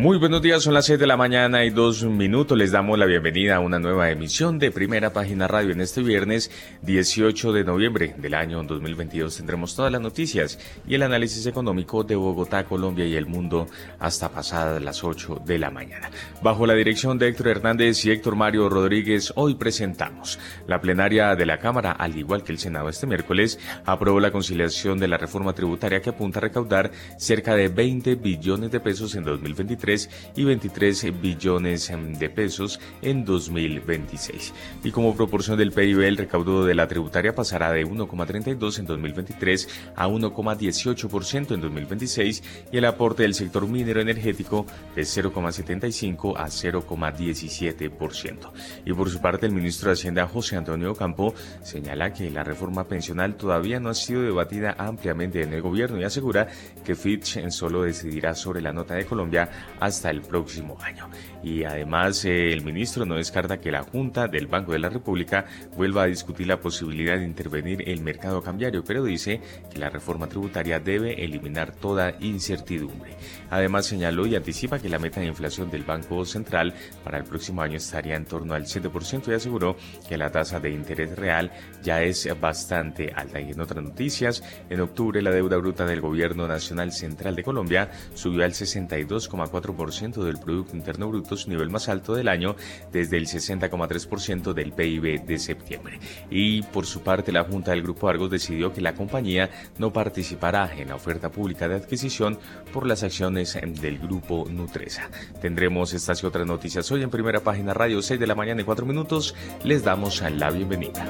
Muy buenos días, son las 6 de la mañana y dos minutos. Les damos la bienvenida a una nueva emisión de Primera Página Radio. En este viernes 18 de noviembre del año 2022 tendremos todas las noticias y el análisis económico de Bogotá, Colombia y el mundo hasta pasadas las 8 de la mañana. Bajo la dirección de Héctor Hernández y Héctor Mario Rodríguez, hoy presentamos la plenaria de la Cámara, al igual que el Senado este miércoles, aprobó la conciliación de la reforma tributaria que apunta a recaudar cerca de 20 billones de pesos en 2023 y 23 billones em, de pesos en 2026. Y como proporción del PIB, el recaudo de la tributaria pasará de 1,32 en 2023 a 1,18% en 2026 y el aporte del sector minero energético de 0,75 a 0,17%. Y por su parte, el ministro de Hacienda, José Antonio Campo, señala que la reforma pensional todavía no ha sido debatida ampliamente en el gobierno y asegura que Fitch solo decidirá sobre la nota de Colombia hasta el próximo año. Y además eh, el ministro no descarta que la Junta del Banco de la República vuelva a discutir la posibilidad de intervenir el mercado cambiario, pero dice que la reforma tributaria debe eliminar toda incertidumbre. Además señaló y anticipa que la meta de inflación del Banco Central para el próximo año estaría en torno al 7% y aseguró que la tasa de interés real ya es bastante alta. Y en otras noticias, en octubre la deuda bruta del Gobierno Nacional Central de Colombia subió al 62,4% ciento del Producto Interno Bruto, nivel más alto del año, desde el 60,3% del PIB de septiembre. Y por su parte, la Junta del Grupo Argos decidió que la compañía no participará en la oferta pública de adquisición por las acciones del Grupo Nutresa. Tendremos estas y otras noticias hoy en primera página radio 6 de la mañana y 4 minutos. Les damos la bienvenida.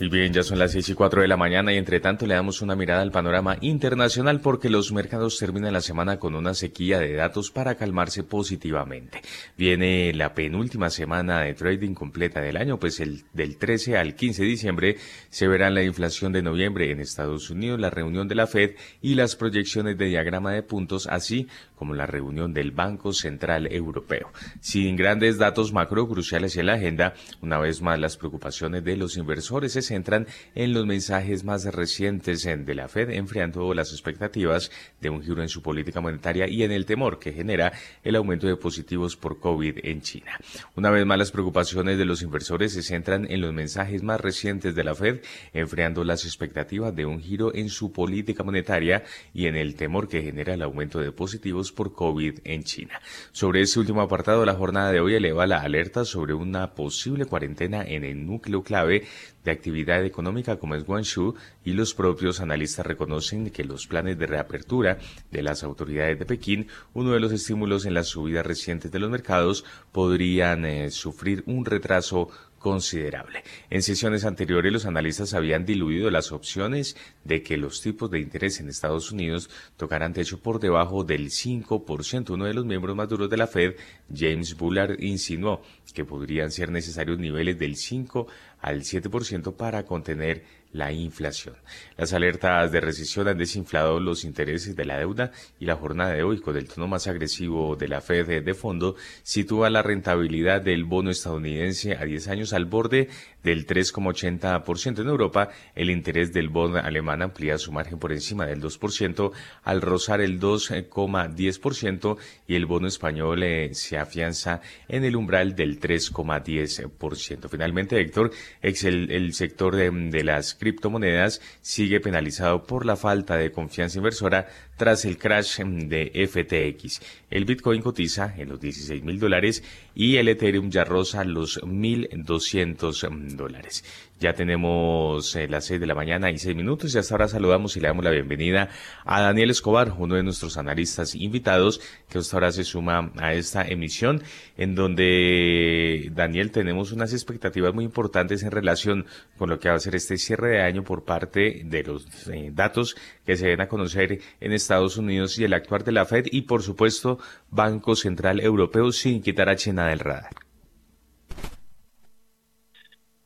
Y bien, ya son las 6 y 4 de la mañana y entre tanto le damos una mirada al panorama internacional porque los mercados terminan la semana con una sequía de datos para calmarse positivamente. Viene la penúltima semana de trading completa del año, pues el del 13 al 15 de diciembre se verán la inflación de noviembre en Estados Unidos, la reunión de la Fed y las proyecciones de diagrama de puntos, así como la reunión del Banco Central Europeo. Sin grandes datos macro cruciales en la agenda, una vez más las preocupaciones de los inversores se centran en los mensajes más recientes de la Fed, enfriando las expectativas de un giro en su política monetaria y en el temor que genera el aumento de positivos por COVID en China. Una vez más las preocupaciones de los inversores se centran en los mensajes más recientes de la Fed, enfriando las expectativas de un giro en su política monetaria y en el temor que genera el aumento de positivos por COVID en China. Sobre este último apartado, la jornada de hoy eleva la alerta sobre una posible cuarentena en el núcleo clave de actividad económica como es Guangzhou y los propios analistas reconocen que los planes de reapertura de las autoridades de Pekín, uno de los estímulos en las subidas recientes de los mercados, podrían eh, sufrir un retraso considerable. En sesiones anteriores los analistas habían diluido las opciones de que los tipos de interés en Estados Unidos tocaran techo por debajo del 5%. Uno de los miembros más duros de la Fed, James Bullard, insinuó que podrían ser necesarios niveles del 5 al 7% para contener la inflación. Las alertas de recesión han desinflado los intereses de la deuda y la jornada de hoy, con el tono más agresivo de la Fed de fondo, sitúa la rentabilidad del bono estadounidense a 10 años al borde del 3,80% en Europa. El interés del bono alemán amplía su margen por encima del 2% al rozar el 2,10% y el bono español eh, se afianza en el umbral del 3,10%. Finalmente, Héctor, el, sector de, de las criptomonedas sigue penalizado por la falta de confianza inversora tras el crash de FTX. El Bitcoin cotiza en los 16 mil dólares y el Ethereum ya roza los 1.200 dólares. Ya tenemos eh, las 6 de la mañana y 6 minutos y hasta ahora saludamos y le damos la bienvenida a Daniel Escobar, uno de nuestros analistas invitados que hasta ahora se suma a esta emisión en donde, Daniel, tenemos unas expectativas muy importantes en relación con lo que va a ser este cierre de año por parte de los eh, datos que se ven a conocer en Estados Unidos y el actuar de la Fed y, por supuesto, Banco Central Europeo sin quitar a China del radar.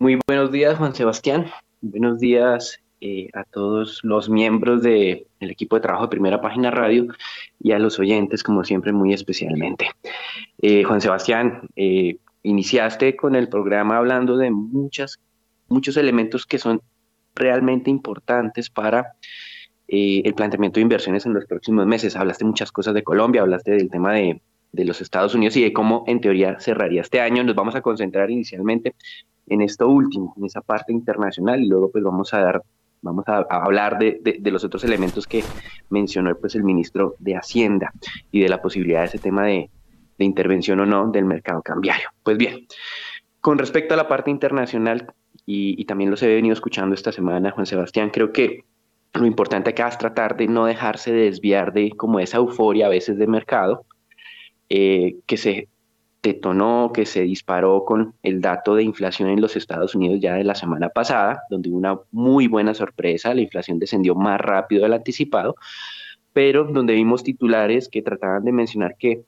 Muy buenos días, Juan Sebastián. buenos días eh, a todos los miembros del equipo de trabajo de Primera Página Radio y a los oyentes, como siempre, muy especialmente. Eh, Juan Sebastián, eh, iniciaste con el programa hablando de muchas, muchos elementos que son realmente importantes para el planteamiento de inversiones en los próximos meses. Hablaste muchas cosas de Colombia, hablaste del tema de, de los Estados Unidos y de cómo en teoría cerraría este año. Nos vamos a concentrar inicialmente en esto último, en esa parte internacional y luego pues vamos a dar vamos a, hablar de, los otros elementos que mencionó pues, el ministro de Hacienda y de la posibilidad de ese tema de, intervención o no del mercado cambiario. Pues bien, con respecto a la parte internacional, y, y, también los he venido escuchando esta semana, Juan Sebastián, creo que lo importante acá es tratar de no dejarse desviar de como esa euforia a veces de mercado, eh, que se detonó, que se disparó con el dato de inflación en los Estados Unidos ya de la semana pasada, donde hubo una muy buena sorpresa, la inflación descendió más rápido del anticipado, pero donde vimos titulares que trataban de mencionar que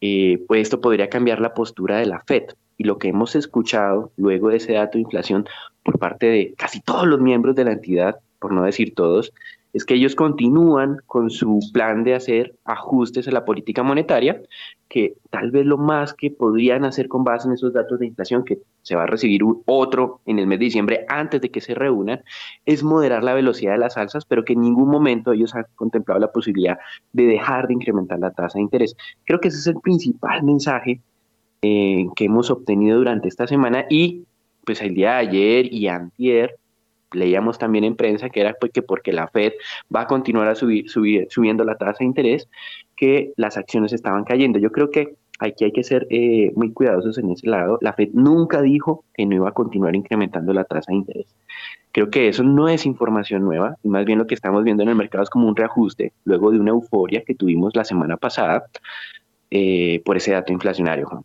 eh, pues esto podría cambiar la postura de la Fed. Y lo que hemos escuchado luego de ese dato de inflación por parte de casi todos los miembros de la entidad, por no decir todos, es que ellos continúan con su plan de hacer ajustes a la política monetaria, que tal vez lo más que podrían hacer con base en esos datos de inflación, que se va a recibir otro en el mes de diciembre antes de que se reúnan, es moderar la velocidad de las alzas, pero que en ningún momento ellos han contemplado la posibilidad de dejar de incrementar la tasa de interés. Creo que ese es el principal mensaje eh, que hemos obtenido durante esta semana y pues el día de ayer y antier leíamos también en prensa que era pues, que porque la Fed va a continuar a subir, subir, subiendo la tasa de interés, que las acciones estaban cayendo. Yo creo que aquí hay que ser eh, muy cuidadosos en ese lado. La Fed nunca dijo que no iba a continuar incrementando la tasa de interés. Creo que eso no es información nueva, y más bien lo que estamos viendo en el mercado es como un reajuste luego de una euforia que tuvimos la semana pasada eh, por ese dato inflacionario.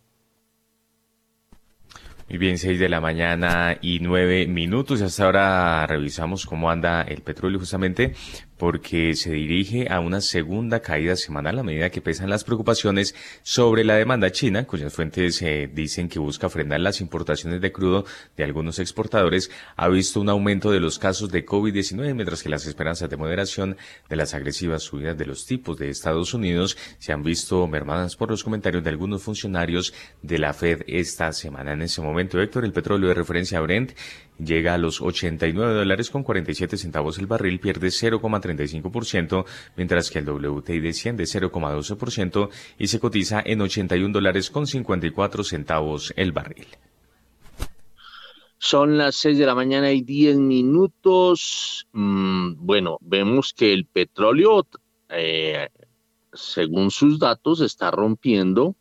Muy bien, 6 de la mañana y 9 minutos. Hasta ahora revisamos cómo anda el petróleo justamente porque se dirige a una segunda caída semanal a medida que pesan las preocupaciones sobre la demanda china, cuyas fuentes eh, dicen que busca frenar las importaciones de crudo de algunos exportadores, ha visto un aumento de los casos de COVID-19, mientras que las esperanzas de moderación de las agresivas subidas de los tipos de Estados Unidos se han visto mermadas por los comentarios de algunos funcionarios de la Fed esta semana. En ese momento, Héctor, el petróleo de referencia Brent llega a los 89 dólares con 47 centavos el barril, pierde 0,35%, mientras que el WTI desciende 0,12% y se cotiza en 81 dólares con 54 centavos el barril. Son las 6 de la mañana y 10 minutos. Mm, bueno, vemos que el petróleo, eh, según sus datos, está rompiendo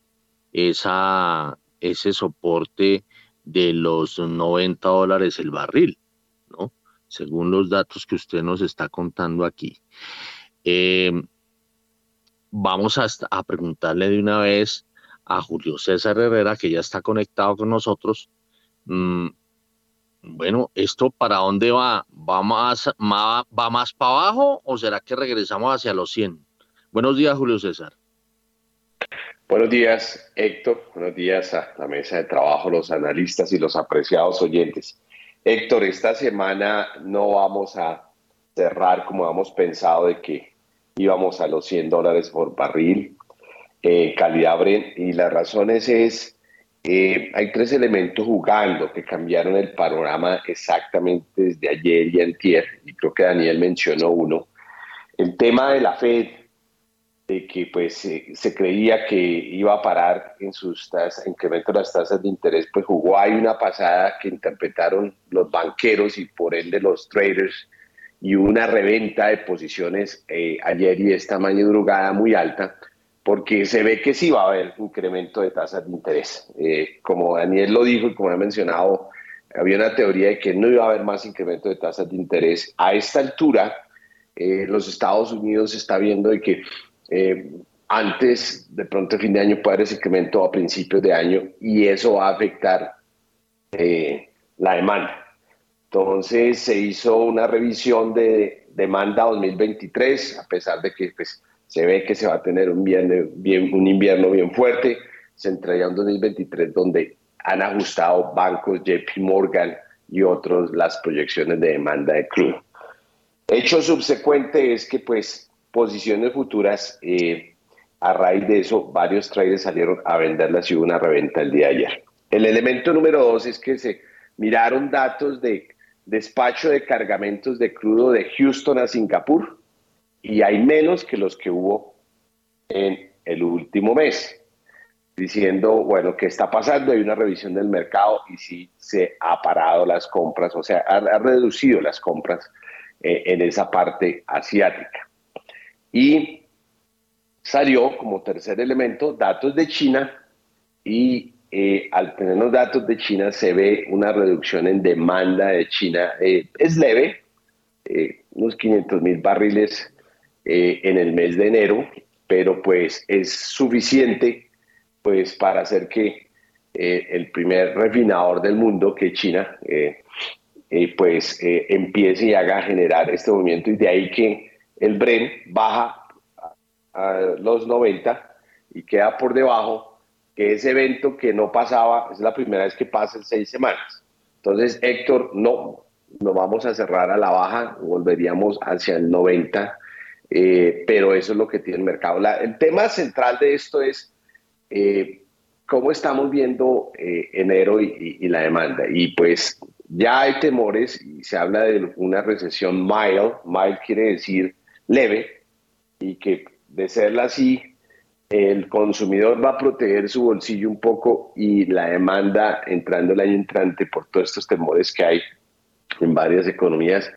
esa, ese soporte de los 90 dólares el barril, ¿no? Según los datos que usted nos está contando aquí. Em, vamos a, a, preguntarle de una vez a Julio César Herrera, que ya está conectado con nosotros. Mm, bueno, ¿esto para dónde va? ¿Va más, va, va más para abajo o será que regresamos hacia los 100? Buenos días, Julio César. Buenos días, Héctor. Buenos días a la mesa de trabajo, los analistas y los apreciados oyentes. Héctor, esta semana no vamos a cerrar como hemos pensado de que íbamos a los 100 dólares por barril, eh, calidad Brent, y las razones es, eh, hay tres elementos jugando que cambiaron el panorama exactamente desde ayer y antier, y creo que Daniel mencionó uno. El tema de la Fed, que pues se creía que iba a parar en sus tasas, incremento de las tasas de interés, pues jugó ahí una pasada que interpretaron los banqueros y por ende los traders y una reventa de posiciones eh, ayer y esta madrugada muy alta, porque se ve que sí va a haber incremento de tasas de interés. Eh, como Daniel lo dijo y como ha mencionado, había una teoría de que no iba a haber más incremento de tasas de interés. A esta altura, eh, los Estados Unidos está viendo de que eh, antes, de pronto, fin de año puede haber ese incremento a principios de año y eso va a afectar eh, la demanda. Entonces se hizo una revisión de demanda 2023, a pesar de que pues, se ve que se va a tener un invierno bien, un invierno bien fuerte. Se entrega un 2023 donde han ajustado bancos JP Morgan y otros las proyecciones de demanda de crudo. Hecho subsecuente es que pues posiciones futuras, eh, a raíz de eso, varios traders salieron a venderlas y hubo una reventa el día de ayer. El elemento número dos es que se miraron datos de despacho de cargamentos de crudo de Houston a Singapur y hay menos que los que hubo en el último mes, diciendo, bueno, ¿qué está pasando? Hay una revisión del mercado y sí se ha parado las compras, o sea, ha, reducido las compras eh, en esa parte asiática. Y salió como tercer elemento datos de China y eh, al tener los datos de China se ve una reducción en demanda de China. Eh, es leve, unos 500 mil barriles en el mes de enero, pero pues es suficiente pues para hacer que eh, el primer refinador del mundo, que China, eh, eh, pues empiece y haga generar este movimiento y de ahí que el Bren baja a, los 90 y queda por debajo, que ese evento que no pasaba, es la primera vez que pasa en seis semanas. Entonces, Héctor, no, no vamos a cerrar a la baja, volveríamos hacia el 90 eh, pero eso es lo que tiene el mercado. el tema central de esto es eh, cómo estamos viendo eh, enero y, la demanda. Y pues ya hay temores y se habla de una recesión mild, mild quiere decir leve, y que de serla así, el consumidor va a proteger su bolsillo un poco y la demanda entrando el año entrante por todos estos temores que hay en varias economías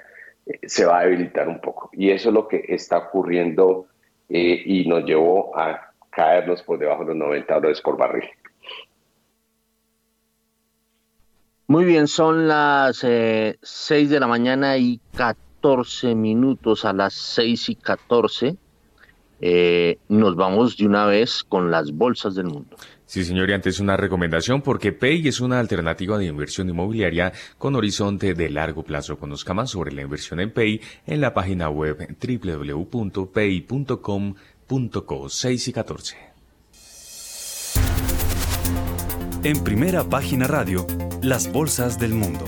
se va a debilitar un poco. Y eso es lo que está ocurriendo eh, y nos llevó a caernos por debajo de los 90 dólares por barril. Muy bien, son las 6 eh, de la mañana y 14 minutos a las 6 y 14. Eh, nos vamos de una vez con las bolsas del mundo. Sí, señor, y antes una recomendación porque Pay es una alternativa de inversión inmobiliaria con horizonte de largo plazo. Conozca más sobre la inversión en Pay en la página web www.pay.com.co 6 y 14. En primera página radio, las bolsas del mundo.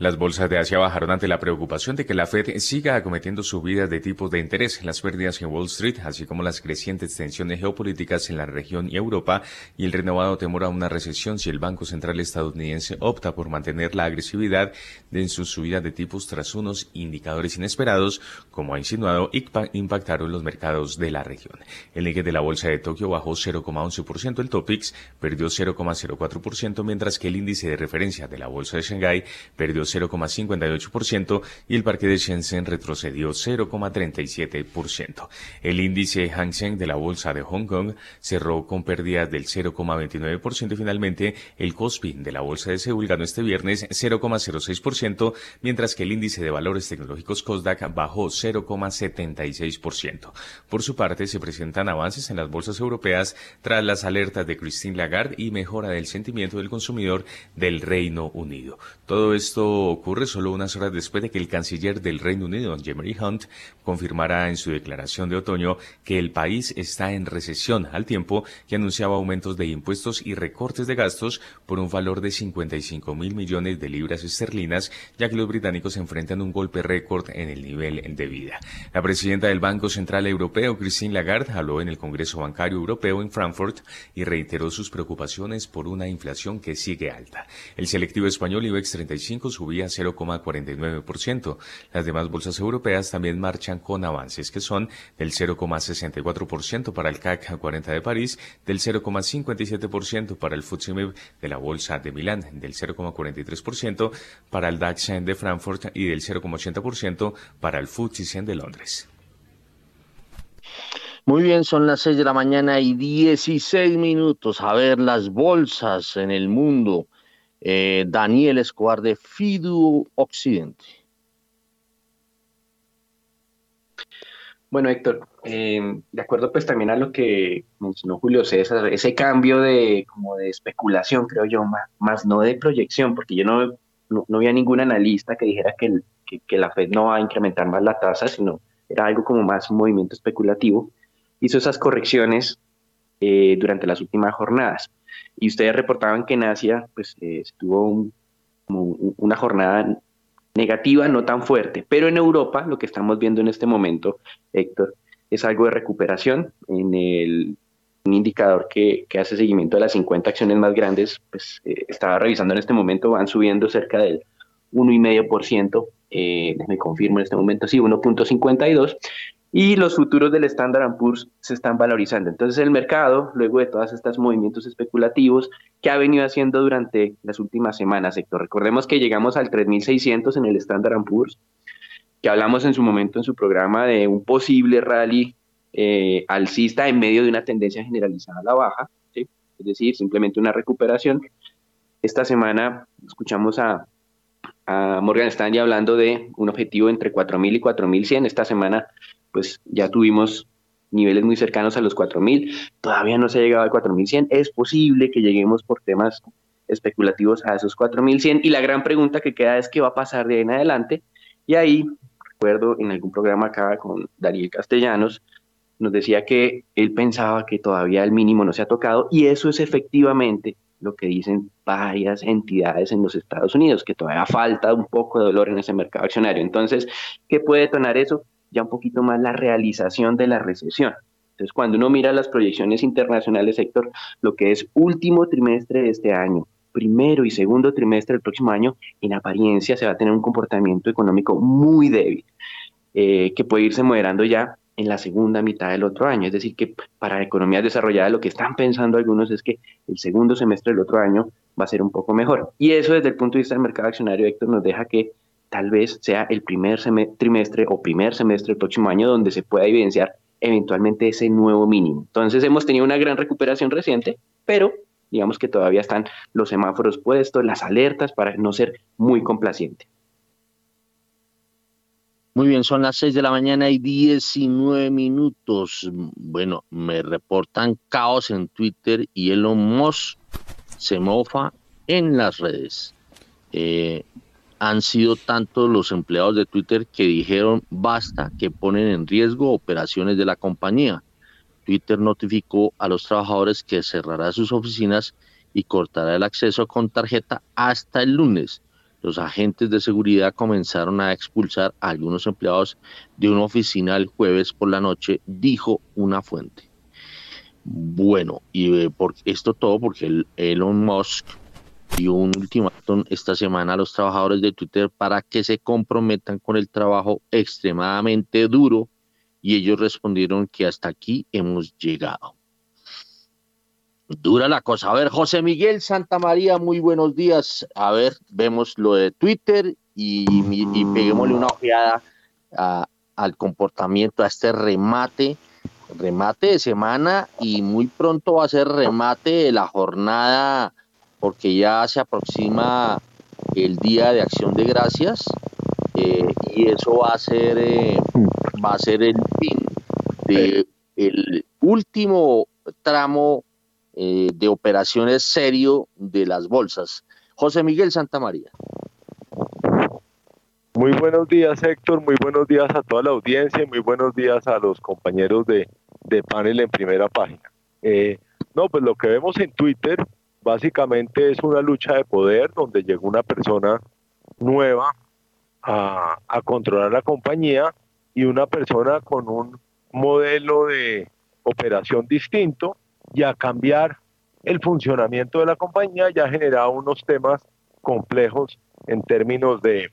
Las bolsas de Asia bajaron ante la preocupación de que la Fed siga acometiendo subidas de tipos de interés, las pérdidas en Wall Street, así como las crecientes tensiones geopolíticas en la región y Europa, y el renovado temor a una recesión si el Banco Central estadounidense opta por mantener la agresividad en su subida de tipos tras unos indicadores inesperados, como ha insinuado, impactaron los mercados de la región. El Nikkei de la bolsa de Tokio bajó 0,11%, el Topix perdió 0,04%, mientras que el índice de referencia de la bolsa de Shanghái perdió 0,58% y el parque de Shenzhen retrocedió 0,37%. El índice Hang Seng de la bolsa de Hong Kong cerró con pérdidas del 0,29% y finalmente el Kospi de la bolsa de Seúl ganó este viernes 0,06%, mientras que el índice de valores tecnológicos Kosdaq bajó 0,76%. Por su parte, se presentan avances en las bolsas europeas tras las alertas de Christine Lagarde y mejora del sentimiento del consumidor del Reino Unido. Todo esto ocurre solo unas horas después de que el canciller del Reino Unido, Jeremy Hunt, confirmara en su declaración de otoño que el país está en recesión, al tiempo que anunciaba aumentos de impuestos y recortes de gastos por un valor de 55 mil millones de libras esterlinas, ya que los británicos enfrentan un golpe récord en el nivel de vida. La presidenta del Banco Central Europeo, Christine Lagarde, habló en el Congreso Bancario Europeo en Frankfurt y reiteró sus preocupaciones por una inflación que sigue alta. El selectivo español IBEX 35 subió subía 0,49%. Las demás bolsas europeas también marchan con avances que son del 0,64% para el CAC 40 de París, del 0,57% para el FTSE de la bolsa de Milán, del 0,43% para el DAX de Frankfurt y del 0,80% para el FTSE de Londres. Muy bien, son las 6 de la mañana y 16 minutos. A ver las bolsas en el mundo. Eh, Daniel Escobar de Fidu Occidente. Bueno, Héctor, em, de acuerdo pues también a lo que mencionó Julio César, ese cambio de como de especulación, creo yo, más, no de proyección, porque yo no, no, había ningún analista que dijera que, que, la Fed no va a incrementar más la tasa, sino era algo como más movimiento especulativo, hizo esas correcciones eh, durante las últimas jornadas. Y ustedes reportaban que en Asia pues eh, estuvo una jornada negativa, no tan fuerte. Pero en Europa, lo que estamos viendo en este momento, Héctor, es algo de recuperación. En el un indicador que, hace seguimiento de las 50 acciones más grandes, pues eh, estaba revisando en este momento, van subiendo cerca del 1,5%, eh, me confirmo en este momento, sí, 1.52, y los futuros del Standard Poor's se están valorizando. Entonces el mercado, luego de todos estos movimientos especulativos que ha venido haciendo durante las últimas semanas, sector, recordemos que llegamos al 3.600 en el Standard Poor's, que hablamos en su momento en su programa de un posible rally eh, alcista en medio de una tendencia generalizada a la baja, es decir, simplemente una recuperación. Esta semana escuchamos a, a Morgan Stanley hablando de un objetivo entre 4.000 y 4.100. Esta semana pues ya tuvimos niveles muy cercanos a los 4.000, todavía no se ha llegado al 4.100, es posible que lleguemos por temas especulativos a esos 4.100 y la gran pregunta que queda es qué va a pasar de ahí en adelante y ahí recuerdo en algún programa acá con Daniel Castellanos nos decía que él pensaba que todavía el mínimo no se ha tocado y eso es efectivamente lo que dicen varias entidades en los Estados Unidos, que todavía falta un poco de dolor en ese mercado accionario. Entonces, ¿qué puede detonar eso? Ya un poquito más la realización de la recesión. Entonces, cuando uno mira las proyecciones internacionales, sector, lo que es último trimestre de este año, primero y segundo trimestre del próximo año, en apariencia se va a tener un comportamiento económico muy débil, eh, que puede irse moderando ya en la segunda mitad del otro año. Es decir, que para economías desarrolladas lo que están pensando algunos es que el segundo semestre del otro año va a ser un poco mejor. Y eso desde el punto de vista del mercado accionario, Héctor, nos deja que tal vez sea el primer trimestre o primer semestre del próximo año donde se pueda evidenciar eventualmente ese nuevo mínimo. Entonces hemos tenido una gran recuperación reciente, pero digamos que todavía están los semáforos puestos, las alertas para no ser muy complaciente. Muy bien, son las 6 de la mañana y 19 minutos. Bueno, me reportan caos en Twitter y Elon Musk se mofa en las redes. Eh, han sido tantos los empleados de Twitter que dijeron basta, que ponen en riesgo operaciones de la compañía. Twitter notificó a los trabajadores que cerrará sus oficinas y cortará el acceso con tarjeta hasta el lunes. Los agentes de seguridad comenzaron a expulsar a algunos empleados de una oficina el jueves por la noche, dijo una fuente. Bueno, y eh, por esto todo porque Elon Musk y un ultimátum esta semana a los trabajadores de Twitter para que se comprometan con el trabajo extremadamente duro y ellos respondieron que hasta aquí hemos llegado. Dura la cosa. A ver, José Miguel Santa María, muy buenos días. A ver, vemos lo de Twitter y, y peguémosle una ojeada al comportamiento, a este remate, remate de semana y muy pronto va a ser remate de la jornada porque ya se aproxima el Día de Acción de Gracias eh, y eso va a ser eh, va a ser el fin de último tramo eh, de operaciones serio de las bolsas. José Miguel Santa María. Muy buenos días Héctor, muy buenos días a toda la audiencia y muy buenos días a los compañeros de, de panel en primera página. no, pues lo que vemos en Twitter básicamente es una lucha de poder donde llegó una persona nueva a, controlar la compañía y una persona con un modelo de operación distinto y a cambiar el funcionamiento de la compañía ya ha generado unos temas complejos en términos de,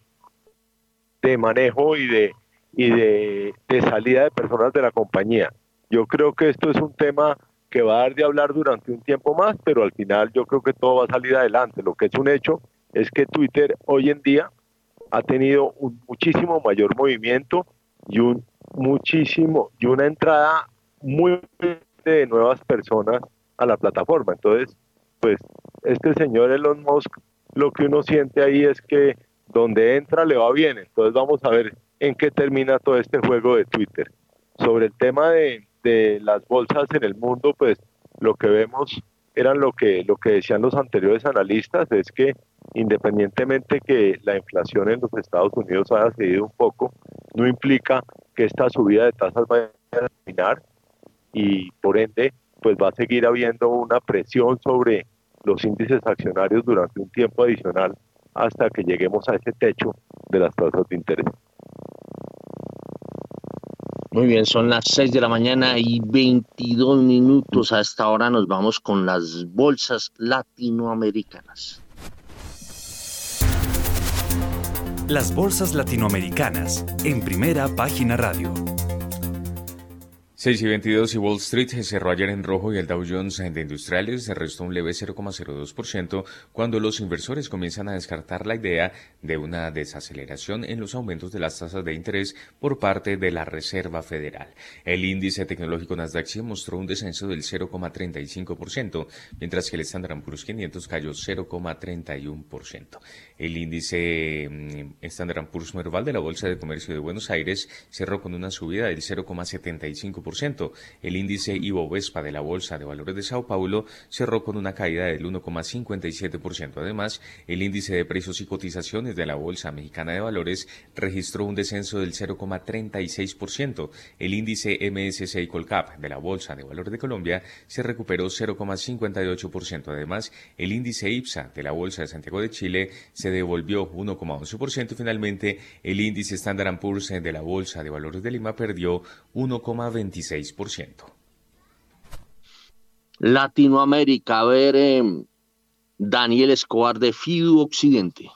de manejo y de y de, de salida de personas de la compañía. Yo creo que esto es un tema que va a dar de hablar durante un tiempo más, pero al final yo creo que todo va a salir adelante. Lo que es un hecho es que Twitter hoy en día ha tenido un muchísimo mayor movimiento y un muchísimo y una entrada muy de nuevas personas a la plataforma. Entonces, pues este señor Elon Musk, lo que uno siente ahí es que donde entra le va bien. Entonces vamos a ver en qué termina todo este juego de Twitter. Sobre el tema de, de las bolsas en el mundo, pues lo que vemos eran lo que, lo que decían los anteriores analistas, es que independientemente que la inflación en los Estados Unidos haya cedido un poco, no implica que esta subida de tasas vaya a terminar y por ende pues va a seguir habiendo una presión sobre los índices accionarios durante un tiempo adicional hasta que lleguemos a ese techo de las tasas de interés. Muy bien, son las 6 de la mañana y 22 minutos. A esta hora nos vamos con las bolsas latinoamericanas. Las bolsas latinoamericanas en primera página radio. 6 y 22 y Wall Street cerró ayer en rojo y el Dow Jones de Industriales se restó un leve 0,02% cuando los inversores comienzan a descartar la idea de una desaceleración en los aumentos de las tasas de interés por parte de la Reserva Federal. El índice tecnológico Nasdaq mostró un descenso del 0,35%, mientras que el Standard Poor's 500 cayó 0,31%. El índice mm, Standard Poor's Merval de la Bolsa de Comercio de Buenos Aires cerró con una subida del 0,75%. El índice Ibovespa de la Bolsa de Valores de Sao Paulo cerró con una caída del 1,57%. Además, el índice de precios y cotizaciones de la Bolsa Mexicana de Valores registró un descenso del 0,36%. El índice MSCI Colcap de la Bolsa de Valores de Colombia se recuperó 0,58%. Además, el índice IPSA de la Bolsa de Santiago de Chile se devolvió 1,11% y finalmente el índice Standard Poor's de la Bolsa de Valores de Lima perdió 1,20 Latinoamérica, a ver, em, Daniel Escobar de FIDU Occidente.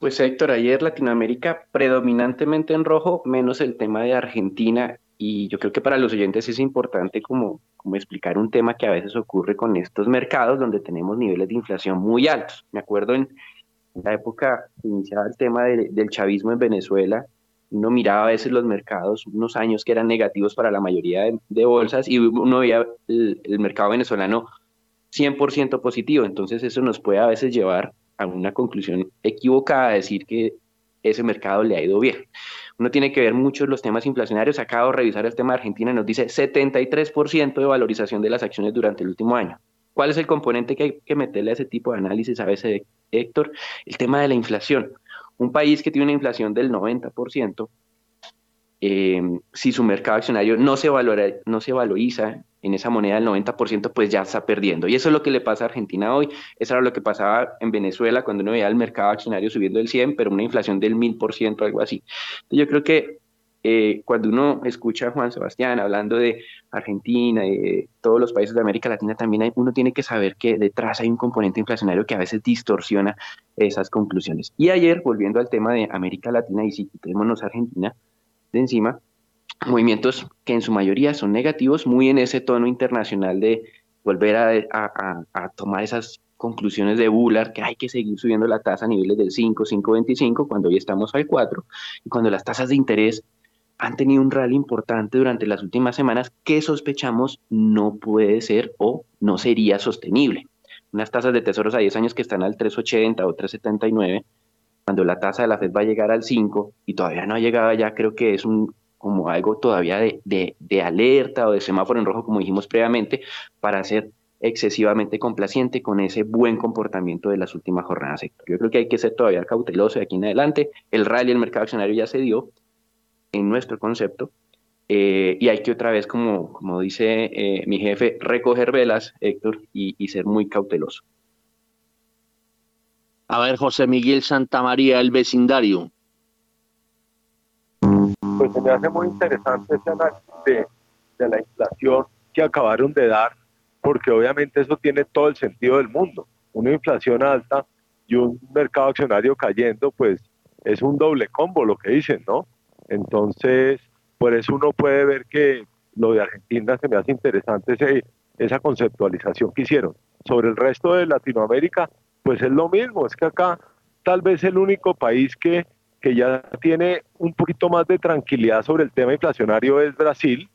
Pues Héctor, ayer Latinoamérica predominantemente en rojo, menos el tema de Argentina. Y yo creo que para los oyentes es importante como, explicar un tema que a veces ocurre con estos mercados donde tenemos niveles de inflación muy altos. Me acuerdo en la época iniciada el tema del chavismo en Venezuela, uno miraba a veces los mercados, unos años que eran negativos para la mayoría de, bolsas y uno veía el, mercado venezolano 100% positivo. Entonces eso nos puede a veces llevar a una conclusión equivocada, decir que ese mercado le ha ido bien. Uno tiene que ver mucho los temas inflacionarios. Acabo de revisar el tema de Argentina nos dice 73% de valorización de las acciones durante el último año. ¿Cuál es el componente que hay que meterle a ese tipo de análisis a veces, Héctor? El tema de la inflación. Un país que tiene una inflación del 90%, eh, si su mercado accionario no se, valora, no se valoriza en esa moneda del 90%, pues ya está perdiendo. Y eso es lo que le pasa a Argentina hoy. Eso era lo que pasaba en Venezuela cuando uno veía el mercado accionario subiendo el 100, pero una inflación del 1000%, algo así. yo creo que eh, cuando uno escucha a Juan Sebastián hablando de Argentina y de todos los países de América Latina, también uno tiene que saber que detrás hay un componente inflacionario que a veces distorsiona esas conclusiones. Y ayer, volviendo al tema de América Latina, y si quitémonos Argentina de encima, movimientos que en su mayoría son negativos, muy en ese tono internacional de volver a, tomar esas conclusiones de Bullard que hay que seguir subiendo la tasa a niveles del 5, 5.25 cuando hoy estamos al 4 y cuando las tasas de interés han tenido un rally importante durante las últimas semanas que sospechamos no puede ser o no sería sostenible. Unas tasas de tesoros a 10 años que están al 3,80 o 3,79, cuando la tasa de la Fed va a llegar al 5 y todavía no ha llegado allá, creo que es un, como algo todavía de, de, alerta o de semáforo en rojo, como dijimos previamente, para ser excesivamente complaciente con ese buen comportamiento de las últimas jornadas. Yo creo que hay que ser todavía cauteloso de aquí en adelante. El rally el mercado accionario ya se dio, en nuestro concepto. Eh, y hay que otra vez, como, como dice eh, mi jefe, recoger velas, Héctor, y, ser muy cauteloso. A ver, José Miguel Santamaría, el vecindario. Pues se me hace muy interesante ese análisis de, de la inflación que acabaron de dar, porque obviamente eso tiene todo el sentido del mundo. Una inflación alta y un mercado accionario cayendo, pues es un doble combo lo que dicen, ¿no? Entonces, por eso uno puede ver que lo de Argentina se me hace interesante ese, esa conceptualización que hicieron. Sobre el resto de Latinoamérica, pues es lo mismo, es que acá tal vez el único país que, que ya tiene un poquito más de tranquilidad sobre el tema inflacionario es Brasil.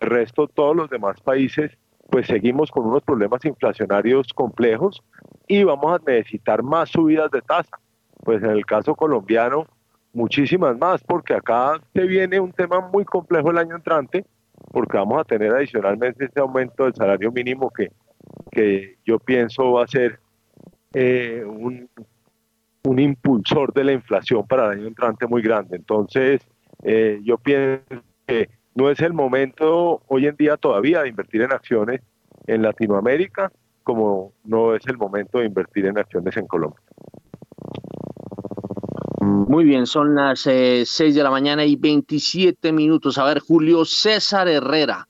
El resto, todos los demás países, pues seguimos con unos problemas inflacionarios complejos y vamos a necesitar más subidas de tasa. Pues en el caso colombiano, muchísimas más, porque acá te viene un tema muy complejo el año entrante, porque vamos a tener adicionalmente este aumento del salario mínimo que, que yo pienso va a ser eh, un, un, impulsor de la inflación para el año entrante muy grande. Entonces, eh, yo pienso que no es el momento hoy en día todavía de invertir en acciones en Latinoamérica, como no es el momento de invertir en acciones en Colombia. Muy bien, son las 6 eh, de la mañana y 27 minutos. A ver, Julio César Herrera,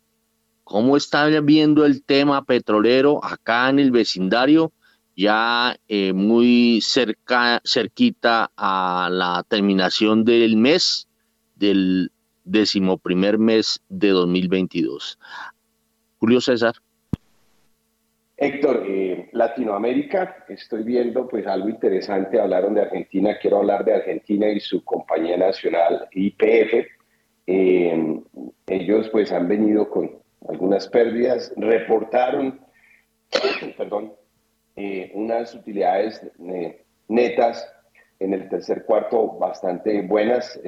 ¿cómo está viendo el tema petrolero acá en el vecindario? Ya eh, muy cerca, cerquita a la terminación del mes, del decimoprimer mes de 2022. Julio César. Héctor, eh, Latinoamérica, estoy viendo pues algo interesante, hablaron de Argentina, quiero hablar de Argentina y su compañía nacional IPF. Eh, ellos pues han venido con algunas pérdidas, reportaron, perdón, eh, unas utilidades netas en el tercer cuarto bastante buenas,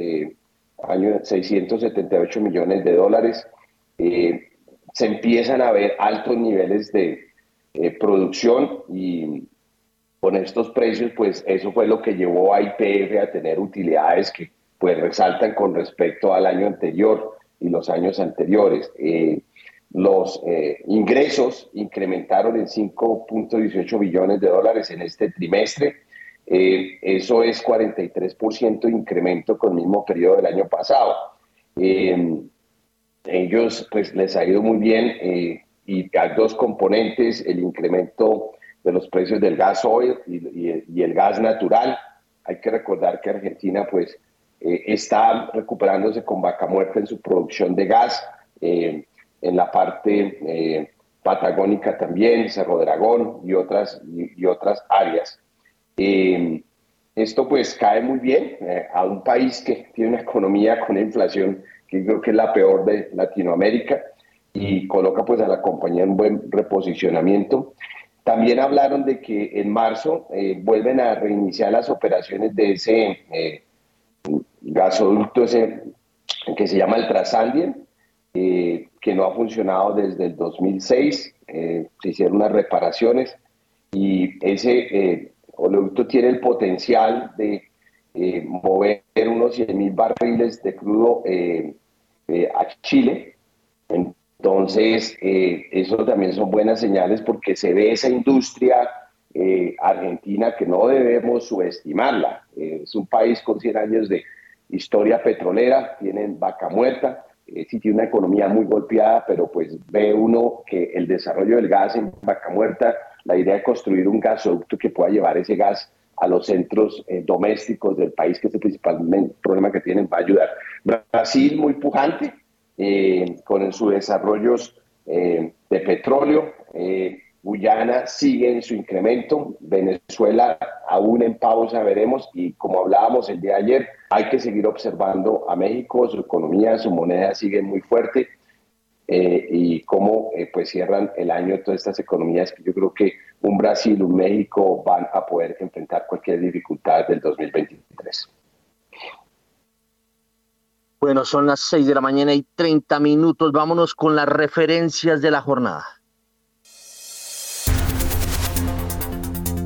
año 678 millones de dólares. se empiezan a ver altos niveles de eh, producción y con estos precios, pues eso fue lo que llevó a IPF a tener utilidades que pues resaltan con respecto al año anterior y los años anteriores. Eh, los eh, ingresos incrementaron en 5.18 billones de dólares en este trimestre. eso es 43% incremento con el mismo periodo del año pasado. ellos pues les ha ido muy bien y hay dos componentes, el incremento de los precios del gas oil y, el gas natural. Hay que recordar que Argentina pues eh, está recuperándose con vaca muerta en su producción de gas, eh, en la parte eh, patagónica también, Cerro Dragón y otras, y, otras áreas. esto pues cae muy bien a un país que tiene una economía con inflación que creo que es la peor de Latinoamérica y coloca pues a la compañía en buen reposicionamiento. También hablaron de que en marzo eh, vuelven a reiniciar las operaciones de ese eh, gasoducto ese, que se llama el Trasandien, eh, que no ha funcionado desde el 2006. se hicieron unas reparaciones y ese oleoducto tiene el potencial de mover unos 100 mil barriles de crudo a Chile. Entonces, eh, eso también son buenas señales porque se ve esa industria eh, argentina que no debemos subestimarla. Eh, es un país con 100 años de historia petrolera, tienen vaca muerta, sí tiene una economía muy golpeada, pero pues ve uno que el desarrollo del gas en vaca muerta, la idea de construir un gasoducto que pueda llevar ese gas a los centros domésticos del país, que es el principal problema que tienen, va a ayudar. Brasil muy pujante, eh, con sus desarrollos eh, de petróleo. Eh, Guyana sigue en su incremento, Venezuela aún en pausa veremos y como hablábamos el día de ayer, hay que seguir observando a México, su economía, su moneda sigue muy fuerte y cómo pues cierran el año todas estas economías que yo creo que un Brasil, un México van a poder enfrentar cualquier dificultad del 2023. Bueno, son las 6 de la mañana y 30 minutos. Vámonos con las referencias de la jornada.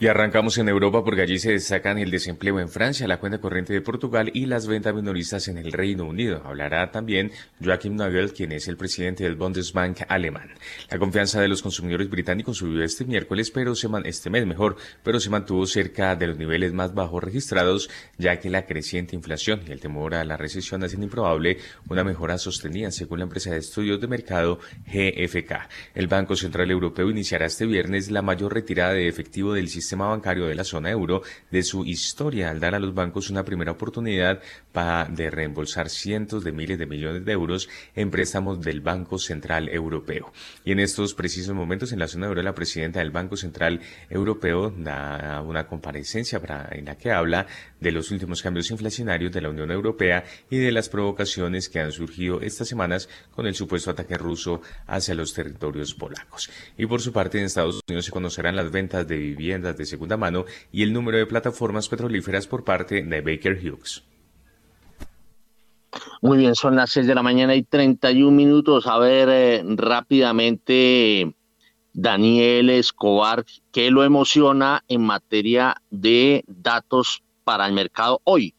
Y arrancamos en Europa porque allí se destacan el desempleo en Francia, la cuenta corriente de Portugal y las ventas minoristas en el Reino Unido. Hablará también Joachim Nagel, quien es el presidente del Bundesbank alemán. La confianza de los consumidores británicos subió este miércoles, pero se man este mes mejor, pero se mantuvo cerca de los niveles más bajos registrados, ya que la creciente inflación y el temor a la recesión hacen improbable una mejora sostenida, según la empresa de estudios de mercado GFK. El Banco Central Europeo iniciará este viernes la mayor retirada de efectivo del sistema sistema bancario de la zona euro de su historia al dar a los bancos una primera oportunidad para de reembolsar cientos de miles de millones de euros en préstamos del Banco Central Europeo. Y en estos precisos momentos en la zona euro la presidenta del Banco Central Europeo da una comparecencia para, en la que habla de los últimos cambios inflacionarios de la Unión Europea y de las provocaciones que han surgido estas semanas con el supuesto ataque ruso hacia los territorios polacos. Y por su parte en Estados Unidos se conocerán las ventas de viviendas de segunda mano y el número de plataformas petrolíferas por parte de Baker Hughes. Muy bien, son las 6 de la mañana y 31 minutos. A ver eh, rápidamente, Daniel Escobar, ¿qué lo emociona en materia de datos para el mercado hoy?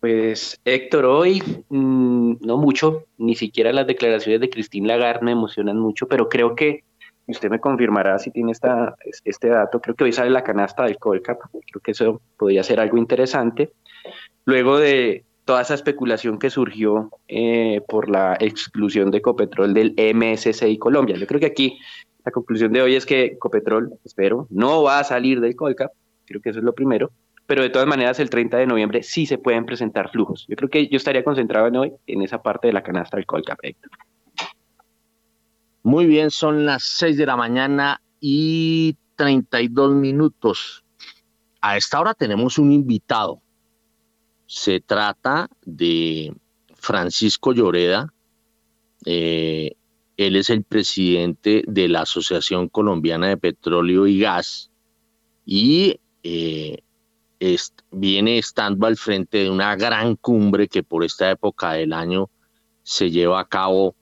Pues Héctor, hoy mm, no mucho, ni siquiera las declaraciones de Christine Lagarde me emocionan mucho, pero creo que usted me confirmará si tiene esta, este dato, creo que hoy sale la canasta del Colcap, creo que eso podría ser algo interesante. Luego de toda esa especulación que surgió eh, por la exclusión de Ecopetrol del MSCI Colombia, yo creo que aquí la conclusión de hoy es que Ecopetrol, espero, no va a salir del Colcap, creo que eso es lo primero pero de todas maneras el 30 de noviembre sí se pueden presentar flujos. Yo creo que yo estaría concentrado en hoy en esa parte de la canasta del Colcap, Muy bien, son las 6 de la mañana y 32 minutos. A esta hora tenemos un invitado. Se trata de Francisco Lloreda. Eh, él es el presidente de la Asociación Colombiana de Petróleo y Gas y eh, viene estando al frente de una gran cumbre que por esta época del año se lleva a cabo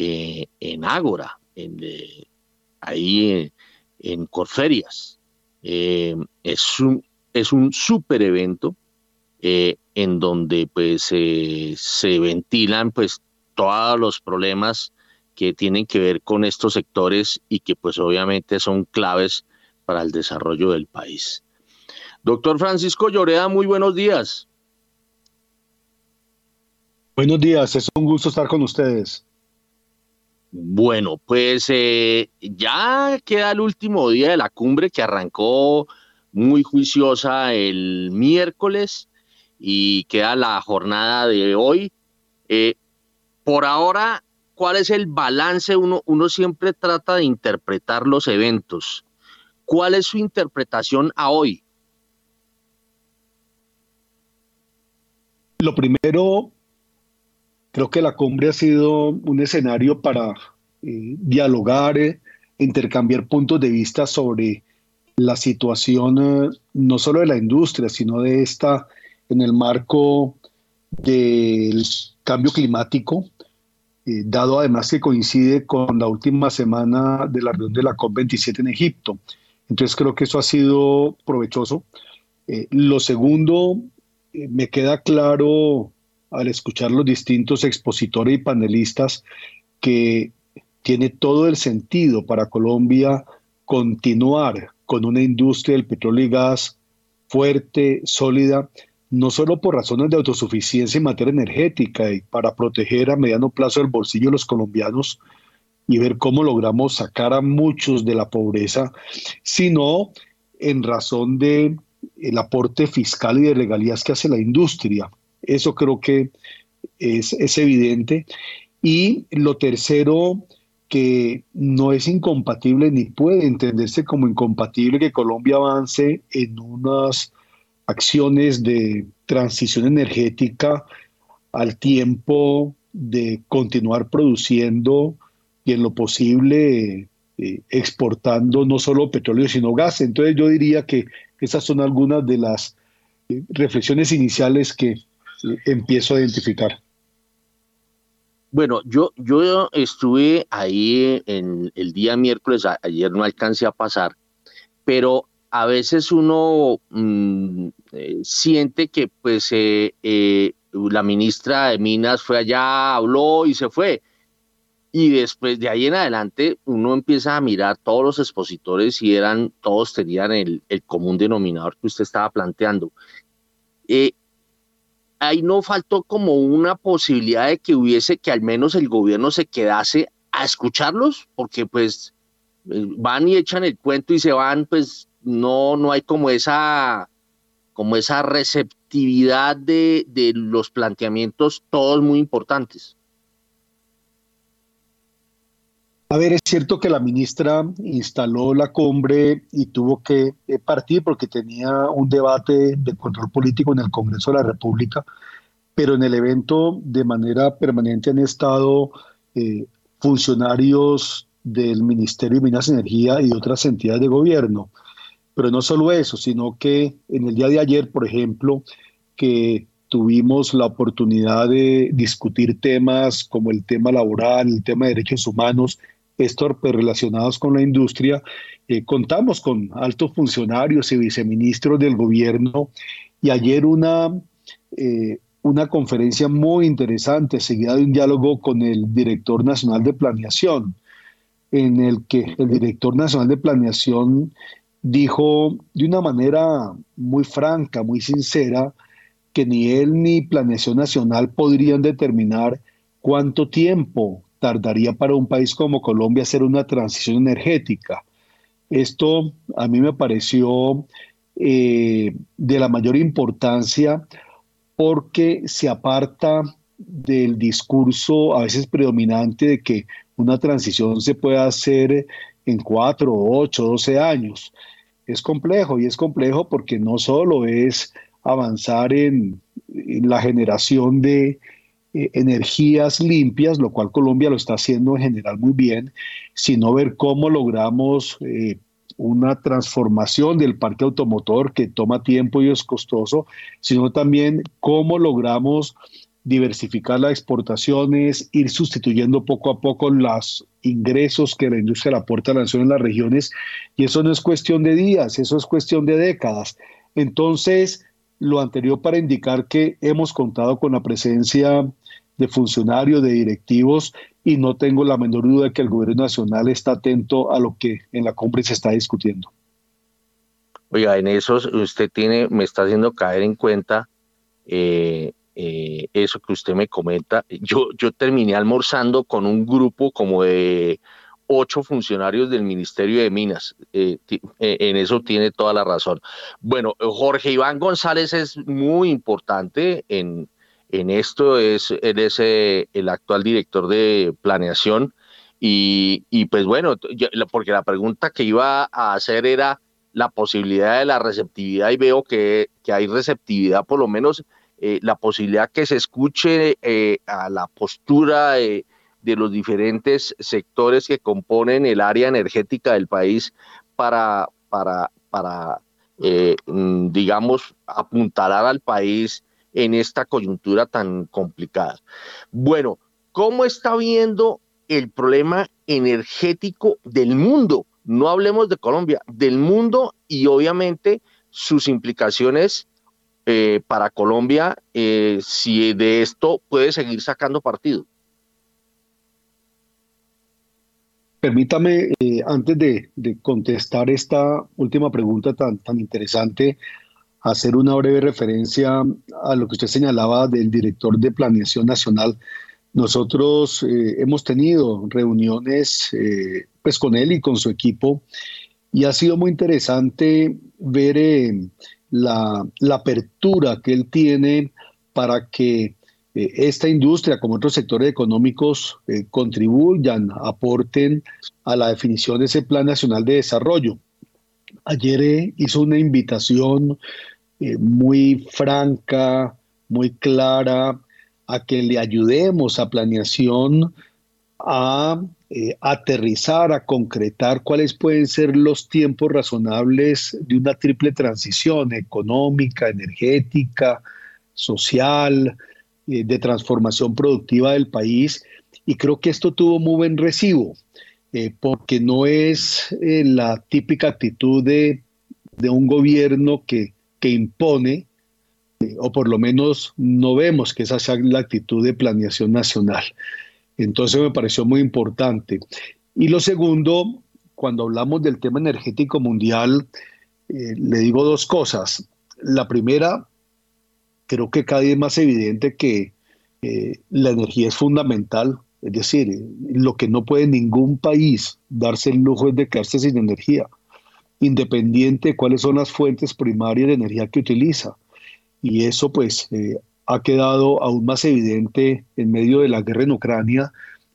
eh, en Ágora, en, ahí en, Corferias. Eh, es un, es un super evento eh, en donde pues se ventilan pues todos los problemas que tienen que ver con estos sectores y que pues obviamente son claves para el desarrollo del país. Doctor Francisco Lloreda, muy buenos días. Buenos días, es un gusto estar con ustedes. Bueno, pues eh, ya queda el último día de la cumbre que arrancó muy juiciosa el miércoles y queda la jornada de hoy. Eh, por ahora, ¿cuál es el balance? Uno, uno siempre trata de interpretar los eventos. ¿Cuál es su interpretación a hoy? Lo primero, creo que la cumbre ha sido un escenario para eh, dialogar, eh, intercambiar puntos de vista sobre la situación eh, no solo de la industria, sino de esta en el marco del cambio climático, dado además que coincide con la última semana de la reunión de la COP27 en Egipto. Entonces creo que eso ha sido provechoso. lo segundo, eh, me queda claro al escuchar los distintos expositores y panelistas que tiene todo el sentido para Colombia continuar con una industria del petróleo y gas fuerte, sólida, no solo por razones de autosuficiencia en materia energética y para proteger a mediano plazo el bolsillo de los colombianos y ver cómo logramos sacar a muchos de la pobreza, sino en razón de el aporte fiscal y de legalidad que hace la industria. Eso creo que es, evidente. Y lo tercero, que no es incompatible ni puede entenderse como incompatible que Colombia avance en unas acciones de transición energética al tiempo de continuar produciendo y en lo posible eh, exportando no solo petróleo sino gas. Entonces yo diría que esas son algunas de las eh, reflexiones iniciales que empiezo a identificar. Bueno, yo, yo estuve ahí en el día miércoles, ayer no alcancé a pasar, pero a veces uno mm, eh, siente que pues la ministra de Minas fue allá, habló y se fue. Y después de ahí en adelante uno empieza a mirar todos los expositores y eran, todos tenían el, común denominador que usted estaba planteando. Ahí no faltó como una posibilidad de que hubiese que al menos el gobierno se quedase a escucharlos, porque pues eh, van y echan el cuento y se van, pues no, no hay como esa, como esa receptividad de, de los planteamientos, todos muy importantes. A ver, es cierto que la ministra instaló la cumbre y tuvo que eh, partir porque tenía un debate de control político en el Congreso de la República, pero en el evento de manera permanente han estado eh, funcionarios del Ministerio de Minas y Energía y otras entidades de gobierno. Pero no solo eso, sino que en el día de ayer, por ejemplo, que tuvimos la oportunidad de discutir temas como el tema laboral, el tema de derechos humanos, estos relacionados con la industria. Eh, contamos con altos funcionarios y viceministros del gobierno y ayer una, eh, una conferencia muy interesante seguida de un diálogo con el director nacional de planeación, en el que el director nacional de planeación dijo de una manera muy franca, muy sincera, que ni él ni Planeación Nacional podrían determinar cuánto tiempo tardaría para un país como Colombia hacer una transición energética. Esto a mí me pareció eh, de la mayor importancia porque se aparta del discurso a veces predominante de que una transición se puede hacer en cuatro, ocho, doce años. Es complejo y es complejo porque no solo es avanzar en, la generación de eh, energías limpias, lo cual Colombia lo está haciendo en general muy bien, sino ver cómo logramos eh, una transformación del parque automotor que toma tiempo y es costoso, sino también cómo logramos diversificar las exportaciones, ir sustituyendo poco a poco los ingresos que la industria le aporta a la nación en las regiones. Y eso no es cuestión de días, eso es cuestión de décadas. Entonces, lo anterior para indicar que hemos contado con la presencia de funcionarios, de directivos, y no tengo la menor duda de que el gobierno nacional está atento a lo que en la cumbre se está discutiendo. Oiga, en eso usted tiene, me está haciendo caer en cuenta eh, eh, eso que usted me comenta. Yo, yo terminé almorzando con un grupo como de ocho funcionarios del Ministerio de Minas. Eh, en eso tiene toda la razón. Bueno, Jorge Iván González es muy importante en, en esto, es, él es el actual director de planeación. Y, y pues bueno, porque la pregunta que iba a hacer era la posibilidad de la receptividad y veo que, que hay receptividad por lo menos eh, la posibilidad que se escuche eh, a la postura de, los diferentes sectores que componen el área energética del país para, para, para eh, mm, digamos, apuntalar al país en esta coyuntura tan complicada. Bueno, ¿cómo está viendo el problema energético del mundo? No hablemos de Colombia, del mundo y obviamente sus implicaciones eh, para Colombia eh, si de esto puede seguir sacando partido. Permítame, eh, antes de, contestar esta última pregunta tan, tan interesante, hacer una breve referencia a lo que usted señalaba del director de Planeación Nacional. Nosotros hemos tenido reuniones pues con él y con su equipo y ha sido muy interesante ver la, apertura que él tiene para que eh, esta industria, como otros sectores económicos, eh, contribuyan, aporten a la definición de ese Plan Nacional de Desarrollo. Ayer eh, hizo una invitación muy franca, muy clara, a que le ayudemos a planeación a eh, aterrizar, a concretar cuáles pueden ser los tiempos razonables de una triple transición económica, energética, social, eh, de transformación productiva del país. Y creo que esto tuvo muy buen recibo, eh, porque no es la típica actitud de, de un gobierno que, que impone, o por lo menos no vemos que esa sea la actitud de planeación nacional. Entonces me pareció muy importante. Y lo segundo, cuando hablamos del tema energético mundial, eh, le digo dos cosas. La primera, creo que cada día es más evidente que eh, la energía es fundamental. Es decir, lo que no puede ningún país darse el lujo es de quedarse sin energía, independiente de cuáles son las fuentes primarias de energía que utiliza. Y eso pues eh, ha quedado aún más evidente en medio de la guerra en Ucrania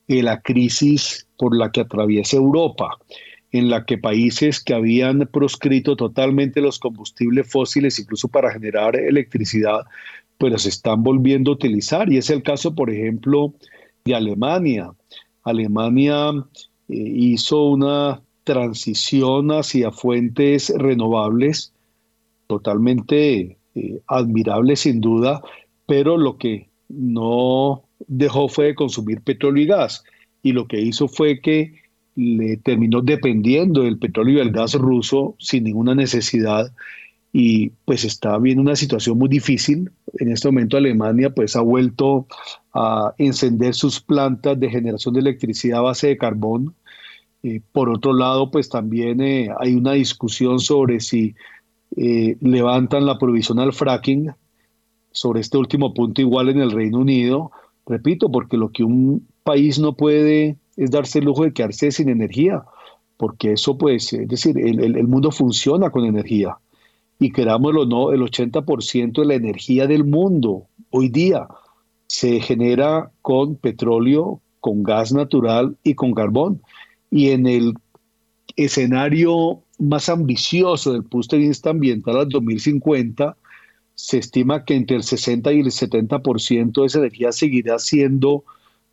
y la crisis por la que atraviesa Europa, en la que países que habían proscrito totalmente los combustibles fósiles, incluso para generar electricidad, pues los están volviendo a utilizar. Y es el caso, por ejemplo, de Alemania. Alemania eh, hizo una transición hacia fuentes renovables totalmente eh, admirable sin duda, pero lo que no dejó fue de consumir petróleo y gas. Y lo que hizo fue que le terminó dependiendo del petróleo y el gas ruso sin ninguna necesidad y pues está viendo una situación muy difícil. En este momento Alemania pues ha vuelto a encender sus plantas de generación de electricidad a base de carbón. Eh, por otro lado, pues también eh, hay una discusión sobre si eh, levantan la provisión al fracking, sobre este último punto igual en el Reino Unido, repito, porque lo que un país no puede es darse el lujo de quedarse sin energía, porque eso pues, es decir, el, el mundo funciona con energía y querámoslo o no, el 80% de la energía del mundo hoy día se genera con petróleo, con gas natural y con carbón. Y en el escenario más ambicioso del punto de vista ambiental al 2050, se estima que entre el 60 y el 70% de esa energía seguirá siendo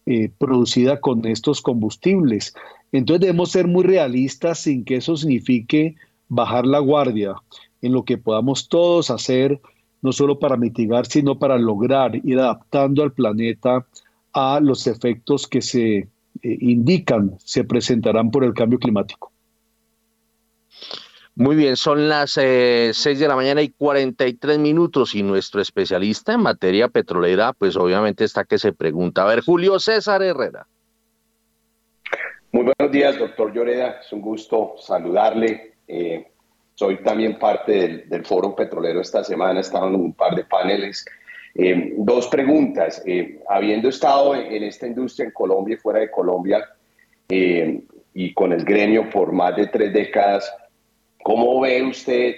eh, producida con estos combustibles. Entonces debemos ser muy realistas sin que eso signifique bajar la guardia en lo que podamos todos hacer, no solo para mitigar, sino para lograr ir adaptando al planeta a los efectos que se eh, indican se presentarán por el cambio climático. Muy bien, son las eh, 6 de la mañana y 43 minutos y nuestro especialista en materia petrolera, pues obviamente está que se pregunta. A ver, Julio César Herrera. Muy buenos días, doctor Lloreda. Es un gusto saludarle. Eh, soy también parte del, Foro Petrolero esta semana, estaban en un par de paneles. Eh, dos preguntas. Eh, habiendo estado en, esta industria en Colombia y fuera de Colombia y con el gremio por más de tres décadas, ¿cómo ve usted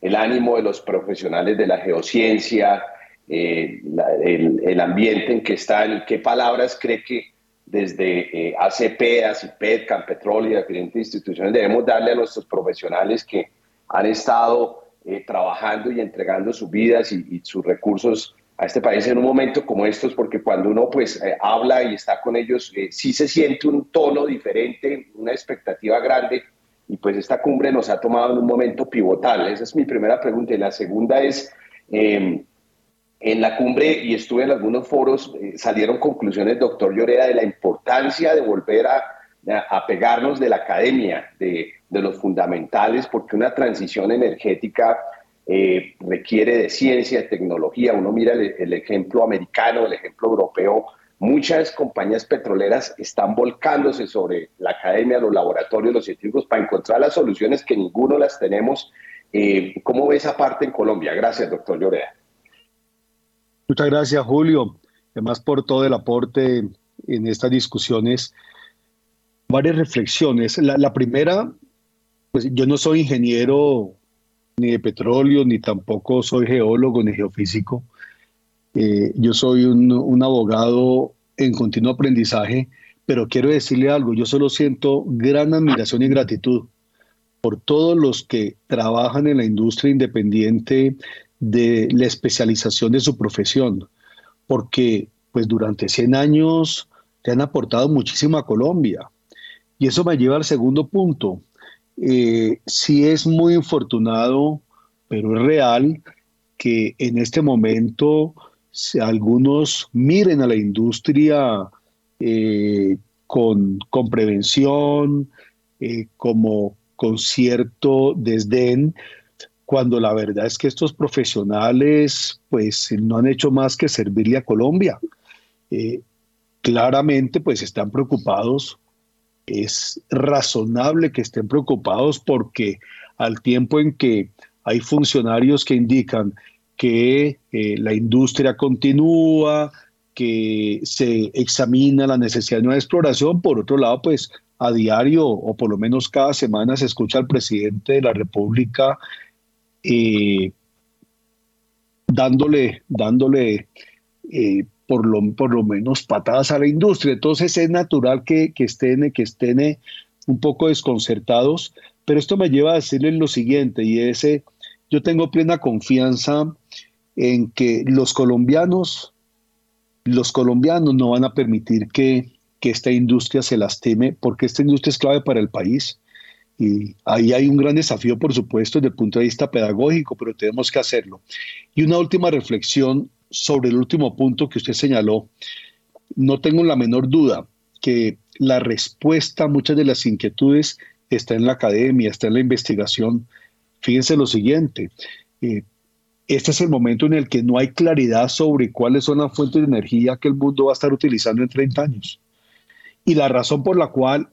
el ánimo de los profesionales de la geociencia, el, el, ambiente en que están? ¿Qué palabras cree que desde eh, ACP, ACIPED, Campetrol y diferentes instituciones, debemos darle a nuestros profesionales que han estado eh, trabajando y entregando sus vidas y, sus recursos a este país en un momento como estos, porque cuando uno pues eh, habla y está con ellos, sí se siente un tono diferente, una expectativa grande, y pues esta cumbre nos ha tomado en un momento pivotal. Esa es mi primera pregunta. Y la segunda es, en la cumbre, y estuve en algunos foros, eh, salieron conclusiones, doctor Lloreda, de la importancia de volver a, pegarnos de la academia, de, de, los fundamentales, porque una transición energética eh, requiere de ciencia, de tecnología. Uno mira el, ejemplo americano, el ejemplo europeo. Muchas compañías petroleras están volcándose sobre la academia, los laboratorios, los científicos, para encontrar las soluciones que ninguno las tenemos. Eh, ¿Cómo ve esa parte en Colombia? Gracias, doctor Lloreda. Muchas gracias, Julio. Además, por todo el aporte en estas discusiones. Varias reflexiones. La, primera, pues yo no soy ingeniero ni de petróleo, ni tampoco soy geólogo ni geofísico. Eh, yo soy un, abogado en continuo aprendizaje, pero quiero decirle algo, yo solo siento gran admiración y gratitud por todos los que trabajan en la industria independiente de la especialización de su profesión, porque pues durante 100 años te han aportado muchísimo a Colombia. Y eso me lleva al segundo punto. Eh, sí es muy infortunado, pero es real que en este momento algunos miren a la industria eh, con, con, prevención, eh, como con cierto desdén, cuando la verdad es que estos profesionales pues no han hecho más que servirle a Colombia. Eh, claramente pues están preocupados, es razonable que estén preocupados porque al tiempo en que hay funcionarios que indican que eh, la industria continúa, que se examina la necesidad de una exploración, por otro lado pues a diario o por lo menos cada semana se escucha al presidente de la República eh, dándole, dándole eh, por, lo, por lo menos patadas a la industria. Entonces es natural que, que, estén, que estén un poco desconcertados, pero esto me lleva a decirles lo siguiente, y es, yo tengo plena confianza en que los colombianos, los colombianos no van a permitir que, que esta industria se lastime, porque esta industria es clave para el país. Y ahí hay un gran desafío, por supuesto, desde el punto de vista pedagógico, pero tenemos que hacerlo. Y una última reflexión sobre el último punto que usted señaló. No tengo la menor duda, que la respuesta a muchas de las inquietudes está en la academia, está en la investigación. Fíjense lo siguiente, eh, este es el momento en el que no hay claridad sobre cuáles son las fuentes de energía que el mundo va a estar utilizando en 30 años. Y la razón por la cual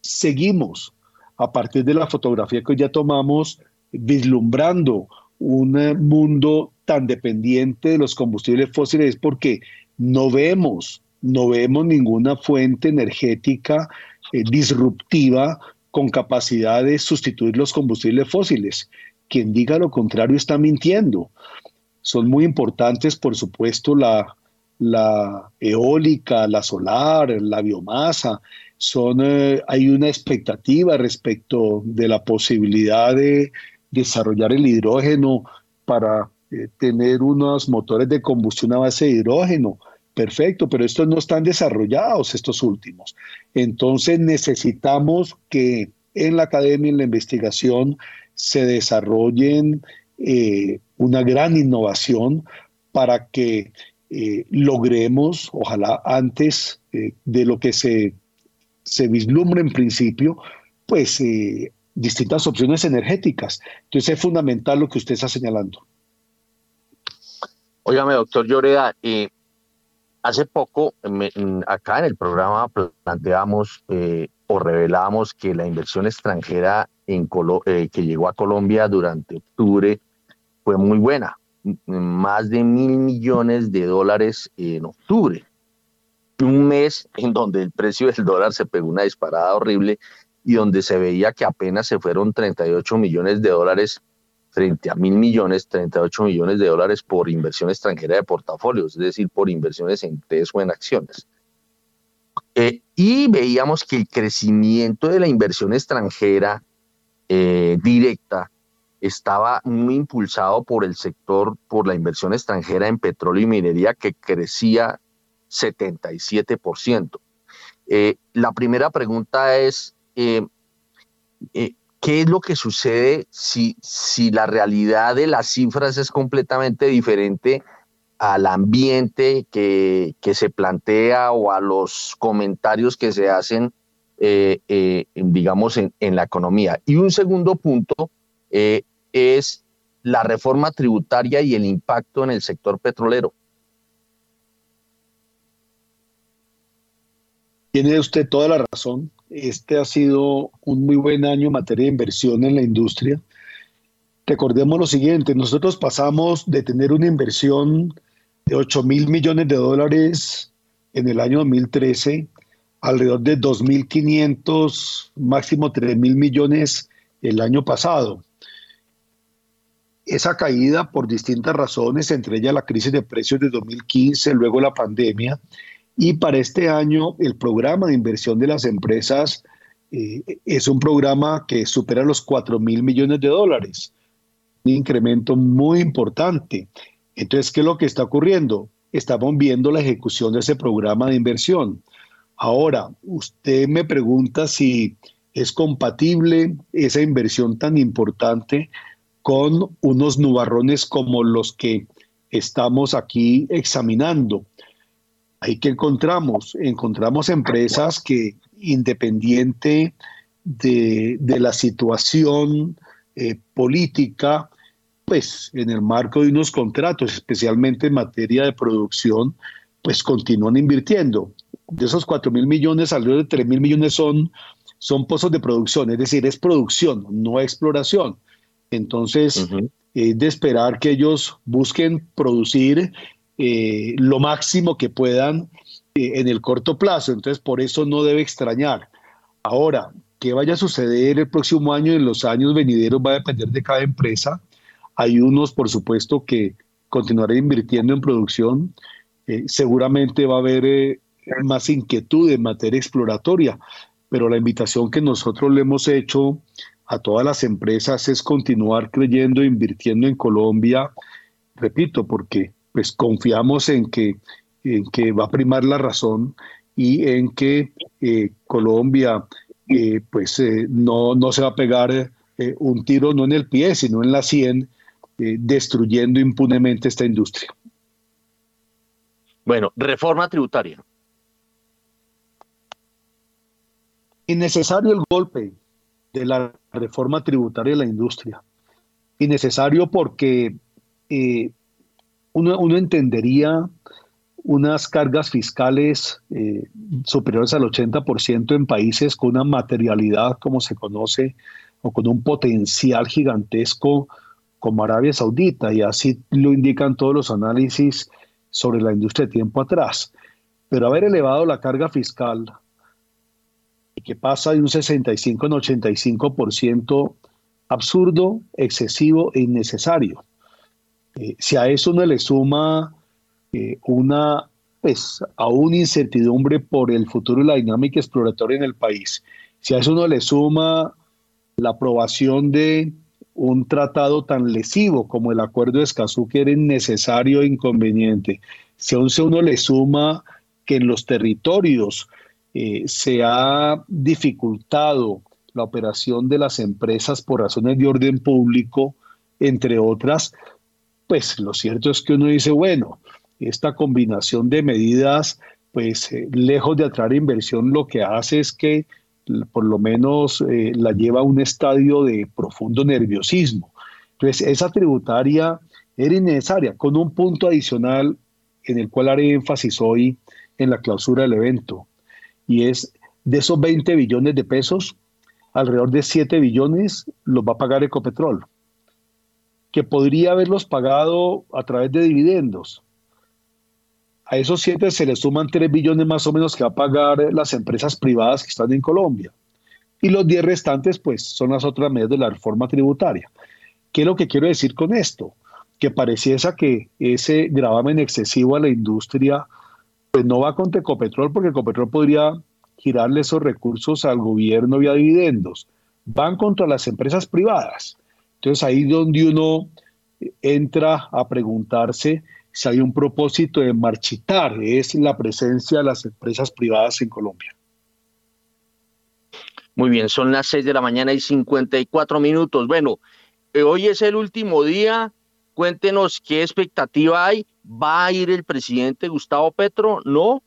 seguimos, a partir de la fotografía que ya tomamos, vislumbrando un mundo tan dependiente de los combustibles fósiles es porque no vemos, no vemos ninguna fuente energética eh, disruptiva con capacidad de sustituir los combustibles fósiles. Quien diga lo contrario está mintiendo. Son muy importantes, por supuesto, la, eólica, la solar, la biomasa. Son, eh, hay una expectativa respecto de la posibilidad de desarrollar el hidrógeno para eh, tener unos motores de combustión a base de hidrógeno. Perfecto, pero estos no están desarrollados, estos últimos. Entonces necesitamos que en la academia, en la investigación, se desarrollen eh, una gran innovación para que eh, logremos, ojalá antes de lo que se, se vislumbra en principio, pues distintas opciones energéticas. Entonces es fundamental lo que usted está señalando. Óigame, doctor Lloreda, eh, hace poco acá en el programa planteamos eh, o revelamos que la inversión extranjera en eh, que llegó a Colombia durante octubre fue muy buena, más de mil millones de dólares en octubre. Un mes en donde el precio del dólar se pegó una disparada horrible y donde se veía que apenas se fueron 38 millones de dólares frente a mil millones, 38 millones de dólares por inversión extranjera de portafolios, es decir, por inversiones en TES o en acciones. Eh, y veíamos que el crecimiento de la inversión extranjera eh, directa estaba muy impulsado por el sector, por la inversión extranjera en petróleo y minería que crecía 77%. Eh, la primera pregunta es, eh, ¿qué es lo que sucede si, si la realidad de las cifras es completamente diferente al ambiente que, se plantea o a los comentarios que se hacen, eh, digamos, en, en, la economía? Y un segundo punto es la reforma tributaria y el impacto en el sector petrolero. Tiene usted toda la razón. Este ha sido un muy buen año en materia de inversión en la industria. Recordemos lo siguiente, nosotros pasamos de tener una inversión de 8 mil millones de dólares en el año 2013, alrededor de 2.500, máximo 3 mil millones el año pasado. Esa caída por distintas razones, entre ellas la crisis de precios de 2015, luego la pandemia, y para este año, el programa de inversión de las empresas eh, es un programa que supera los 4 mil millones de dólares, un incremento muy importante. Entonces, ¿qué es lo que está ocurriendo? Estamos viendo la ejecución de ese programa de inversión. Ahora, usted me pregunta si es compatible esa inversión tan importante con unos nubarrones como los que estamos aquí examinando. Ahí que encontramos, encontramos empresas que independiente de, la situación eh, política, pues en el marco de unos contratos, especialmente en materia de producción, pues continúan invirtiendo. De esos 4 mil millones, alrededor de 3 mil millones son, son pozos de producción, es decir, es producción, no exploración. Entonces, es de esperar que ellos busquen producir eh, lo máximo que puedan eh, en el corto plazo. Entonces, por eso no debe extrañar. Ahora, ¿qué vaya a suceder el próximo año y en los años venideros va a depender de cada empresa. Hay unos, por supuesto, que continuarán invirtiendo en producción. Eh, seguramente va a haber más inquietud en materia exploratoria, pero la invitación que nosotros le hemos hecho a todas las empresas es continuar creyendo, invirtiendo en Colombia, repito, porque pues confiamos en que, en que va a primar la razón y en que eh, Colombia eh, pues eh, no, no se va a pegar un tiro no en el pie, sino en la sien, destruyendo impunemente esta industria. Bueno, reforma tributaria. Innecesario el golpe de la reforma tributaria de la industria. Innecesario porque eh, uno, entendería unas cargas fiscales eh, superiores al 80% en países con una materialidad, como se conoce, o con un potencial gigantesco como Arabia Saudita, y así lo indican todos los análisis sobre la industria de tiempo atrás. Pero haber elevado la carga fiscal y que pasa de un 65 a un 85% absurdo, excesivo e innecesario. Eh, si a eso uno le suma eh, una, pues, aún incertidumbre por el futuro y la dinámica exploratoria en el país, si a eso uno le suma la aprobación de un tratado tan lesivo como el acuerdo de Escazú, que era innecesario e inconveniente. Si aún uno le suma que en los territorios eh, se ha dificultado la operación de las empresas por razones de orden público, entre otras, pues lo cierto es que uno dice, bueno, esta combinación de medidas, pues eh, lejos de atraer inversión, lo que hace es que por lo menos eh, la lleva a un estadio de profundo nerviosismo. Entonces, esa tributaria era innecesaria, con un punto adicional en el cual haré énfasis hoy en la clausura del evento, y es de esos 20 billones de pesos, alrededor de 7 billones los va a pagar Ecopetrol, que podría haberlos pagado a través de dividendos, a esos siete se le suman 3 billones más o menos que va a pagar las empresas privadas que están en Colombia. Y los 10 restantes, pues, son las otras medidas de la reforma tributaria. ¿Qué es lo que quiero decir con esto? Que pareciese que ese gravamen excesivo a la industria, pues no va contra Ecopetrol, porque Ecopetrol podría girarle esos recursos al gobierno vía dividendos. Van contra las empresas privadas. Entonces ahí donde uno entra a preguntarse si hay un propósito de marchitar, es la presencia de las empresas privadas en Colombia. Muy bien, son las 6 de la mañana y 54 minutos. Bueno, eh, hoy es el último día. Cuéntenos qué expectativa hay. ¿Va a ir el presidente Gustavo Petro? ¿No?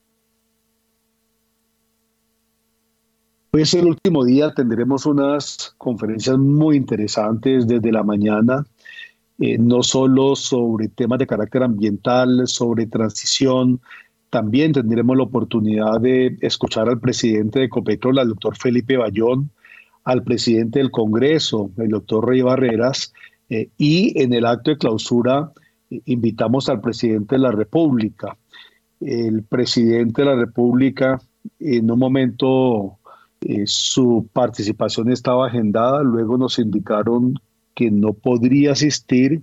Hoy es el último día, tendremos unas conferencias muy interesantes desde la mañana. Eh, no solo sobre temas de carácter ambiental, sobre transición, también tendremos la oportunidad de escuchar al presidente de Ecopetrol, al doctor Felipe Bayón, al presidente del Congreso, el doctor Rey Barreras, eh, y en el acto de clausura eh, invitamos al presidente de la República. El presidente de la República, en un momento su participación estaba agendada, luego nos indicaron que no podría asistir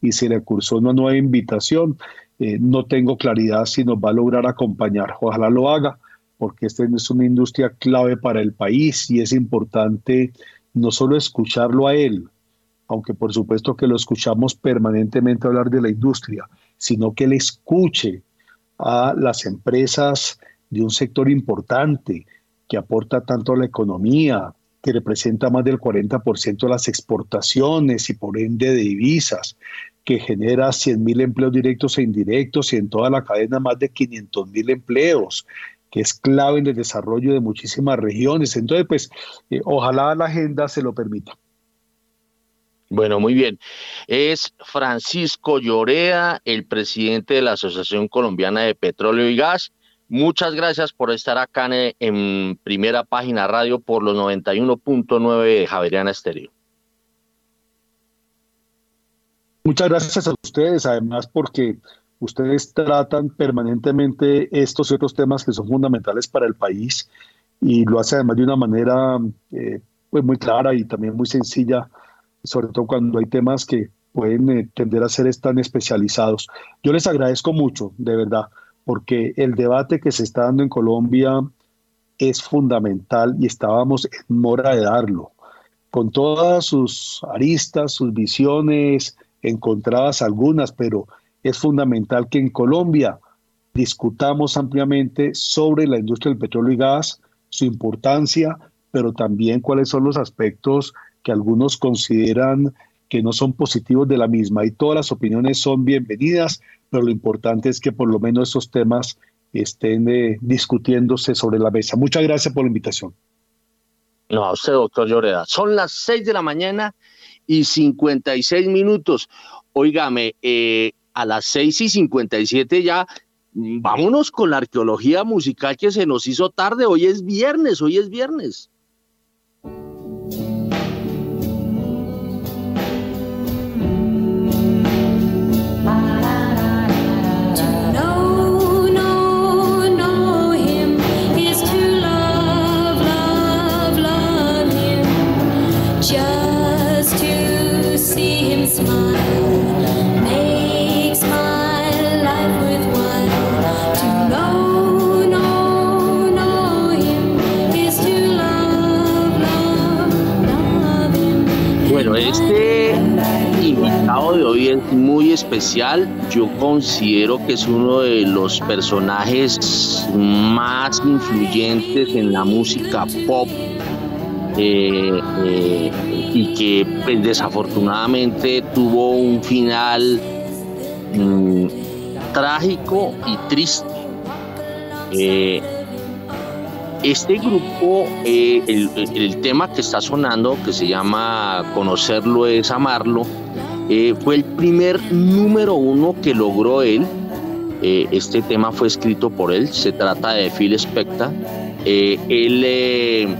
y se le cursó una nueva invitación. Eh, no tengo claridad si nos va a lograr acompañar. Ojalá lo haga, porque esta es una industria clave para el país y es importante no solo escucharlo a él, aunque por supuesto que lo escuchamos permanentemente hablar de la industria, sino que él escuche a las empresas de un sector importante que aporta tanto a la economía, que representa más del 40% de las exportaciones y por ende de divisas, que genera 100.000 empleos directos e indirectos y en toda la cadena más de 500.000 empleos, que es clave en el desarrollo de muchísimas regiones. Entonces, pues, eh, ojalá la agenda se lo permita. Bueno, muy bien. Es Francisco Llorea, el presidente de la Asociación Colombiana de Petróleo y Gas. Muchas gracias por estar acá en, Primera Página Radio por los 91.9 de Javeriana Estéreo. Muchas gracias a ustedes, además porque ustedes tratan permanentemente estos y otros temas que son fundamentales para el país y lo hacen además de una manera eh, pues muy clara y también muy sencilla, sobre todo cuando hay temas que pueden eh, tender a ser tan especializados. Yo les agradezco mucho, de verdad porque el debate que se está dando en Colombia es fundamental y estábamos en mora de darlo, con todas sus aristas, sus visiones encontradas algunas, pero es fundamental que en Colombia discutamos ampliamente sobre la industria del petróleo y gas, su importancia, pero también cuáles son los aspectos que algunos consideran que no son positivos de la misma. Y todas las opiniones son bienvenidas, pero lo importante es que por lo menos esos temas estén eh, discutiéndose sobre la mesa. Muchas gracias por la invitación. No, a usted, doctor Lloreda. Son las 6 de la mañana y 56 minutos. Óigame, eh, a las 6 y 57 ya vámonos con la arqueología musical que se nos hizo tarde. Hoy es viernes, hoy es viernes. Especial. Yo considero que es uno de los personajes más influyentes en la música pop eh, eh, y que pues, desafortunadamente tuvo un final mm, trágico y triste. Eh, este grupo, el, el, tema que está sonando, que se llama Conocerlo es amarlo, eh, fue el primer número uno que logró él. Eh, este tema fue escrito por él. Se trata de Phil Spector. Eh, él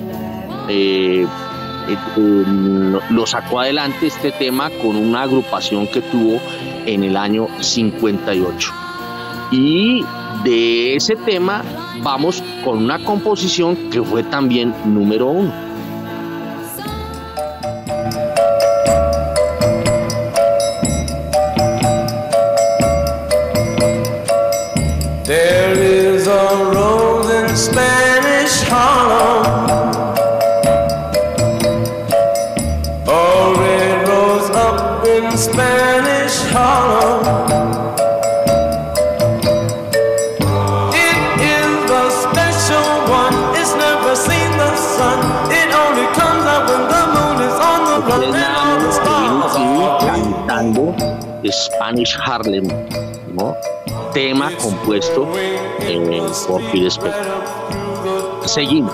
lo sacó adelante este tema con una agrupación que tuvo en el año 58. Y de ese tema vamos con una composición que fue también número uno. Spanish Harlem, ¿no? tema compuesto eh, por Phil Spector. Seguimos.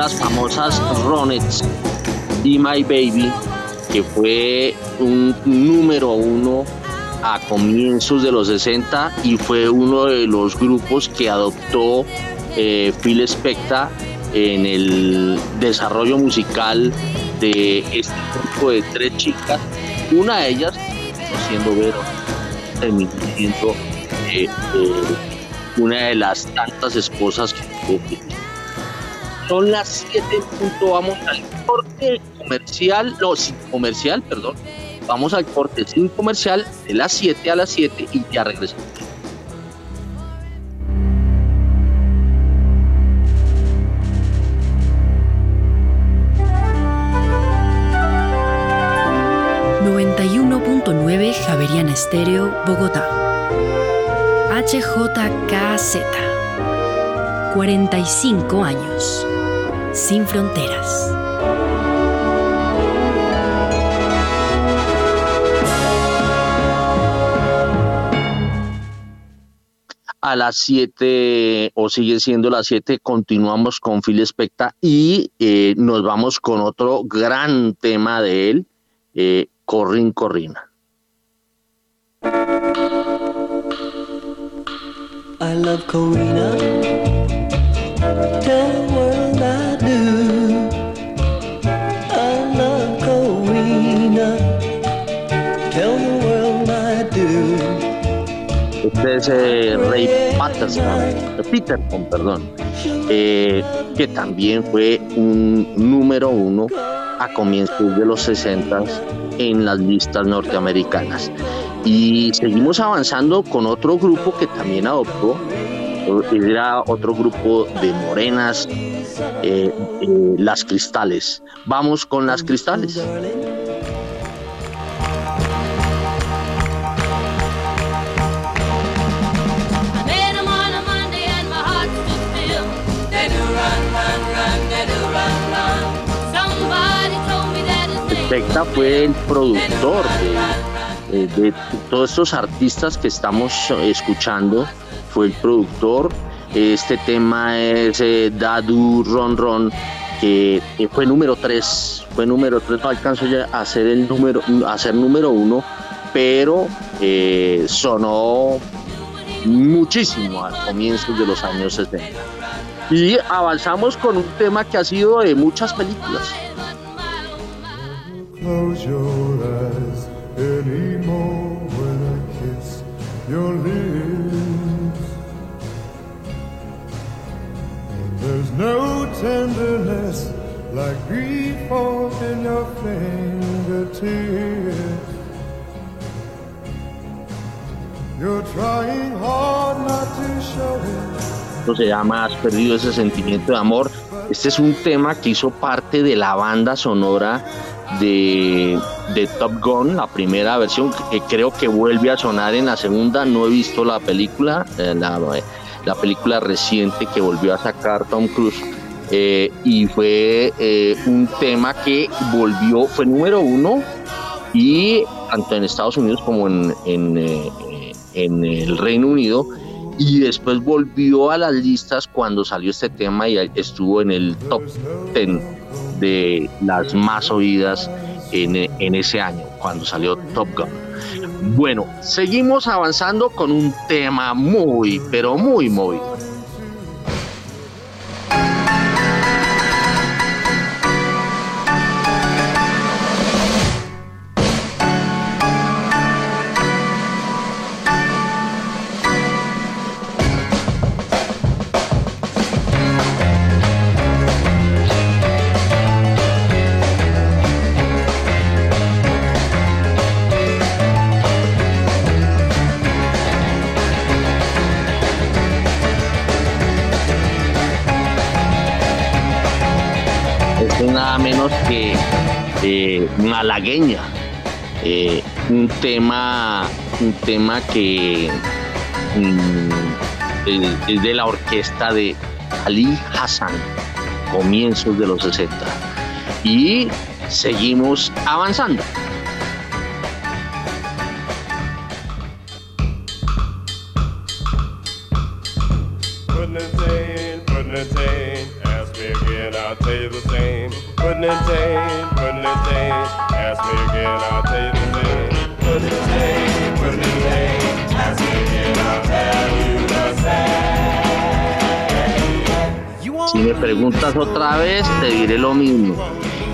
Las famosas Ronets y My Baby, que fue un número uno a comienzos de los 60 y fue uno de los grupos que adoptó eh, Phil Spector en el desarrollo musical de este grupo de tres chicas, una de ellas siendo Vero, eh, eh, una de las tantas esposas que tuvo son las 7 punto, vamos al corte comercial, no, sin comercial, perdón. Vamos al corte sin comercial de las 7 a las 7 y ya regresamos. Javerian Estéreo, Bogotá. HJKZ. 45 años sin fronteras. A las 7, o sigue siendo las 7, continuamos con Phil Specta y eh, nos vamos con otro gran tema de él, eh, Corrin Corrina. I love Corina. De ese Ray Patterson, Peterson, perdón, eh, que también fue un número uno a comienzos de los 60 en las listas norteamericanas. Y seguimos avanzando con otro grupo que también adoptó, era otro grupo de morenas, eh, eh, Las Cristales. Vamos con Las Cristales. Fue el productor de, de, todos estos artistas que estamos escuchando, fue el productor. Este tema es eh, Dadu Ron Ron, que fue número 3, fue número 3, no alcanzó ya a ser el número, a ser número 1, pero eh, sonó muchísimo a comienzos de los años 60. Y avanzamos con un tema que ha sido de muchas películas. Close your eyes anymore when I kiss your lips. There's no tenderness like grief in your fingertips. You're trying hard not to show it. Se llama Has perdido ese sentimiento de amor. Este es un tema que hizo parte de la banda sonora de, de, Top Gun, la primera versión, que creo que vuelve a sonar en la segunda. No he visto la película, eh, la, la, película reciente que volvió a sacar Tom Cruise. Eh, y fue eh, un tema que volvió, fue número uno y tanto en Estados Unidos como en, en, en el Reino Unido y después volvió a las listas cuando salió este tema y estuvo en el top 10 de las más oídas en, en ese año, cuando salió Top Gun. Bueno, seguimos avanzando con un tema muy, pero muy movido. Malagueña. Eh, un tema, un tema que mm, es de la orquesta de Ali Hassan, comienzos de los 60. Y seguimos avanzando. Me preguntas otra vez, te diré lo mismo.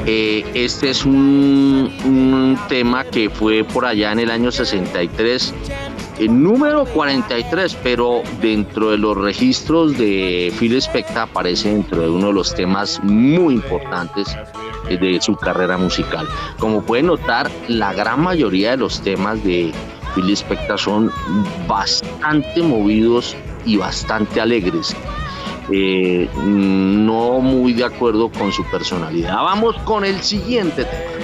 Eh, este es un, un, tema que fue por allá en el año 63, el número 43, pero dentro de los registros de Phil Spector aparece dentro de uno de los temas muy importantes de su carrera musical. Como pueden notar, la gran mayoría de los temas de Phil Spector son bastante movidos y bastante alegres. Eh, no muy de acuerdo con su personalidad. Vamos con el siguiente tema.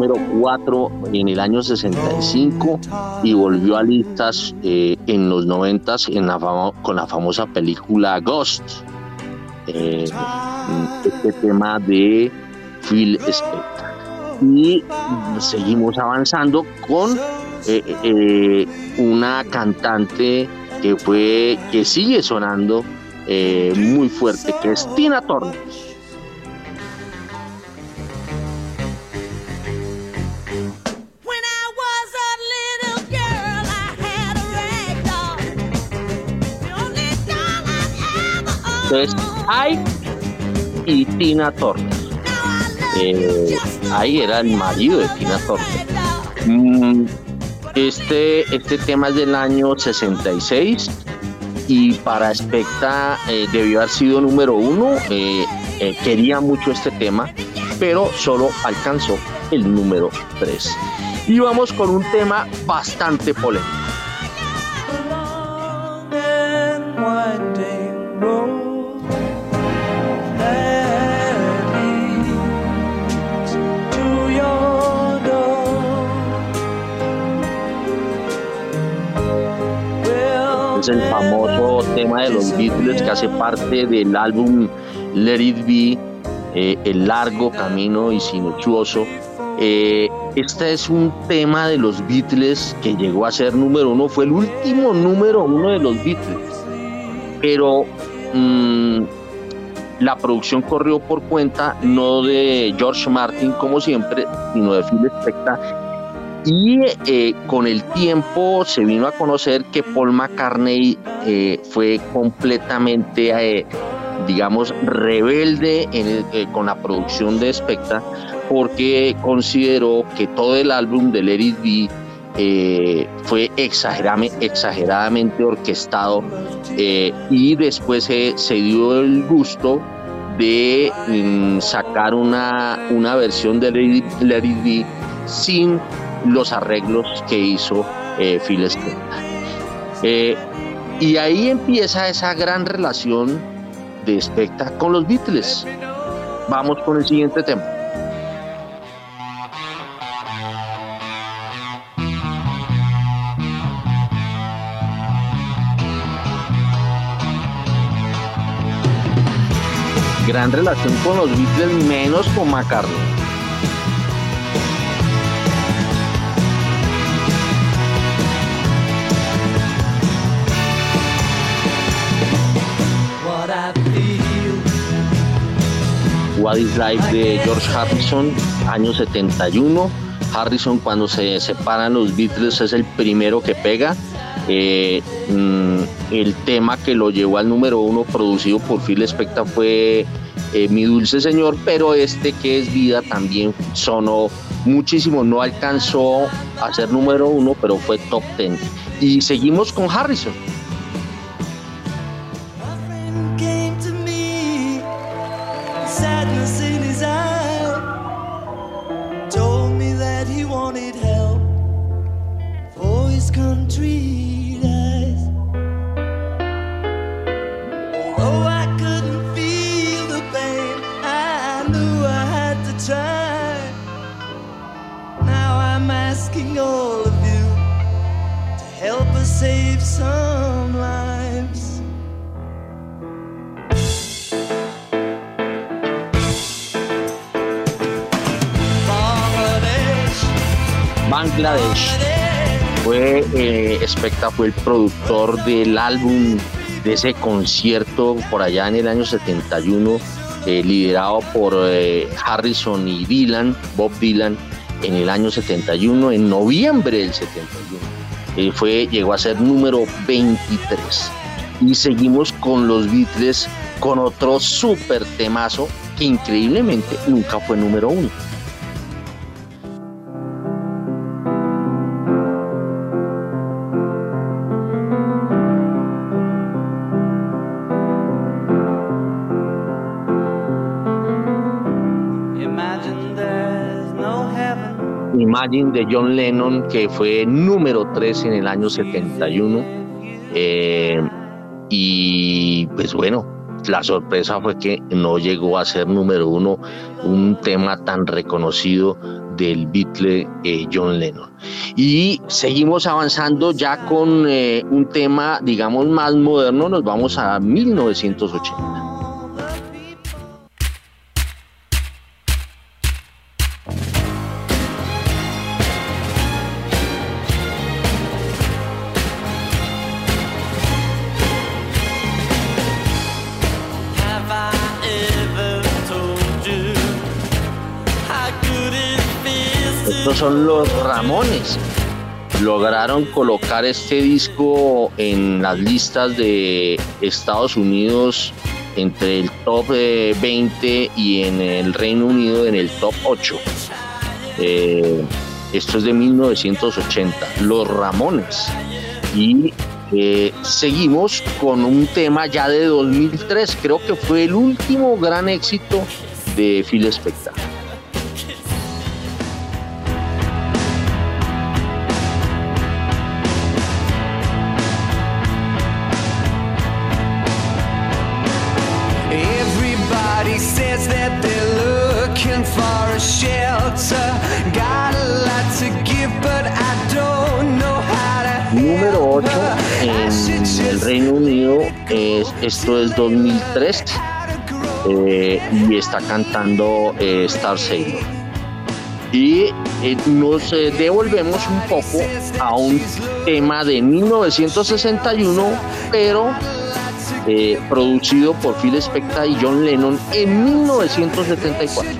Número 4 en el año 65 y volvió a listas eh, en los 90 en la con la famosa película Ghost. Eh, este tema de Phil Spector. Y seguimos avanzando con eh, una cantante que fue que sigue sonando muy fuerte, que es Entonces, hay y Tina Turner. Eh, era el marido de Tina Turner. Mm, este, este tema es del año 66 y para Specta eh, debió haber sido número uno. Eh, quería mucho este tema, pero solo alcanzó el número 3. Y vamos con un tema bastante polémico. Tema de los Beatles que hace parte del álbum Let It Be, eh, El largo camino y sinuoso. Eh, este es un tema de los Beatles que llegó a ser número uno, fue el último número uno de los Beatles. Pero mm, la producción corrió por cuenta no de George Martin como siempre, sino de Phil Spector y eh, con el tiempo se vino a conocer que Paul McCartney eh, fue completamente, eh, digamos, rebelde con la producción de Spectra porque consideró que todo el álbum de Let It Be fue exageradamente orquestado y después se dio el gusto de mm, sacar una, versión de Let It sin los arreglos que hizo eh, Phil Spector. Eh, y ahí empieza esa gran relación de Spector con los Beatles. Vamos con el siguiente tema. Gran relación con los Beatles, menos con McCartney. What is Life de George Harrison, año 71. Harrison cuando se separan los Beatles es el primero que pega. Eh, mm, el tema que lo llevó al número uno producido por Phil Spector fue eh, Mi Dulce Señor, pero este que es Vida también sonó muchísimo, no alcanzó a ser número uno, pero fue top ten. Y seguimos con Harrison. Eh, fue el productor del álbum de ese concierto por allá en el año 71, eh, liderado por eh, Harrison y Dylan, Bob Dylan, en el año 71, en noviembre del 71. fue, llegó a ser número 23. Y seguimos con los Beatles con otro súper temazo que increíblemente nunca fue número uno. De John Lennon, que fue número 3 en el año 71. Eh, y pues bueno, la sorpresa fue que no llegó a ser número uno un tema tan reconocido del Beatle eh, John Lennon. Y seguimos avanzando ya con eh, un tema, digamos, más moderno, nos vamos a 1980. Ramones. Lograron colocar este disco en las listas de Estados Unidos entre el top 20 y en el Reino Unido en el top 8. Eh, esto es de 1980, Los Ramones. Y eh, seguimos con un tema ya de 2003, creo que fue el último gran éxito de Phil Spector. Esto es 2003 eh, y está cantando eh, Star Sailor. Y eh, nos devolvemos un poco a un tema de 1961, pero producido por Phil Spector y John Lennon en 1974.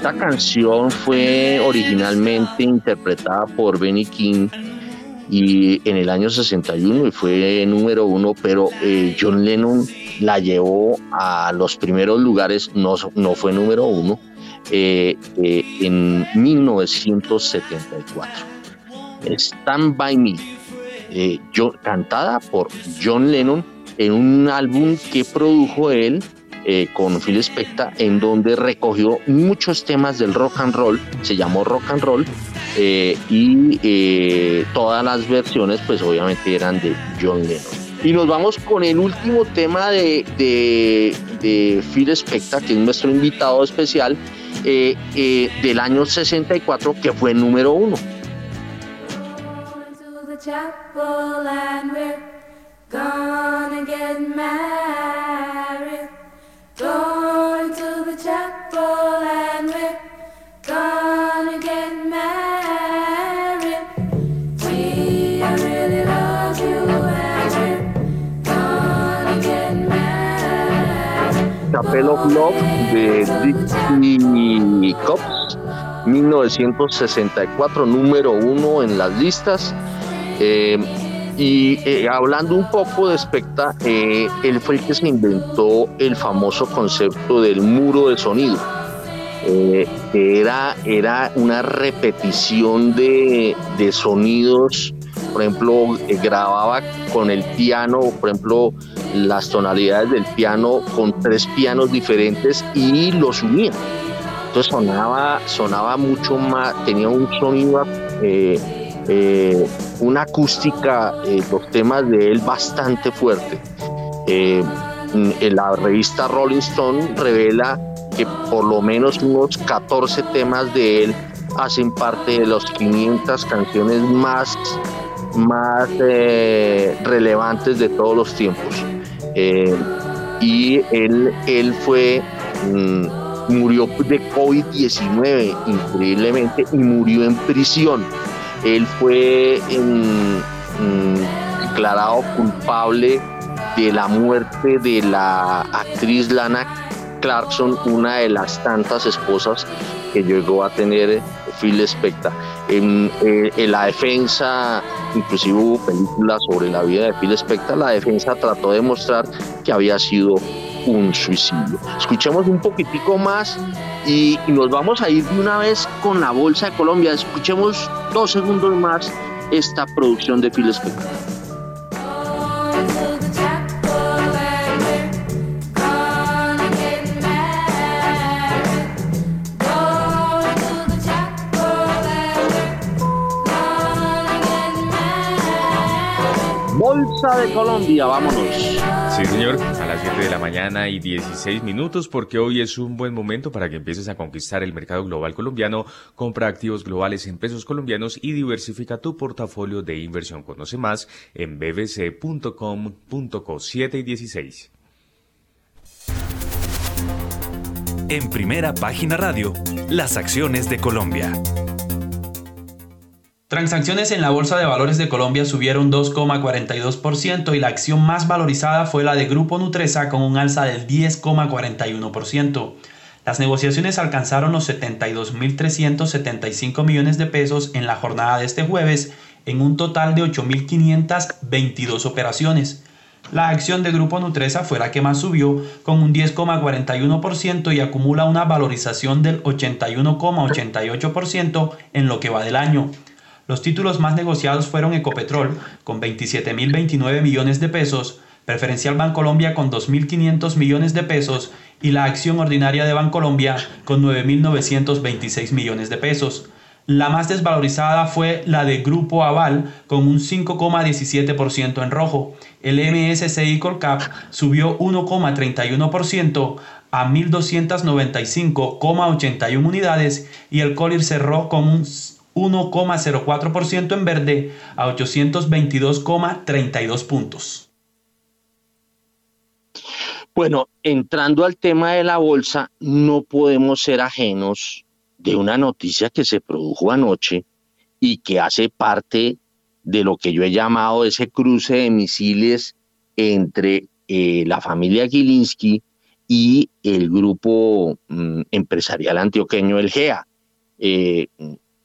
Esta canción fue originalmente interpretada por Benny King y en el año 61 y fue número uno, pero eh, John Lennon la llevó a los primeros lugares, no, no fue número uno, eh, eh, en 1974. Stand By Me, cantada por John Lennon en un álbum que produjo él eh, con Phil Spector, en donde recogió muchos temas del rock and roll, se llamó rock and roll, eh, y eh, todas las versiones pues obviamente eran de John Lennon. Y nos vamos con el último tema de, Phil Spector, que es nuestro invitado especial, del año 64, que fue número uno. Chapel of Love de Dixie Cops, 1964, número uno en las listas. Eh, y eh, hablando un poco de Specta, eh, él fue el que se inventó el famoso concepto del muro de sonido. era, era una repetición de, de sonidos, por ejemplo, grababa con el piano, por ejemplo, las tonalidades del piano con tres pianos diferentes y los unía. Entonces sonaba, sonaba mucho más, tenía un sonido, eh, eh, una acústica, eh, los temas de él bastante fuerte. en la revista Rolling Stone revela que por lo menos unos 14 temas de él hacen parte de las 500 canciones más, más relevantes de todos los tiempos. Eh, y él, él fue, mm, murió de COVID-19 increíblemente y murió en prisión. Él fue mm, declarado culpable de la muerte de la actriz Lana Clarkson, una de las tantas esposas que llegó a tener Phil Spector. En, eh, la defensa, inclusive hubo películas sobre la vida de Phil Spector, la defensa trató de mostrar que había sido un suicidio. Escuchemos un poquitico más y, nos vamos a ir de una vez con la Bolsa de Colombia. Escuchemos dos segundos más esta producción de Phil. Bolsa de Colombia, vámonos. Sí, señor, a las 7 de la mañana y 16 minutos, porque hoy es un buen momento para que empieces a conquistar el mercado global colombiano. Compra activos globales en pesos colombianos y diversifica tu portafolio de inversión. Conoce más en bbc.com.co 7 y 16. En primera página radio, las acciones de Colombia. Transacciones en la Bolsa de Valores de Colombia subieron 2,42% y la acción más valorizada fue la de Grupo Nutresa con un alza del 10,41%. Las negociaciones alcanzaron los 72.375 millones de pesos en la jornada de este jueves en un total de 8.522 operaciones. La acción de Grupo Nutresa fue la que más subió con un 10,41% y acumula una valorización del 81,88% en lo que va del año. Los títulos más negociados fueron Ecopetrol, con 27.029 millones de pesos, Preferencial Bancolombia con 2.500 millones de pesos y la acción ordinaria de Bancolombia con 9.926 millones de pesos. La más desvalorizada fue la de Grupo Aval con un 5,17% en rojo. El MSCI Colcap subió 1,31% a 1.295,81 unidades y el Colir cerró con un 1,04% en verde a 822,32 puntos. Bueno, entrando al tema de la bolsa, no podemos ser ajenos de una noticia que se produjo anoche y que hace parte de lo que yo he llamado ese cruce de misiles entre eh, la familia Gilinski y el grupo mm, empresarial antioqueño, el GEA. Eh,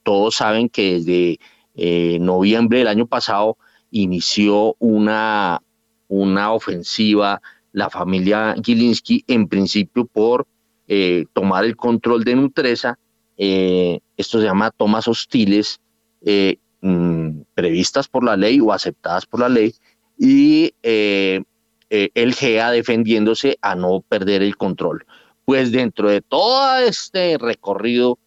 todos saben que desde eh, noviembre del año pasado inició una, una ofensiva la familia Gilinski, en principio por eh, tomar el control de Nutresa. Eh, esto se llama tomas hostiles mm, previstas por la ley o aceptadas por la ley y el GEA defendiéndose a no perder el control. Pues dentro de todo este recorrido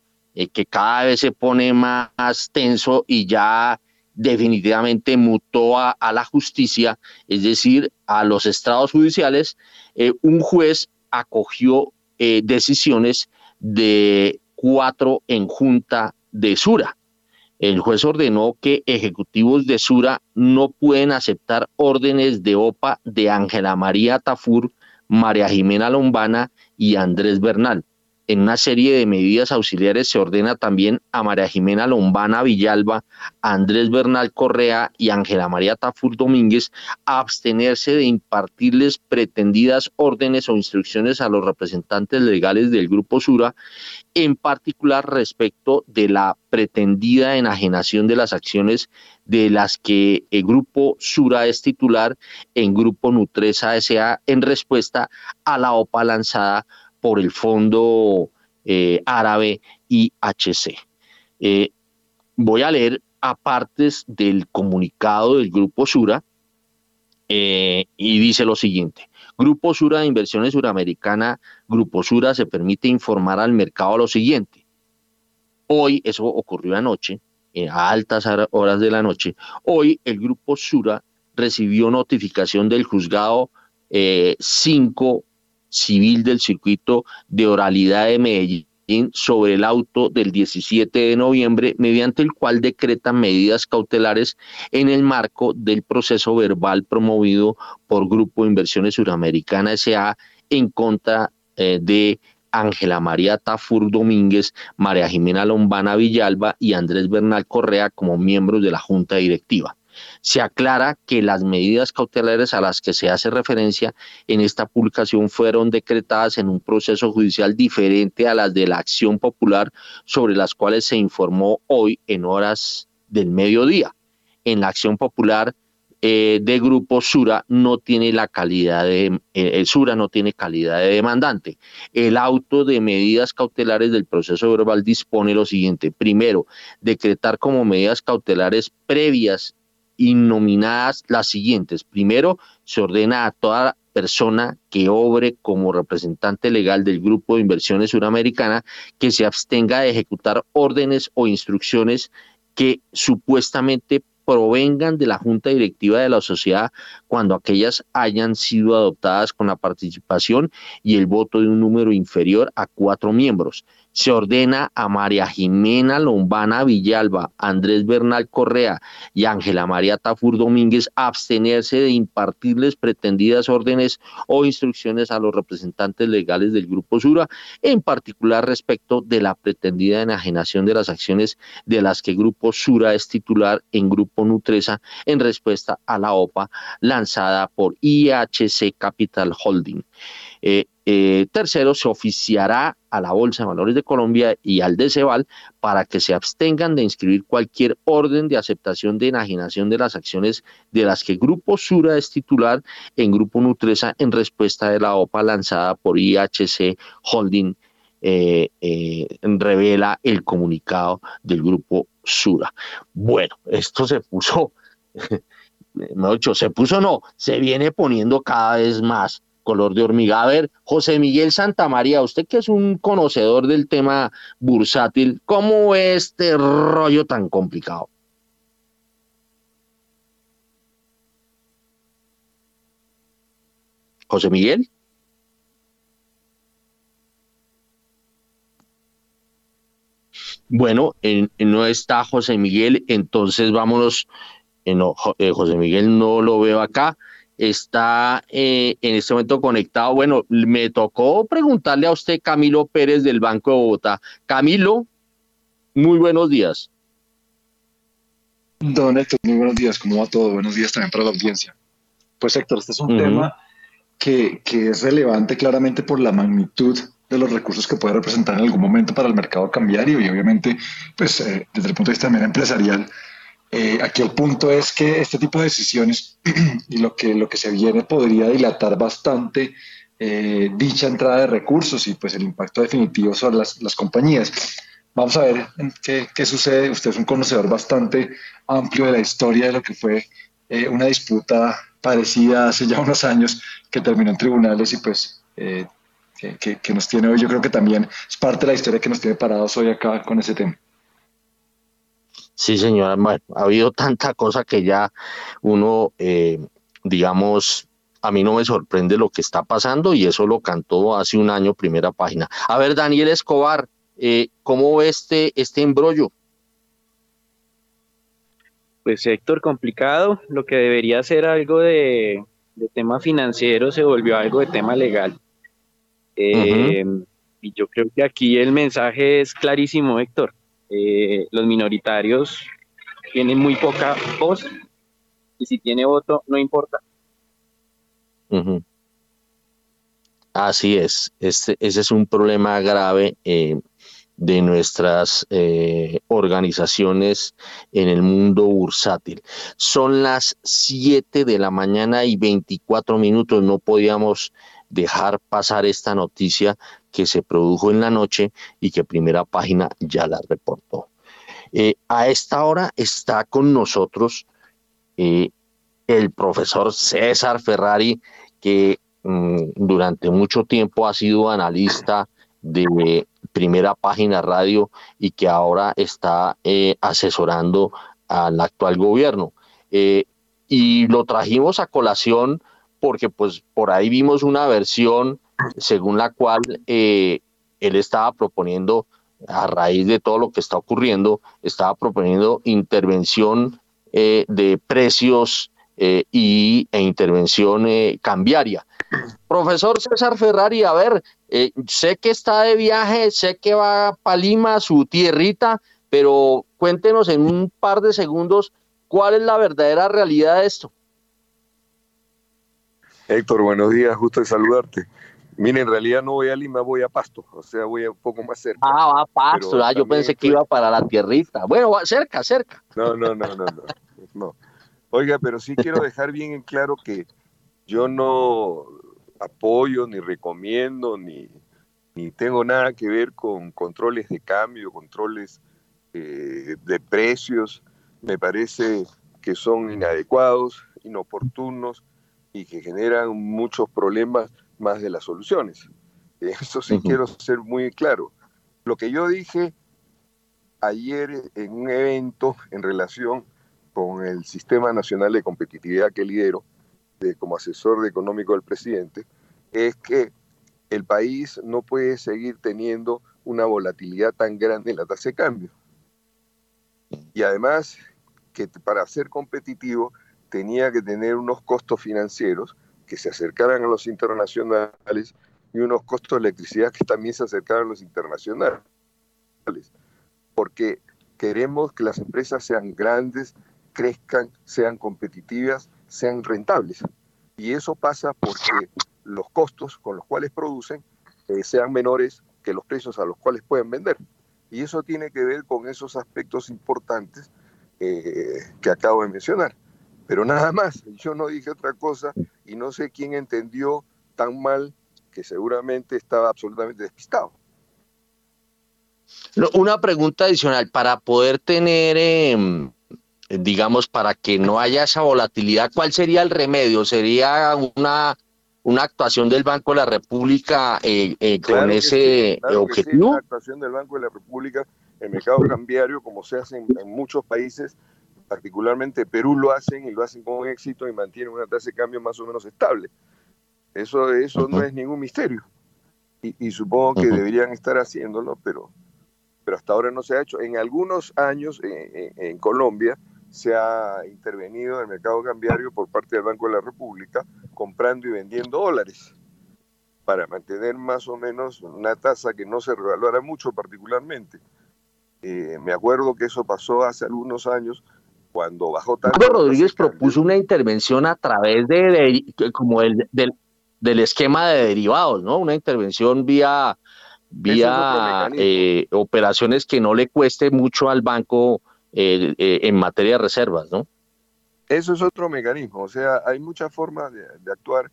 que cada vez se pone más tenso y ya definitivamente mutó a, la justicia, es decir, a los estrados judiciales, eh, un juez acogió eh, decisiones de cuatro en junta de Sura. El juez ordenó que ejecutivos de Sura no pueden aceptar órdenes de OPA de Ángela María Tafur, María Jimena Lombana y Andrés Bernal en una serie de medidas auxiliares se ordena también a María Jimena Lombana Villalba, Andrés Bernal Correa y Ángela María Tafur Domínguez abstenerse de impartirles pretendidas órdenes o instrucciones a los representantes legales del Grupo Sura, en particular respecto de la pretendida enajenación de las acciones de las que el Grupo Sura es titular en Grupo Nutresa S.A. en respuesta a la OPA lanzada por el Fondo eh, Árabe IHC. Eh, voy a leer apartes del comunicado del Grupo Sura eh, y dice lo siguiente. Grupo Sura de Inversiones Suramericana, Grupo Sura se permite informar al mercado lo siguiente. Hoy, eso ocurrió anoche, a altas horas de la noche, hoy el Grupo Sura recibió notificación del juzgado 5 civil del circuito de oralidad de Medellín sobre el auto del 17 de noviembre, mediante el cual decreta medidas cautelares en el marco del proceso verbal promovido por Grupo Inversiones Suramericana S.A. en contra eh, de Ángela María Tafur Domínguez, María Jimena Lombana Villalba y Andrés Bernal Correa como miembros de la Junta Directiva. Se aclara que las medidas cautelares a las que se hace referencia en esta publicación fueron decretadas en un proceso judicial diferente a las de la acción popular sobre las cuales se informó hoy en horas del mediodía. En la acción popular eh, de grupo Sura no tiene la calidad de eh, Sura no tiene calidad de demandante. El auto de medidas cautelares del proceso verbal dispone lo siguiente: primero, decretar como medidas cautelares previas nominadas las siguientes. Primero, se ordena a toda persona que obre como representante legal del Grupo de Inversiones Suramericana que se abstenga de ejecutar órdenes o instrucciones que supuestamente provengan de la junta directiva de la sociedad cuando aquellas hayan sido adoptadas con la participación y el voto de un número inferior a cuatro miembros se ordena a María Jimena Lombana Villalba, Andrés Bernal Correa y Ángela María Tafur Domínguez abstenerse de impartirles pretendidas órdenes o instrucciones a los representantes legales del Grupo Sura, en particular respecto de la pretendida enajenación de las acciones de las que Grupo Sura es titular en Grupo Nutresa en respuesta a la OPA lanzada por IHC Capital Holding. Eh, eh, tercero, se oficiará a la Bolsa de Valores de Colombia y al DECEVAL para que se abstengan de inscribir cualquier orden de aceptación de enajenación de las acciones de las que Grupo Sura es titular en Grupo Nutresa en respuesta de la OPA lanzada por IHC Holding. Eh, eh, revela el comunicado del grupo Sura. Bueno, esto se puso, mejor dicho, se puso no, se viene poniendo cada vez más color de hormiga. A ver, José Miguel Santamaría, usted que es un conocedor del tema bursátil, ¿cómo es este rollo tan complicado? José Miguel. Bueno, no está José Miguel, entonces vámonos. Eh, eh, José Miguel no lo veo acá. Está eh, en este momento conectado. Bueno, me tocó preguntarle a usted, Camilo Pérez del Banco de Bogotá. Camilo, muy buenos días. Don Héctor, muy buenos días. ¿Cómo va todo? Buenos días también para la audiencia. Pues Héctor, este es un tema que, que es relevante claramente por la magnitud de los recursos que puede representar en algún momento para el mercado cambiario y obviamente, pues eh, desde el punto de vista también empresarial, eh, aquí el punto es que este tipo de decisiones y lo que, lo que se viene podría dilatar bastante eh, dicha entrada de recursos y pues el impacto definitivo sobre las, las compañías. Vamos a ver qué, qué, sucede. Usted es un conocedor bastante amplio de la historia de lo que fue una disputa parecida hace ya unos años que terminó en tribunales y pues que, nos tiene hoy. Yo creo que también es parte de la historia que nos tiene parados hoy acá con ese tema. Sí, señora. Bueno, ha habido tanta cosa que ya uno, eh, digamos, a mí no me sorprende lo que está pasando y eso lo cantó hace un año, primera página. A ver, Daniel Escobar, eh, ¿cómo ve este, este embrollo? Pues Héctor, complicado. Lo que debería ser algo de tema financiero se volvió algo de tema legal. Eh, y yo creo que aquí el mensaje es clarísimo, Héctor. Eh, los minoritarios tienen muy poca voz y si tiene voto no importa. Así es, este, ese es un problema grave eh, de nuestras organizaciones en el mundo bursátil. Son las 7 de la mañana y 24 minutos, no podíamos dejar pasar esta noticia que se produjo en la noche y que primera página ya la reportó. Eh, a esta hora está con nosotros eh, el profesor César Ferrari, que mm, durante mucho tiempo ha sido analista de primera página radio y que ahora está eh, asesorando al actual gobierno. y lo trajimos a colación porque pues por ahí vimos una versión según la cual eh, él estaba proponiendo, a raíz de todo lo que está ocurriendo, estaba proponiendo intervención eh, de precios eh, y, e intervención cambiaria. Profesor César Ferrari, a ver, sé que está de viaje, sé que va para Lima, su tierrita, pero cuéntenos en un par de segundos cuál es la verdadera realidad de esto. Héctor, buenos días, gusto de saludarte. Mire, en realidad no voy a Lima, voy a Pasto, o sea, voy un poco más cerca. Ah, va a Pasto, ah, yo pensé que iba para la tierrita. Bueno, cerca, cerca. No, no, no, no, no, no. Oiga, pero sí quiero dejar bien en claro que yo no apoyo, ni recomiendo, ni, ni tengo nada que ver con controles de cambio, controles eh, de precios. Me parece que son inadecuados, inoportunos y que generan muchos problemas más de las soluciones. Eso sí quiero ser muy claro. Lo que yo dije ayer en un evento en relación con el Sistema Nacional de Competitividad que lidero de, como asesor económico del presidente, es que el país no puede seguir teniendo una volatilidad tan grande en la tasa de cambio. Y además que para ser competitivo tenía que tener unos costos financieros que se acercaran a los internacionales y unos costos de electricidad que también se acercaran a los internacionales. Porque queremos que las empresas sean grandes, crezcan, sean competitivas, sean rentables. Y eso pasa porque los costos con los cuales producen eh, sean menores que los precios a los cuales pueden vender. Y eso tiene que ver con esos aspectos importantes eh, que acabo de mencionar. Pero nada más, yo no dije otra cosa y no sé quién entendió tan mal que seguramente estaba absolutamente despistado. Una pregunta adicional, para poder tener, em, digamos, para que no haya esa volatilidad, ¿cuál sería el remedio? ¿Sería una, una actuación del Banco de la República eh, eh, con ese objetivo. una actuación del Banco de la República el mercado cambiario, como se hace en, muchos países, particularmente Perú lo hacen y lo hacen con éxito y mantienen una tasa de cambio más o menos estable. Eso, eso no es ningún misterio. Y, supongo que deberían estar haciéndolo, pero, pero hasta ahora no se ha hecho. En algunos años en Colombia se ha intervenido en el mercado cambiario por parte del Banco de la República comprando y vendiendo dólares para mantener más o menos una tasa que no se revaluara mucho particularmente. Eh, me acuerdo que eso pasó hace algunos años cuando bajó tanto. Rodríguez propuso una intervención a través de, como el, del, del, esquema de derivados, ¿no? Una intervención vía, vía eh, operaciones que no le cueste mucho al banco eh, en materia de reservas, ¿no? Eso es otro mecanismo, o sea, hay muchas formas de, actuar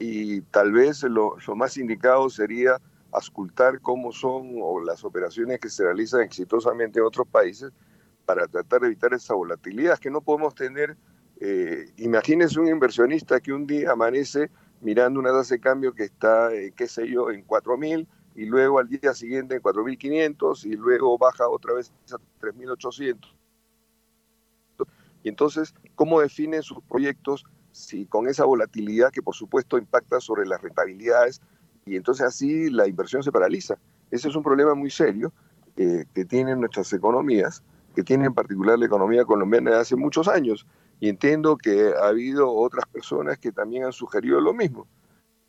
y tal vez lo, lo más indicado sería ascultar cómo son o las operaciones que se realizan exitosamente en otros países para tratar de evitar esa volatilidad que no podemos tener. Eh, imagínense un inversionista que un día amanece mirando una tasa de cambio que está, eh, qué sé yo, en 4.000 y luego al día siguiente en 4.500 y luego baja otra vez a 3.800. Y entonces, ¿cómo definen sus proyectos si con esa volatilidad que por supuesto impacta sobre las rentabilidades y entonces así la inversión se paraliza. Ese es un problema muy serio eh, que tienen nuestras economías, que tiene en particular la economía colombiana de hace muchos años. Y entiendo que ha habido otras personas que también han sugerido lo mismo.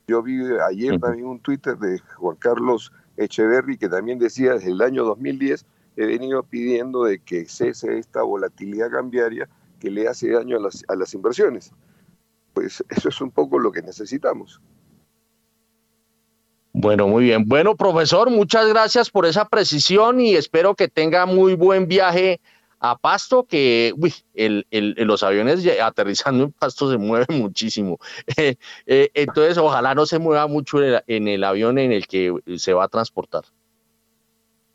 Yo vi ayer también un Twitter de Juan Carlos Echeverry que también decía desde el año 2010 he venido pidiendo de que cese esta volatilidad cambiaria que le hace daño a las, a las inversiones. Pues eso es un poco lo que necesitamos. Bueno, muy bien. Bueno, profesor, muchas gracias por esa precisión y espero que tenga muy buen viaje a Pasto, que uy, el, el, los aviones aterrizando en Pasto se mueven muchísimo. Eh, entonces, ojalá no se mueva mucho en el, avión en el que se va a transportar.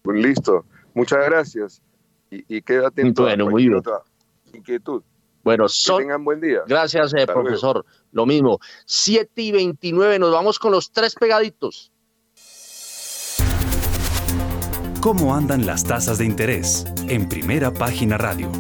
Listo, muchas gracias. Y, y quédate en bueno, muy bien. inquietud. Bueno, son... que tengan buen día. Gracias, eh, profesor. Lo mismo. 7 y 29, nos vamos con los tres pegaditos. ¿Cómo andan las tasas de interés? En primera página radio.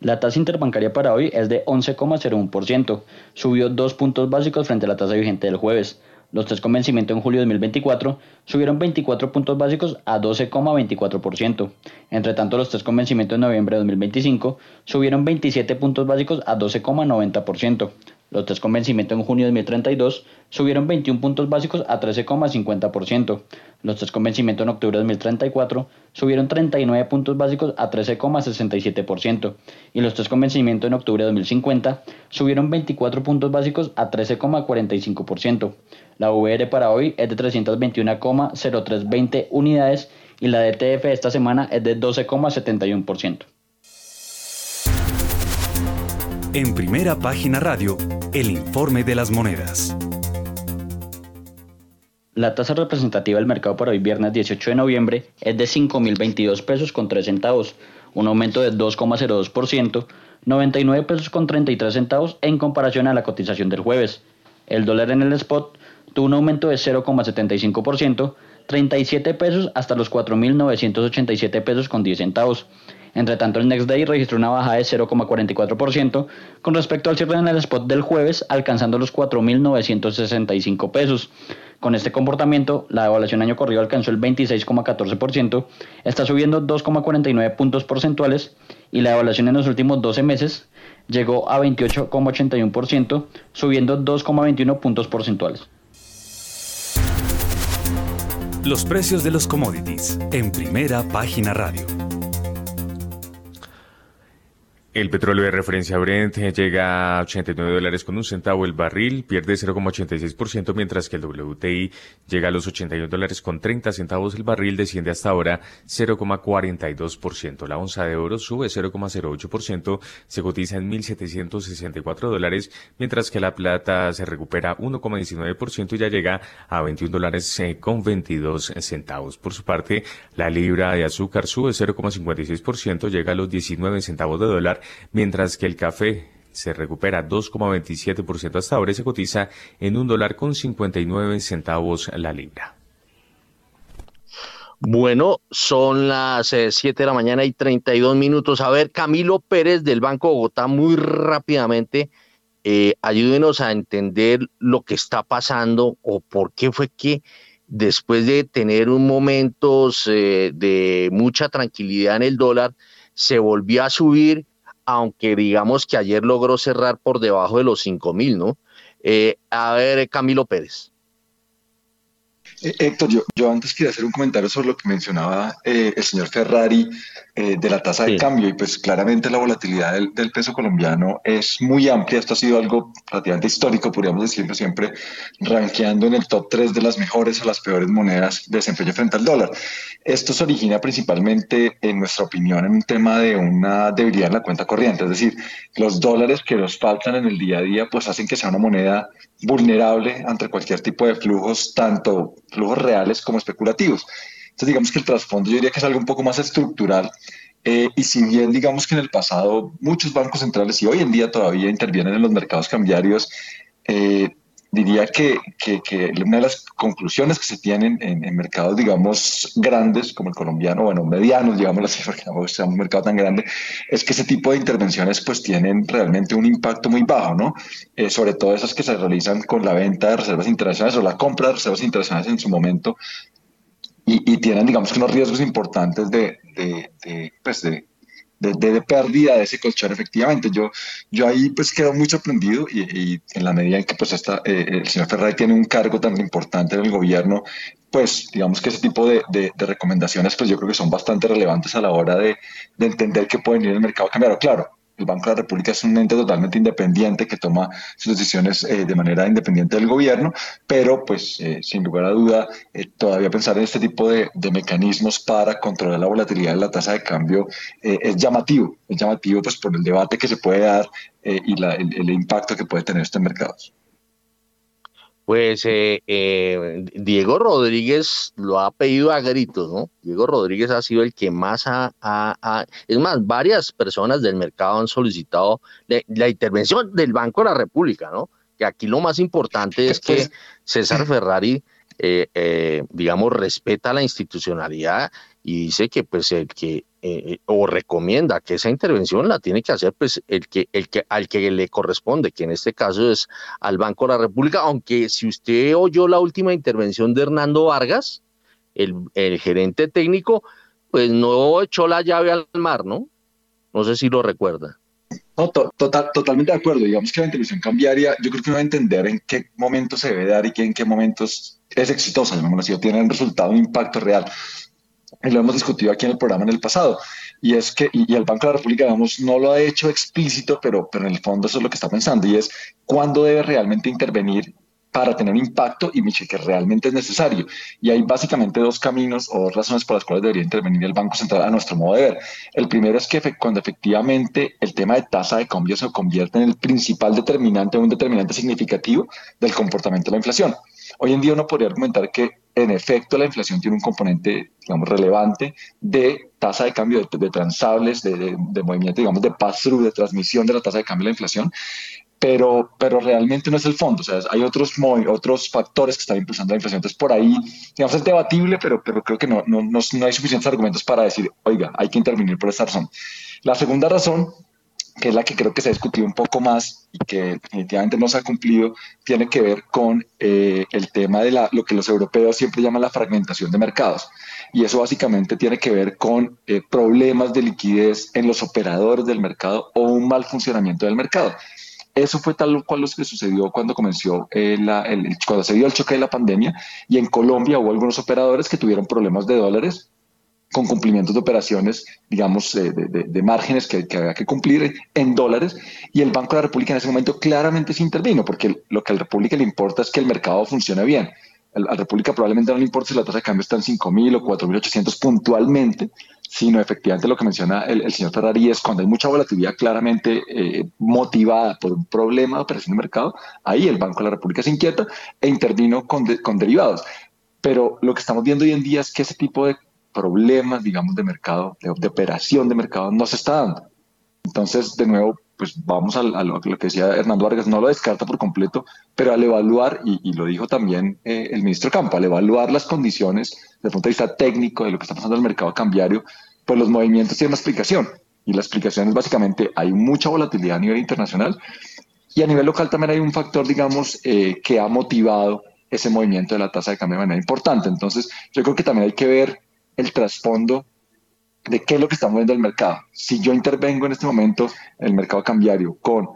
La tasa interbancaria para hoy es de 11,01%. Subió dos puntos básicos frente a la tasa vigente del jueves. Los tres con vencimiento en julio de 2024 subieron 24 puntos básicos a 12,24%. Entre tanto, los tres con vencimiento en noviembre de 2025 subieron 27 puntos básicos a 12,90%. Los tres con vencimiento en junio de 2032 subieron 21 puntos básicos a 13,50%. Los tres con vencimiento en octubre de 2034 subieron 39 puntos básicos a 13,67%. Y los tres con vencimiento en octubre de 2050 subieron 24 puntos básicos a 13,45%. La VR para hoy es de 321,0320 unidades y la DTF esta semana es de 12,71%. En primera página radio, el informe de las monedas. La tasa representativa del mercado para hoy viernes 18 de noviembre es de 5.022 pesos con 3 centavos, un aumento de 2,02%, 99 pesos con 33 centavos en comparación a la cotización del jueves. El dólar en el spot tuvo un aumento de 0,75%, 37 pesos hasta los 4.987 pesos con 10 centavos. Entre tanto, el Next Day registró una bajada de 0,44% con respecto al cierre en el spot del jueves, alcanzando los 4.965 pesos. Con este comportamiento, la evaluación año corrido alcanzó el 26,14%, está subiendo 2,49 puntos porcentuales y la evaluación en los últimos 12 meses llegó a 28,81%, subiendo 2,21 puntos porcentuales. Los precios de los commodities en primera página radio. El petróleo de referencia Brent llega a 89 dólares con un centavo el barril, pierde 0,86%, mientras que el WTI llega a los 81 dólares con 30 centavos el barril, desciende hasta ahora 0,42%. La onza de oro sube 0,08%, se cotiza en 1.764 dólares, mientras que la plata se recupera 1,19% y ya llega a 21 dólares eh, con 22 centavos. Por su parte, la libra de azúcar sube 0,56%, llega a los 19 centavos de dólar mientras que el café se recupera 2,27% hasta ahora y se cotiza en un dólar con 59 centavos la libra. Bueno, son las 7 eh, de la mañana y 32 minutos. A ver, Camilo Pérez del Banco Bogotá, muy rápidamente, eh, ayúdenos a entender lo que está pasando o por qué fue que después de tener un momentos eh, de mucha tranquilidad en el dólar, se volvió a subir, aunque digamos que ayer logró cerrar por debajo de los 5 mil, ¿no? a ver, Camilo Pérez. Eh, Héctor, yo, antes quería hacer un comentario sobre lo que mencionaba eh, el señor Ferrari eh, de la tasa de cambio y pues claramente la volatilidad del, peso colombiano es muy amplia. Esto ha sido algo relativamente histórico, podríamos decirlo siempre, rankeando en el top 3 de las mejores o las peores monedas de desempeño frente al dólar. Esto se origina principalmente, en nuestra opinión, en un tema de una debilidad en la cuenta corriente, es decir, los dólares que nos faltan en el día a día pues hacen que sea una moneda vulnerable ante cualquier tipo de flujos, tanto flujos reales como especulativos. Entonces, digamos que el trasfondo yo diría que es algo un poco más estructural. Eh, y si bien digamos que en el pasado muchos bancos centrales y hoy en día todavía intervienen en los mercados cambiarios, eh, diría que, que, una de las conclusiones que se tienen en, mercados, digamos, grandes como el colombiano, bueno, medianos, digamos así, porque no sea un mercado tan grande, es que ese tipo de intervenciones pues tienen realmente un impacto muy bajo, ¿no? Eh, sobre todo esas que se realizan con la venta de reservas internacionales o la compra de reservas internacionales en su momento y, tienen, digamos, unos riesgos importantes de, de, de pues de de, pérdida de ese colchón efectivamente. Yo, yo ahí pues quedo muy sorprendido y, en la medida en que pues esta, eh, el señor Ferrari tiene un cargo tan importante en el gobierno, pues digamos que ese tipo de, de, recomendaciones pues yo creo que son bastante relevantes a la hora de, de entender que pueden ir el mercado cambiario. Claro, el Banco de la República es un ente totalmente independiente que toma sus decisiones eh, de manera independiente del gobierno, pero pues eh, sin lugar a duda eh, todavía pensar en este tipo de, mecanismos para controlar la volatilidad de la tasa de cambio es llamativo, es llamativo pues por el debate que se puede dar y el, impacto que puede tener estos mercados. Pues eh, eh, Diego Rodríguez lo ha pedido a gritos, ¿no? Diego Rodríguez ha sido el que más ha, es más, varias personas del mercado han solicitado la, intervención del Banco de la República, ¿no? Que aquí lo más importante es que pues César Ferrari, eh, digamos, respeta la institucionalidad y dice que pues el que eh, o recomienda que esa intervención la tiene que hacer pues el que el que al que le corresponde que en este caso es al Banco de la República aunque si usted oyó la última intervención de Hernando Vargas el, gerente técnico pues no echó la llave al mar no no sé si lo recuerda. No, total, totalmente de acuerdo. Digamos que la intervención cambiaria, yo creo que va a entender en qué momento se debe dar y que en qué momentos es exitosa, llamémoslo así, o tiene un resultado, un impacto real y lo hemos discutido aquí en el programa en el pasado, y es que, y, el Banco de la República, digamos, no lo ha hecho explícito, pero, pero en el fondo eso es lo que está pensando, y es cuándo debe realmente intervenir para tener impacto y que realmente es necesario. Y hay básicamente dos caminos o dos razones por las cuales debería intervenir el Banco Central a nuestro modo de ver. El primero es que cuando efectivamente el tema de tasa de cambio se convierte en el principal determinante, un determinante significativo del comportamiento de la inflación. Hoy en día uno podría argumentar que en efecto la inflación tiene un componente, digamos, relevante de tasa de cambio de, transables, de, movimiento, digamos, de pass-through, de transmisión de la tasa de cambio de la inflación, pero, pero realmente no es el fondo. O sea, hay otros, otros factores que están impulsando la inflación. Entonces, por ahí, digamos, es debatible, pero, pero creo que no, no, no, no hay suficientes argumentos para decir, oiga, hay que intervenir por esta razón. La segunda razón que es la que creo que se ha discutido un poco más y que definitivamente no se ha cumplido, tiene que ver con eh, el tema de la, lo que los europeos siempre llaman la fragmentación de mercados. Y eso básicamente tiene que ver con eh, problemas de liquidez en los operadores del mercado o un mal funcionamiento del mercado. Eso fue tal cual lo que sucedió cuando comenzó eh, el, cuando se dio el choque de la pandemia y en Colombia hubo algunos operadores que tuvieron problemas de dólares con cumplimientos de operaciones, digamos, de, márgenes que, que, había que cumplir en dólares, y el Banco de la República en ese momento claramente se intervino, porque lo que a la República le importa es que el mercado funcione bien. A la República probablemente no le importa si la tasa de cambio está en 5.000 o 4.800 puntualmente, sino efectivamente lo que menciona el, señor Ferrari es cuando hay mucha volatilidad claramente eh, motivada por un problema de operación de mercado, ahí el Banco de la República se inquieta e intervino con, con derivados. Pero lo que estamos viendo hoy en día es que ese tipo de problemas, digamos, de mercado, de, operación de mercado, no se está dando. Entonces, de nuevo, pues vamos a, lo, que decía Hernando Vargas, no lo descarta por completo, pero al evaluar, y, lo dijo también eh, el ministro Campo, al evaluar las condiciones desde el punto de vista técnico de lo que está pasando en el mercado cambiario, pues los movimientos tienen una explicación. Y la explicación es básicamente, hay mucha volatilidad a nivel internacional y a nivel local también hay un factor, digamos, eh, que ha motivado ese movimiento de la tasa de cambio de manera importante. Entonces, yo creo que también hay que ver el trasfondo de qué es lo que está moviendo el mercado. Si yo intervengo en este momento en el mercado cambiario con,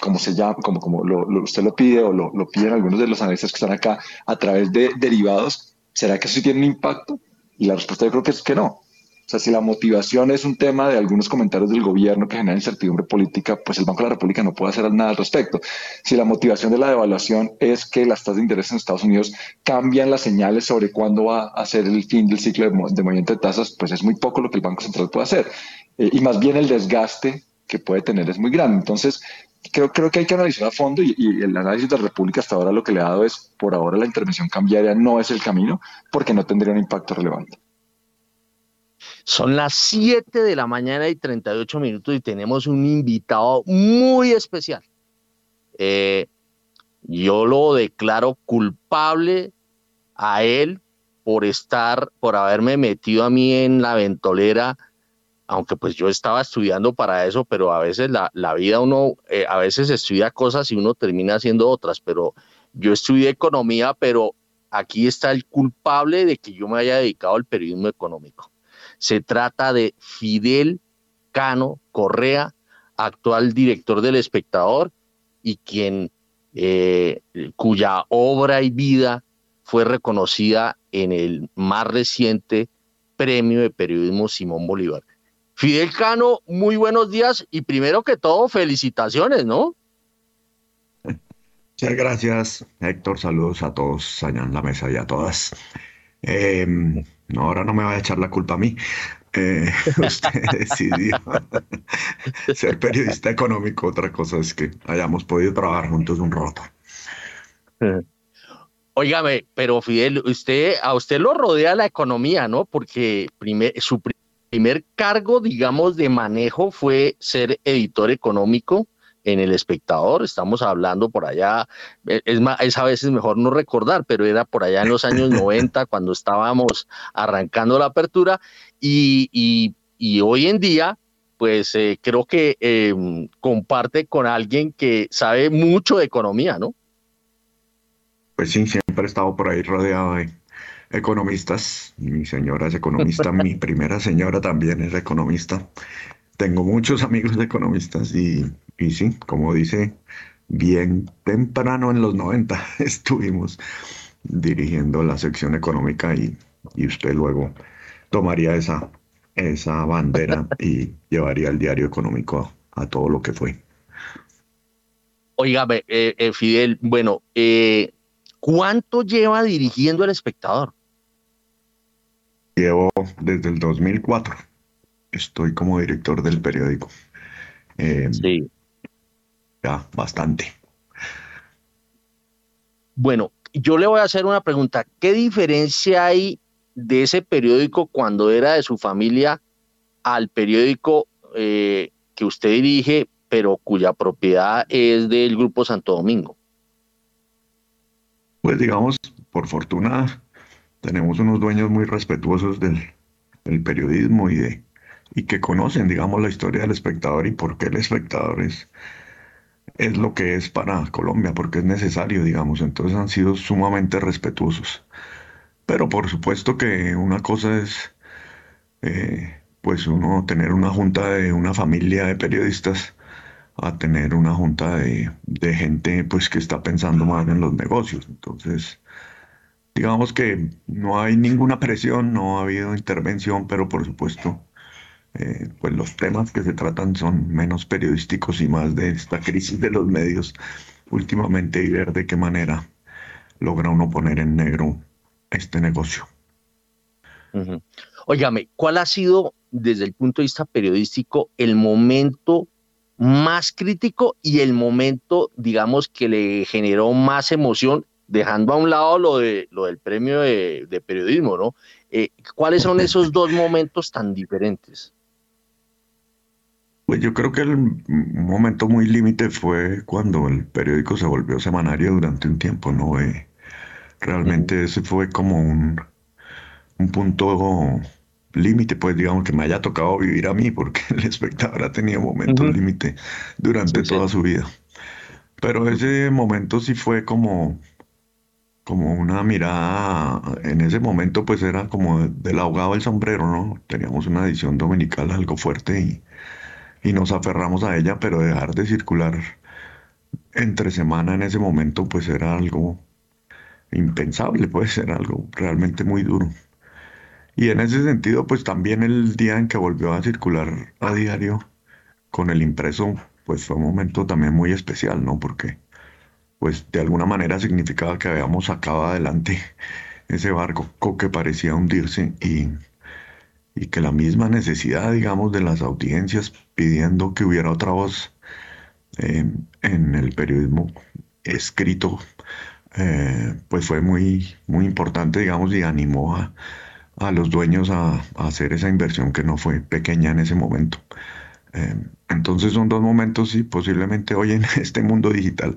como se llama, como, como lo, usted lo pide o lo, lo, piden algunos de los analistas que están acá, a través de derivados, ¿será que eso sí tiene un impacto? Y la respuesta yo creo que es que no. O sea, si la motivación es un tema de algunos comentarios del gobierno que generan incertidumbre política, pues el Banco de la República no puede hacer nada al respecto. Si la motivación de la devaluación es que las tasas de interés en Estados Unidos cambian las señales sobre cuándo va a ser el fin del ciclo de, movimiento de tasas, pues es muy poco lo que el Banco Central puede hacer. Eh, y más bien el desgaste que puede tener es muy grande. Entonces, creo, creo que hay que analizar a fondo y, y, el análisis de la República hasta ahora lo que le ha dado es, por ahora la intervención cambiaria no es el camino porque no tendría un impacto relevante. Son las 7 de la mañana y 38 minutos y tenemos un invitado muy especial. Eh, yo lo declaro culpable a él por estar, por haberme metido a mí en la ventolera, aunque pues yo estaba estudiando para eso, pero a veces la, vida uno, eh, a veces estudia cosas y uno termina haciendo otras, pero yo estudié economía, pero aquí está el culpable de que yo me haya dedicado al periodismo económico. Se trata de Fidel Cano Correa, actual director del Espectador y quien eh, cuya obra y vida fue reconocida en el más reciente premio de periodismo Simón Bolívar. Fidel Cano, muy buenos días y primero que todo, felicitaciones, ¿no? Muchas gracias, Héctor. Saludos a todos allá en la mesa y a todas. Em, no, ahora no me va a echar la culpa a mí. Eh, usted decidió ser periodista económico. Otra cosa es que hayamos podido trabajar juntos un rato. Óigame, pero Fidel, usted, a usted lo rodea la economía, ¿no? Porque su primer cargo, digamos, de manejo fue ser editor económico en El Espectador, estamos hablando por allá, e, es, es a veces mejor no recordar, pero era por allá en los años 90 cuando estábamos arrancando la apertura y, hoy en día, pues eh, creo que em, comparte con alguien que sabe mucho de economía, ¿no? Pues sí, siempre he estado por ahí rodeado de economistas. Mi señora es economista, mi primera señora también es economista. Tengo muchos amigos economistas y y sí, como dice, bien temprano en los 90 estuvimos dirigiendo la sección económica y, usted luego tomaría esa, esa bandera y llevaría el diario económico a, todo lo que fue. Óigame, eh, eh, Fidel, bueno, eh, ¿cuánto lleva dirigiendo el espectador? Llevo desde el 2004. Estoy como director del periódico. sí bastante. Bueno, yo le voy a hacer una pregunta. ¿Qué diferencia hay de ese periódico cuando era de su familia al periódico eh, que usted dirige, pero cuya propiedad es del Grupo Santo Domingo? Pues digamos, por fortuna, tenemos unos dueños muy respetuosos del, del periodismo y, de, y que conocen, digamos, la historia del espectador y por qué el espectador es es lo que es para Colombia, porque es necesario, digamos. Entonces han sido sumamente respetuosos. Pero por supuesto que una cosa es, eh, pues uno tener una junta de una familia de periodistas a tener una junta de, de gente pues que está pensando más en los negocios. Entonces, digamos que no hay ninguna presión, no ha habido intervención, pero por supuesto eh, pues los temas que se tratan son menos periodísticos y más de esta crisis de los medios últimamente y ver de qué manera logra uno poner en negro este negocio. Óigame, ¿cuál ha sido desde el punto de vista periodístico el momento más crítico y el momento, digamos, que le generó más emoción, dejando a un lado lo, de, lo del premio de, periodismo, ¿no? Eh, ¿Cuáles son esos dos momentos tan diferentes? Pues yo creo que el momento muy límite fue cuando el periódico se volvió semanario durante un tiempo, ¿no? Eh, realmente ese fue como un, un punto límite, pues digamos que me haya tocado vivir a mí, porque el espectador ha tenido momentos límite durante toda su vida. Pero ese momento sí fue como, como una mirada, en ese momento pues era como del ahogado al sombrero, ¿no? Teníamos una edición dominical algo fuerte y y nos aferramos a ella, pero dejar de circular entre semana en ese momento pues era algo impensable, pues era algo realmente muy duro. Y en ese sentido pues también el día en que volvió a circular a diario con el impreso pues fue un momento también muy especial, ¿no? Porque pues de alguna manera significaba que habíamos sacado adelante ese barco que parecía hundirse y y que la misma necesidad, digamos, de las audiencias pidiendo que hubiera otra voz eh, en el periodismo escrito, eh, pues fue muy, muy importante, digamos, y animó a, los dueños a, hacer esa inversión que no fue pequeña en ese momento. Eh, entonces son dos momentos y posiblemente hoy en este mundo digital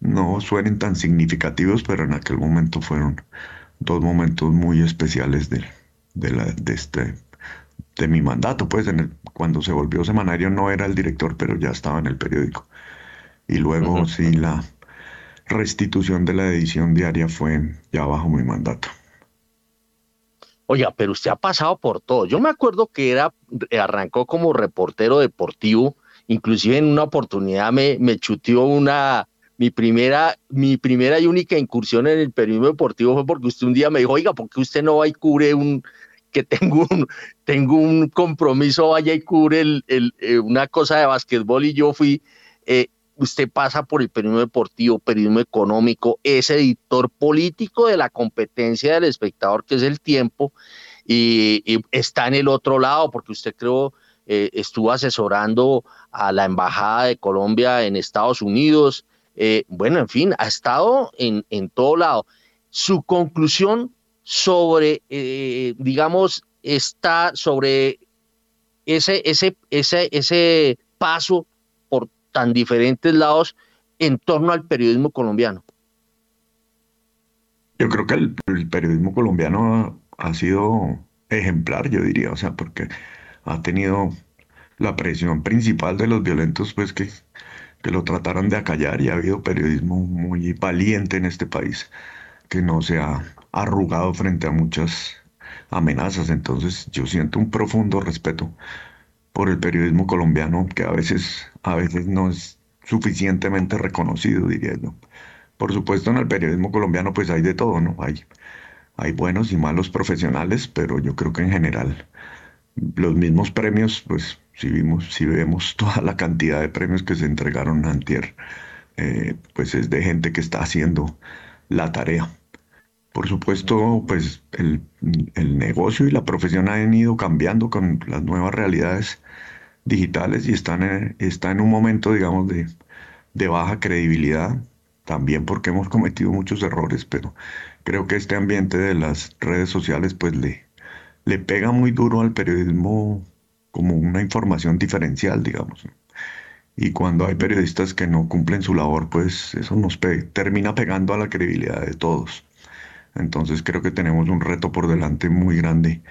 no suenen tan significativos, pero en aquel momento fueron dos momentos muy especiales de, de, la, de este de mi mandato, pues en el, cuando se volvió semanario no era el director, pero ya estaba en el periódico. Y luego sí la restitución de la edición diaria fue ya bajo mi mandato. Oiga, pero usted ha pasado por todo. Yo me acuerdo que era, arrancó como reportero deportivo, inclusive en una oportunidad me, me chuteó una, mi primera, mi primera y única incursión en el periodismo deportivo fue porque usted un día me dijo, oiga, ¿por qué usted no va y cubre un, tengo un, tengo un compromiso, vaya y cubre el, eh, una cosa de básquetbol y yo fui, eh, usted pasa por el periodismo deportivo, periodismo económico, es editor político de la competencia del espectador, que es el tiempo, y, está en el otro lado, porque usted creo eh, estuvo asesorando a la Embajada de Colombia en Estados Unidos, bueno, en fin, ha estado en, en todo lado. Su conclusión sobre, eh, digamos, está sobre ese, ese, ese, ese paso por tan diferentes lados en torno al periodismo colombiano? Yo creo que el, periodismo colombiano ha, sido ejemplar, yo diría, o sea, porque ha tenido la presión principal de los violentos, pues que, que lo trataran de acallar y ha habido periodismo muy valiente en este país que no se ha arrugado frente a muchas amenazas. Entonces yo siento un profundo respeto por el periodismo colombiano que a veces, a veces no es suficientemente reconocido, diría yo. Por supuesto, en el periodismo colombiano pues hay de todo, ¿no? Hay, hay buenos y malos profesionales, pero yo creo que en general los mismos premios, pues si vimos, si vemos toda la cantidad de premios que se entregaron antier, eh, pues es de gente que está haciendo la tarea. Por supuesto, pues el, negocio y la profesión han ido cambiando con las nuevas realidades digitales y están en, está en un momento, digamos, de, baja credibilidad, también porque hemos cometido muchos errores, pero creo que este ambiente de las redes sociales pues le, le pega muy duro al periodismo como una información diferencial, digamos. Y cuando hay periodistas que no cumplen su labor, pues eso nos termina pegando a la credibilidad de todos. Entonces creo que tenemos un reto por delante muy grande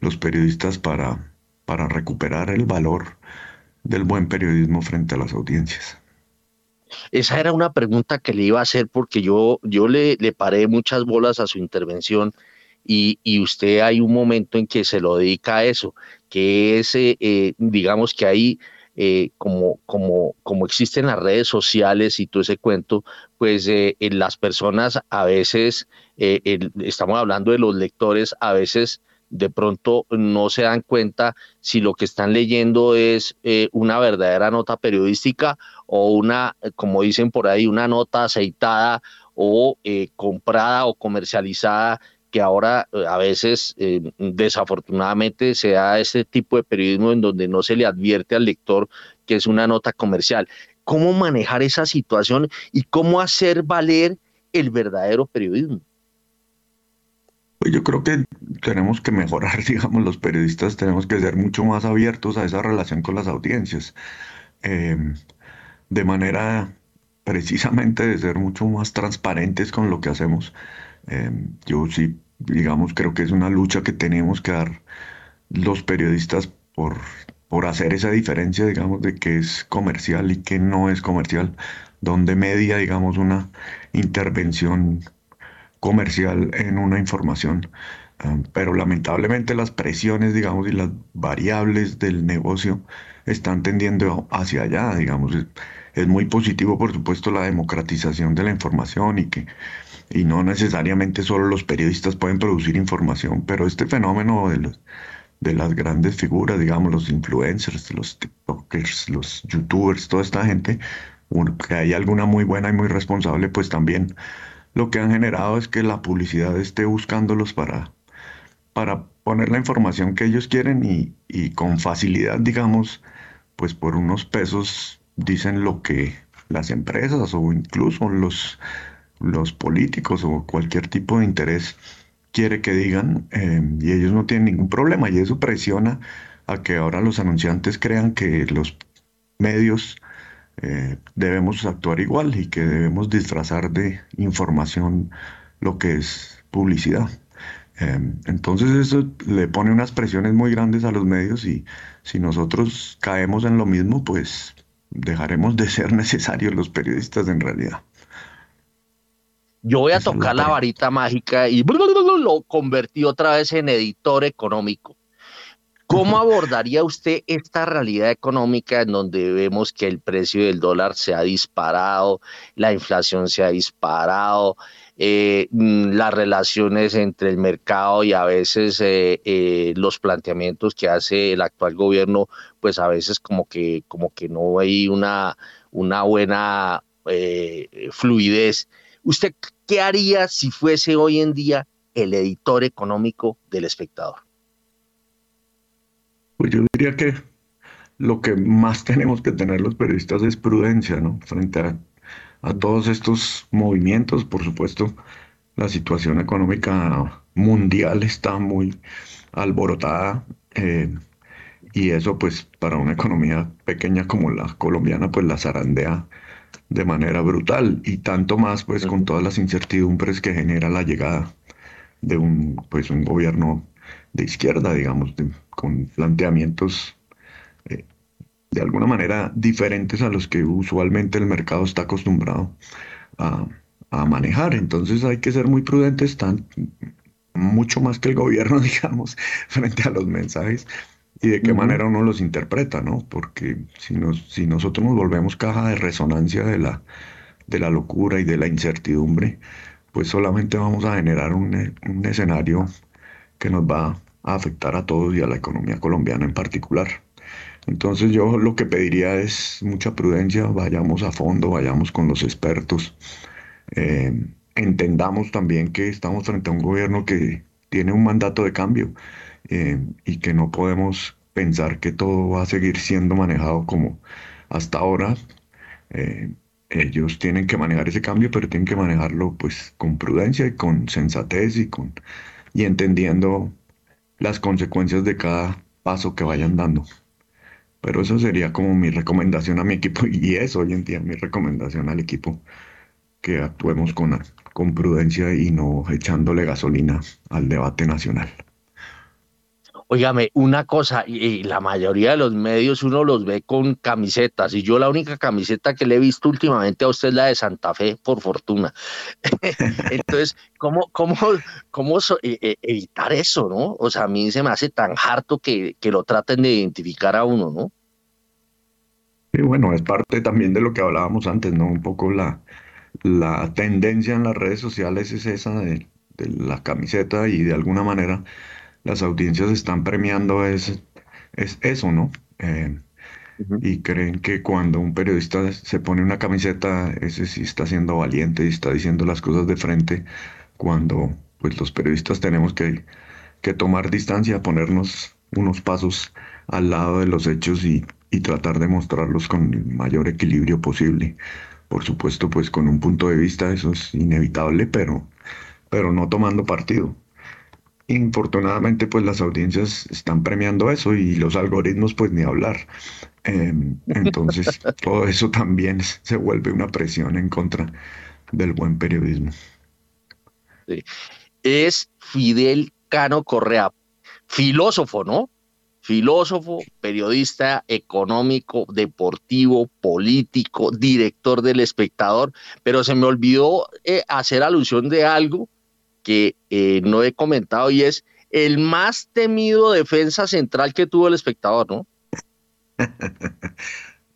los periodistas para, para recuperar el valor del buen periodismo frente a las audiencias. Esa era una pregunta que le iba a hacer porque yo, yo le, le paré muchas bolas a su intervención y, y, usted hay un momento en que se lo dedica a eso, que es, eh, eh, digamos que hay eh, como, como, como existen las redes sociales y todo ese cuento, pues eh, las personas a veces, eh, estamos hablando de los lectores, a veces de pronto no se dan cuenta si lo que están leyendo es una verdadera nota periodística o una, como dicen por ahí, una nota aceitada o comprada o comercializada que ahora eh, a veces eh, desafortunadamente se da este tipo de periodismo en donde no se le advierte al lector que es una nota comercial. ¿Cómo manejar esa situación y cómo hacer valer el verdadero periodismo? Pues yo creo que tenemos que mejorar, digamos, los periodistas tenemos que ser mucho más abiertos a esa relación con las audiencias, em, de manera precisamente de ser mucho más transparentes con lo que hacemos. Em, yo sí, digamos, creo que es una lucha que tenemos que dar los periodistas por, por hacer esa diferencia, digamos, de qué es comercial y qué no es comercial, donde media, digamos, una intervención comercial en una información. Ah, pero lamentablemente las presiones, digamos, y las variables del negocio están tendiendo hacia allá, digamos. Es, muy positivo, por supuesto, la democratización de la información y que y no necesariamente solo los periodistas pueden producir información, pero este fenómeno de los de las grandes figuras, digamos, los influencers, los TikTokers, los YouTubers, toda esta gente, que hay alguna muy buena y muy responsable, pues también lo que han generado es que la publicidad esté buscándolos para, para poner la información que ellos quieren y, y con facilidad, digamos, pues por unos pesos dicen lo que las empresas o incluso los, los políticos o cualquier tipo de interés quiere que digan em, y ellos no tienen ningún problema y eso presiona a que ahora los anunciantes crean que los medios eh, debemos actuar igual y que debemos disfrazar de información lo que es publicidad. Em, entonces eso le pone unas presiones muy grandes a los medios y si nosotros caemos en lo mismo, pues dejaremos de ser necesarios los periodistas en realidad. Yo voy a tocar la varita mágica y lo convertí otra vez en editor económico. ¿Cómo abordaría usted esta realidad económica en donde vemos que el precio del dólar se ha disparado, la inflación se ha disparado, eh, mm, las relaciones entre el mercado y a veces eh, eh, los planteamientos que hace el actual gobierno, pues a veces como que, como que no hay una, una buena fluidez ¿Usted qué haría si fuese hoy en día el editor económico del espectador? Pues yo diría que lo que más tenemos que tener los periodistas es prudencia, ¿no? Frente a, todos estos movimientos, por supuesto, la situación económica mundial está muy alborotada eh, y eso pues para una economía pequeña como la colombiana pues la zarandea de manera brutal y tanto más pues con todas las incertidumbres que genera la llegada de un pues un gobierno de izquierda digamos con planteamientos eh, de alguna manera diferentes a los que usualmente el mercado está acostumbrado a, a manejar. Entonces hay que ser muy prudentes tan mucho más que el gobierno digamos frente a los mensajes y de qué manera uno los interpreta, ¿no? Porque si, nos, si nosotros nos volvemos caja de resonancia de la, de la locura y de la incertidumbre, pues solamente vamos a generar un, un escenario que nos va a afectar a todos y a la economía colombiana en particular. Entonces yo lo que pediría es mucha prudencia, vayamos a fondo, vayamos con los expertos, eh, entendamos también que estamos frente a un gobierno que tiene un mandato de cambio eh, y que no podemos pensar que todo va a seguir siendo manejado como hasta ahora. Eh, ellos tienen que manejar ese cambio, pero tienen que manejarlo pues con prudencia y con sensatez y con y entendiendo las consecuencias de cada paso que vayan dando. Pero eso sería como mi recomendación a mi equipo y es hoy en día mi recomendación al equipo que actuemos con, con prudencia y no echándole gasolina al debate nacional. Óigame, una cosa, y, la mayoría de los medios uno los ve con camisetas, y yo la única camiseta que le he visto últimamente a usted es la de Santa Fe, por fortuna. Entonces, ¿cómo, cómo, cómo e, e, evitar eso, no? O sea, a mí se me hace tan harto que, que lo traten de identificar a uno, ¿no? Sí, bueno, es parte también de lo que hablábamos antes, ¿no? Un poco la, la tendencia en las redes sociales es esa de, de la camiseta y de alguna manera las audiencias están premiando es, es eso, ¿no? Eh, y creen que cuando un periodista se pone una camiseta, ese sí está siendo valiente y está diciendo las cosas de frente, cuando pues los periodistas tenemos que, que tomar distancia, ponernos unos pasos al lado de los hechos y, y tratar de mostrarlos con el mayor equilibrio posible. Por supuesto, pues con un punto de vista eso es inevitable, pero, pero no tomando partido. Infortunadamente, pues las audiencias están premiando eso y los algoritmos, pues ni hablar. Em, entonces, todo eso también se vuelve una presión en contra del buen periodismo. Es Fidel Cano Correa, filósofo, ¿no? Filósofo, periodista económico, deportivo, político, director del espectador, pero se me olvidó eh, hacer alusión de algo que eh, no he comentado y es el más temido defensa central que tuvo el espectador, ¿no?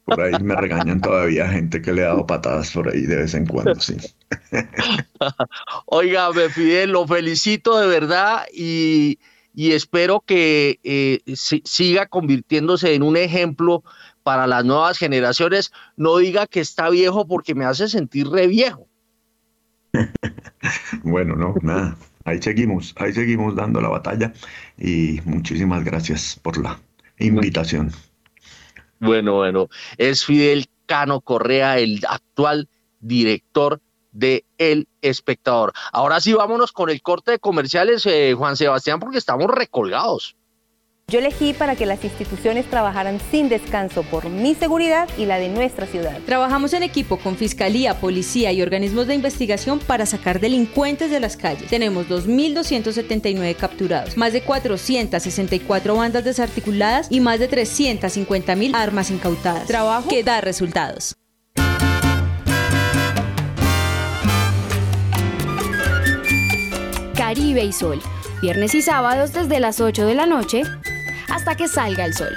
por ahí me regañan todavía gente que le ha dado patadas por ahí de vez en cuando, sí. Oiga, Fidel, lo felicito de verdad y, espero que eh, siga convirtiéndose en un ejemplo para las nuevas generaciones. No diga que está viejo porque me hace sentir re viejo. bueno, no, nada. Ahí seguimos, ahí seguimos dando la batalla y muchísimas gracias por la invitación. Bueno, bueno, es Fidel Cano Correa, el actual director de El Espectador. Ahora sí, vámonos con el corte de comerciales, eh, Juan Sebastián, porque estamos recolgados. Yo elegí para que las instituciones trabajaran sin descanso por mi seguridad y la de nuestra ciudad. Trabajamos en equipo con Fiscalía, Policía y organismos de investigación para sacar delincuentes de las calles. Tenemos 2.279 capturados, más de 464 bandas desarticuladas y más de 350.000 armas incautadas. Trabajo que da resultados. Caribe y Sol. Viernes y sábados desde las 8 de la noche hasta que salga el sol.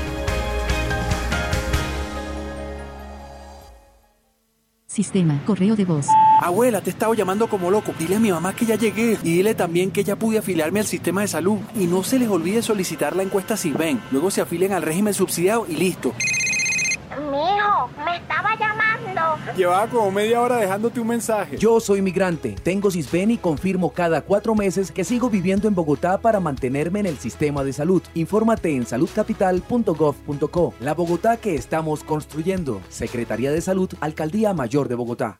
Sistema, correo de voz. Abuela, te he estado llamando como loco. Dile a mi mamá que ya llegué y dile también que ya pude afiliarme al sistema de salud. Y no se les olvide solicitar la encuesta ven. Luego se afilen al régimen subsidiado y listo. Mijo, me estaba llamando. Llevaba como media hora dejándote un mensaje. Yo soy migrante, tengo Cisben y confirmo cada cuatro meses que sigo viviendo en Bogotá para mantenerme en el sistema de salud. Infórmate en saludcapital.gov.co. La Bogotá que estamos construyendo. Secretaría de Salud, Alcaldía Mayor de Bogotá.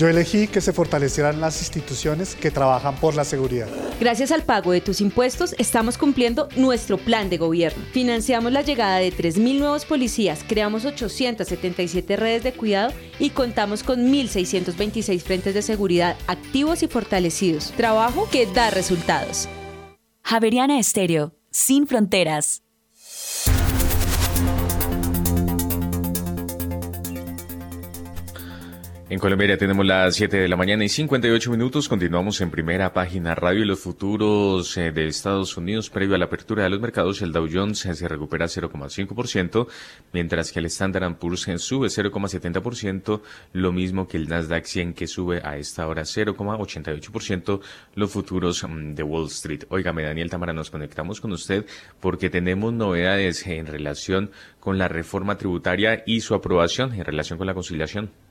Yo elegí que se fortalecieran las instituciones que trabajan por la seguridad. Gracias al pago de tus impuestos, estamos cumpliendo nuestro plan de gobierno. Financiamos la llegada de 3.000 nuevos policías, creamos 877 redes de cuidado y contamos con 1.626 frentes de seguridad activos y fortalecidos. Trabajo que da resultados. Javeriana Estéreo, sin fronteras. En Colombia tenemos las 7 de la mañana y 58 minutos. Continuamos en primera página radio y los futuros eh, de Estados Unidos previo a la apertura de los mercados. El Dow Jones eh, se recupera 0,5%, mientras que el Standard Poor's eh, sube 0,70%, lo mismo que el Nasdaq 100 que sube a esta hora 0,88%, los futuros mm, de Wall Street. Óigame, Daniel Tamara, nos conectamos con usted porque tenemos novedades en relación con la reforma tributaria y su aprobación en relación con la conciliación.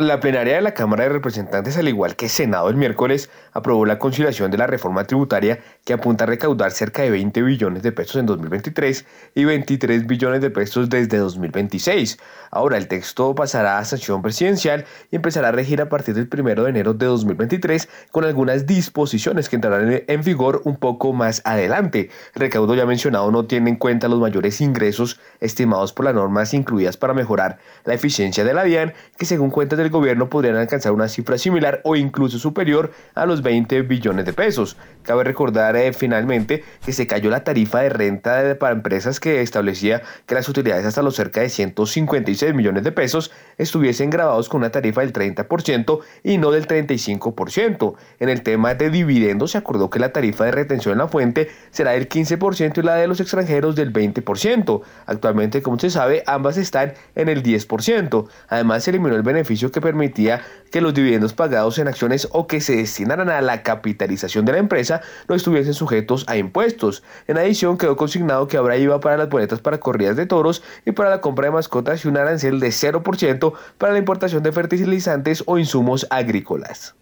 La plenaria de la Cámara de Representantes, al igual que el Senado el miércoles, aprobó la conciliación de la reforma tributaria que apunta a recaudar cerca de 20 billones de pesos en 2023 y 23 billones de pesos desde 2026. Ahora el texto pasará a sanción presidencial y empezará a regir a partir del 1 de enero de 2023 con algunas disposiciones que entrarán en vigor un poco más adelante. El recaudo ya mencionado no tiene en cuenta los mayores ingresos estimados por las normas incluidas para mejorar la eficiencia de la DIAN, que según cuentas del gobierno podrían alcanzar una cifra similar o incluso superior a los 20 billones de pesos. Cabe recordar eh, finalmente que se cayó la tarifa de renta para empresas que establecía que las utilidades hasta los cerca de 156 millones de pesos estuviesen grabados con una tarifa del 30% y no del 35%. En el tema de dividendos se acordó que la tarifa de retención en la fuente será del 15% y la de los extranjeros del 20%. Actualmente, como se sabe, ambas están en el 10%. Además, se eliminó el beneficio que permitía que los dividendos pagados en acciones o que se destinaran a la capitalización de la empresa no estuviesen sujetos a impuestos. En adición, quedó consignado que habrá IVA para las boletas para corridas de toros y para la compra de mascotas y un arancel de 0% para la importación de fertilizantes o insumos agrícolas.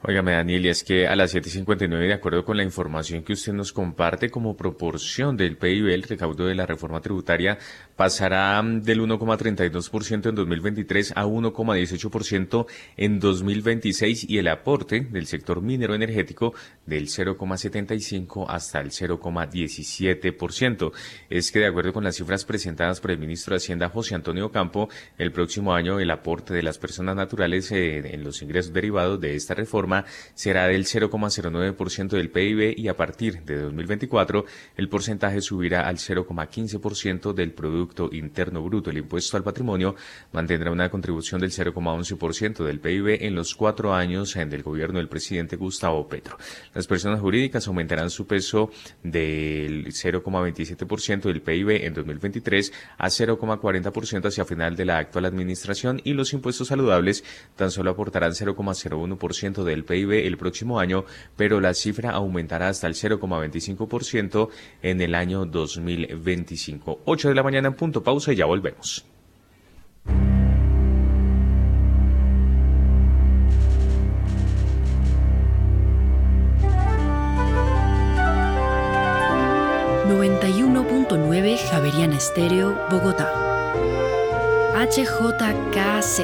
Óigame, Daniel, y es que a las 7.59, de acuerdo con la información que usted nos comparte como proporción del PIB, el recaudo de la reforma tributaria pasará del 1,32% en 2023 a 1,18% en 2026 y el aporte del sector minero energético del 0,75 hasta el 0,17%. Es que de acuerdo con las cifras presentadas por el ministro de Hacienda José Antonio Campo, el próximo año el aporte de las personas naturales eh, en los ingresos derivados de esta reforma será del 0,09% del PIB y a partir de 2024 el porcentaje subirá al 0,15% del producto Interno Bruto. El impuesto al patrimonio mantendrá una contribución del 0,11% del PIB en los cuatro años del gobierno del presidente Gustavo Petro. Las personas jurídicas aumentarán su peso del 0,27% del PIB en 2023 a 0,40% hacia final de la actual administración y los impuestos saludables tan solo aportarán 0,01% del PIB el próximo año, pero la cifra aumentará hasta el 0,25% en el año 2025. 8 de la mañana punto pausa y ya volvemos. .9 Javeriana Estéreo, Bogotá. HJKZ.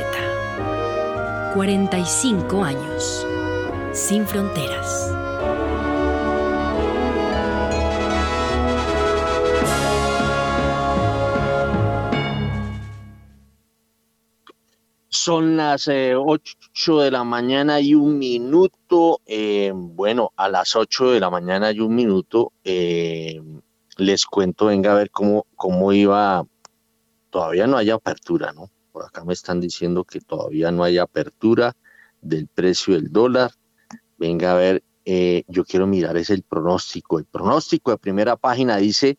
45 años. Sin fronteras. Son las 8 eh, de la mañana y un minuto. Eh, bueno, a las 8 de la mañana y un minuto eh, les cuento, venga a ver cómo, cómo iba. Todavía no hay apertura, ¿no? Por acá me están diciendo que todavía no hay apertura del precio del dólar. Venga a ver eh, yo quiero mirar es el pronóstico. El pronóstico de primera página dice,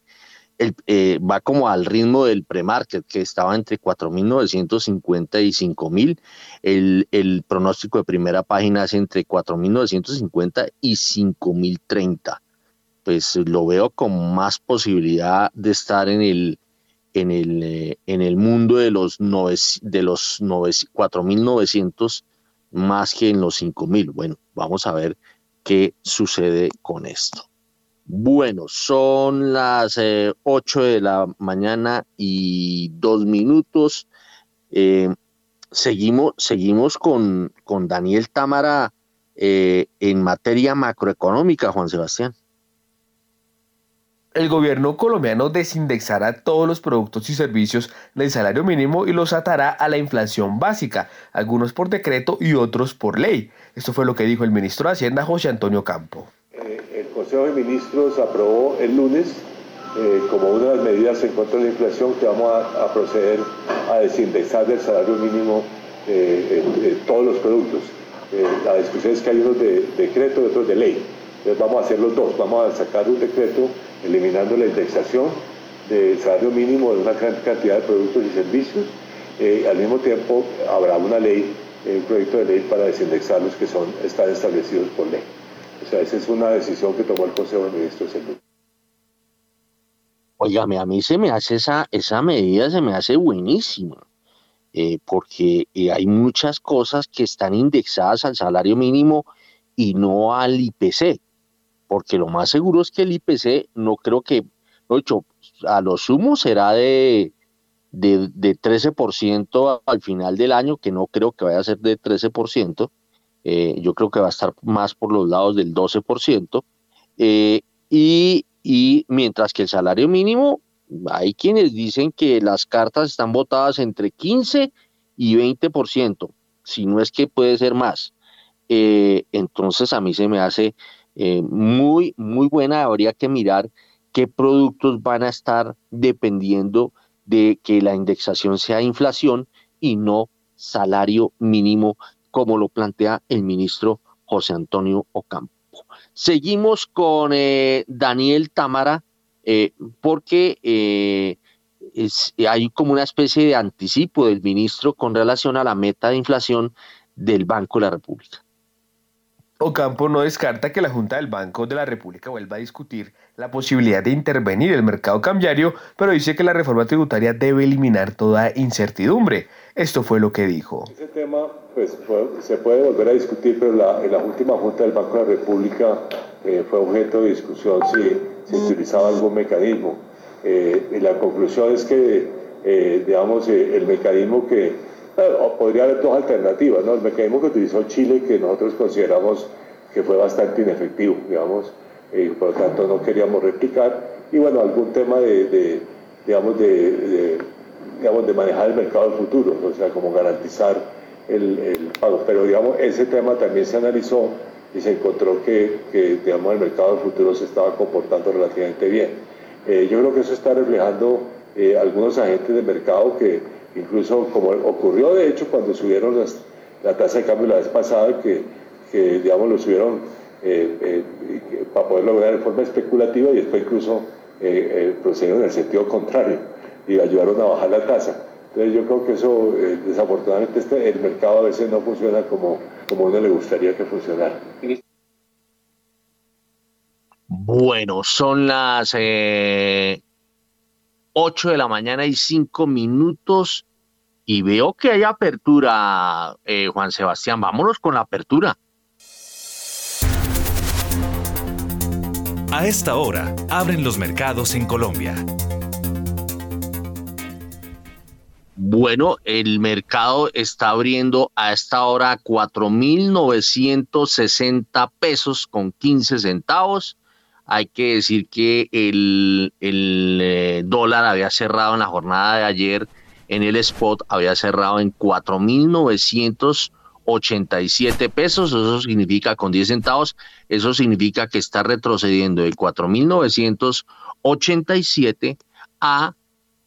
eh, va como al ritmo del premarket, que estaba entre 4.950 y 5.000. El, el pronóstico de primera página es entre 4.950 y 5.030. Pues lo veo con más posibilidad de estar en el, en el, eh, en el mundo de los, nove, de los 4.900 más que en los 5.000. Bueno, vamos a ver qué sucede con esto. Bueno, son las 8 eh, de la mañana y dos minutos. Eh, seguimos, seguimos con, con Daniel Támara en materia macroeconómica, Juan Sebastián el gobierno colombiano desindexará todos los productos y servicios del salario mínimo y los atará a la inflación básica, algunos por decreto y otros por ley. Esto fue lo que dijo el ministro de Hacienda, José Antonio Campo. Eh, el Consejo de Ministros aprobó el lunes eh, como una de las medidas en contra de la inflación que vamos a, proceder a desindexar del salario mínimo eh, todos los productos. la discusión es que hay unos de decreto y otros de ley. Entonces vamos a hacer los dos, vamos a sacar un decreto eliminando la indexación del salario mínimo de una gran cantidad de productos y servicios. Eh, al mismo tiempo habrá una ley, un proyecto de ley para desindexar los que son, están establecidos por ley. O sea, esa es una decisión que tomó el Consejo de Ministros el Óigame, a mí se me hace esa, esa medida, se me hace buenísima, eh, porque eh, hay muchas cosas que están indexadas al salario mínimo y no al IPC porque lo más seguro es que el IPC no creo que, no hecho, a lo sumo será de, de, 13% al final del año, que no creo que vaya a ser de 13%, eh, yo creo que va a estar más por los lados del 12%, eh, y, y mientras que el salario mínimo, hay quienes dicen que las cartas están votadas entre 15 y 20%, si no es que puede ser más. Eh, entonces a mí se me hace eh, muy, muy buena. Habría que mirar qué productos van a estar dependiendo de que la indexación sea inflación y no salario mínimo, como lo plantea el ministro José Antonio Ocampo. Seguimos con eh, Daniel Támara, eh, porque hay como una especie de anticipo del ministro con relación a la meta de inflación del Banco de la República. Ocampo no descarta que la Junta del Banco de la República vuelva a discutir la posibilidad de intervenir en el mercado cambiario, pero dice que la reforma tributaria debe eliminar toda incertidumbre. Esto fue lo que dijo. Ese tema pues, se puede volver a discutir, pero la, en la última Junta del Banco de la República eh, fue objeto de discusión si se utilizaba algún mecanismo. Eh, y la conclusión es que, eh, digamos, el mecanismo que podría haber dos alternativas, ¿no? El mecanismo que utilizó Chile, que nosotros consideramos que fue bastante inefectivo, digamos, y por lo tanto no queríamos replicar. Y bueno, algún tema de, digamos, de, digamos, de manejar el mercado del futuro, o sea, como garantizar el, pago. Pero digamos, ese tema también se analizó y se encontró que, que digamos, el mercado del futuro se estaba comportando relativamente bien. Eh, yo creo que eso está reflejando eh, algunos agentes del mercado que incluso como ocurrió de hecho cuando subieron la tasa de cambio la vez pasada, que, digamos lo subieron eh, eh, para poder lograr de forma especulativa y después incluso eh, procedieron en el sentido contrario y ayudaron a bajar la tasa. Entonces yo creo que eso, desafortunadamente, este, el mercado a veces no funciona como, como uno le gustaría que funcionara. Bueno, son las 8 de la mañana y 5 minutos y veo que hay apertura, eh, Juan Sebastián. Vámonos con la apertura. A esta hora, abren los mercados en Colombia. Bueno, el mercado está abriendo a esta hora 4.960 pesos con 15 centavos. Hay que decir que el, eh, dólar había cerrado en la jornada de ayer en el spot, había cerrado en 4.987 pesos, eso significa con 10 centavos, eso significa que está retrocediendo de 4.987 a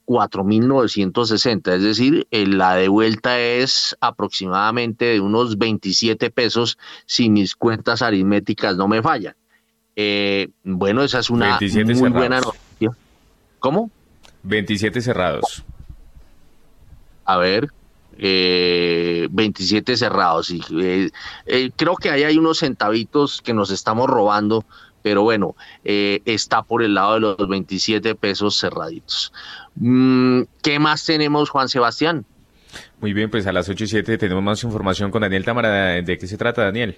4.960, es decir, la de vuelta es aproximadamente de unos 27 pesos si mis cuentas aritméticas no me fallan. Eh, bueno, esa es una muy buena noticia. ¿Cómo? 27 cerrados. A ver, eh, 27 cerrados. Y, eh, eh, creo que ahí hay unos centavitos que nos estamos robando, pero bueno, está por el lado de los 27 pesos cerraditos. Mm, ¿Qué más tenemos, Juan Sebastián? Muy bien, pues a las 8 y 7 tenemos más información con Daniel Tamara. ¿De qué se trata, Daniel?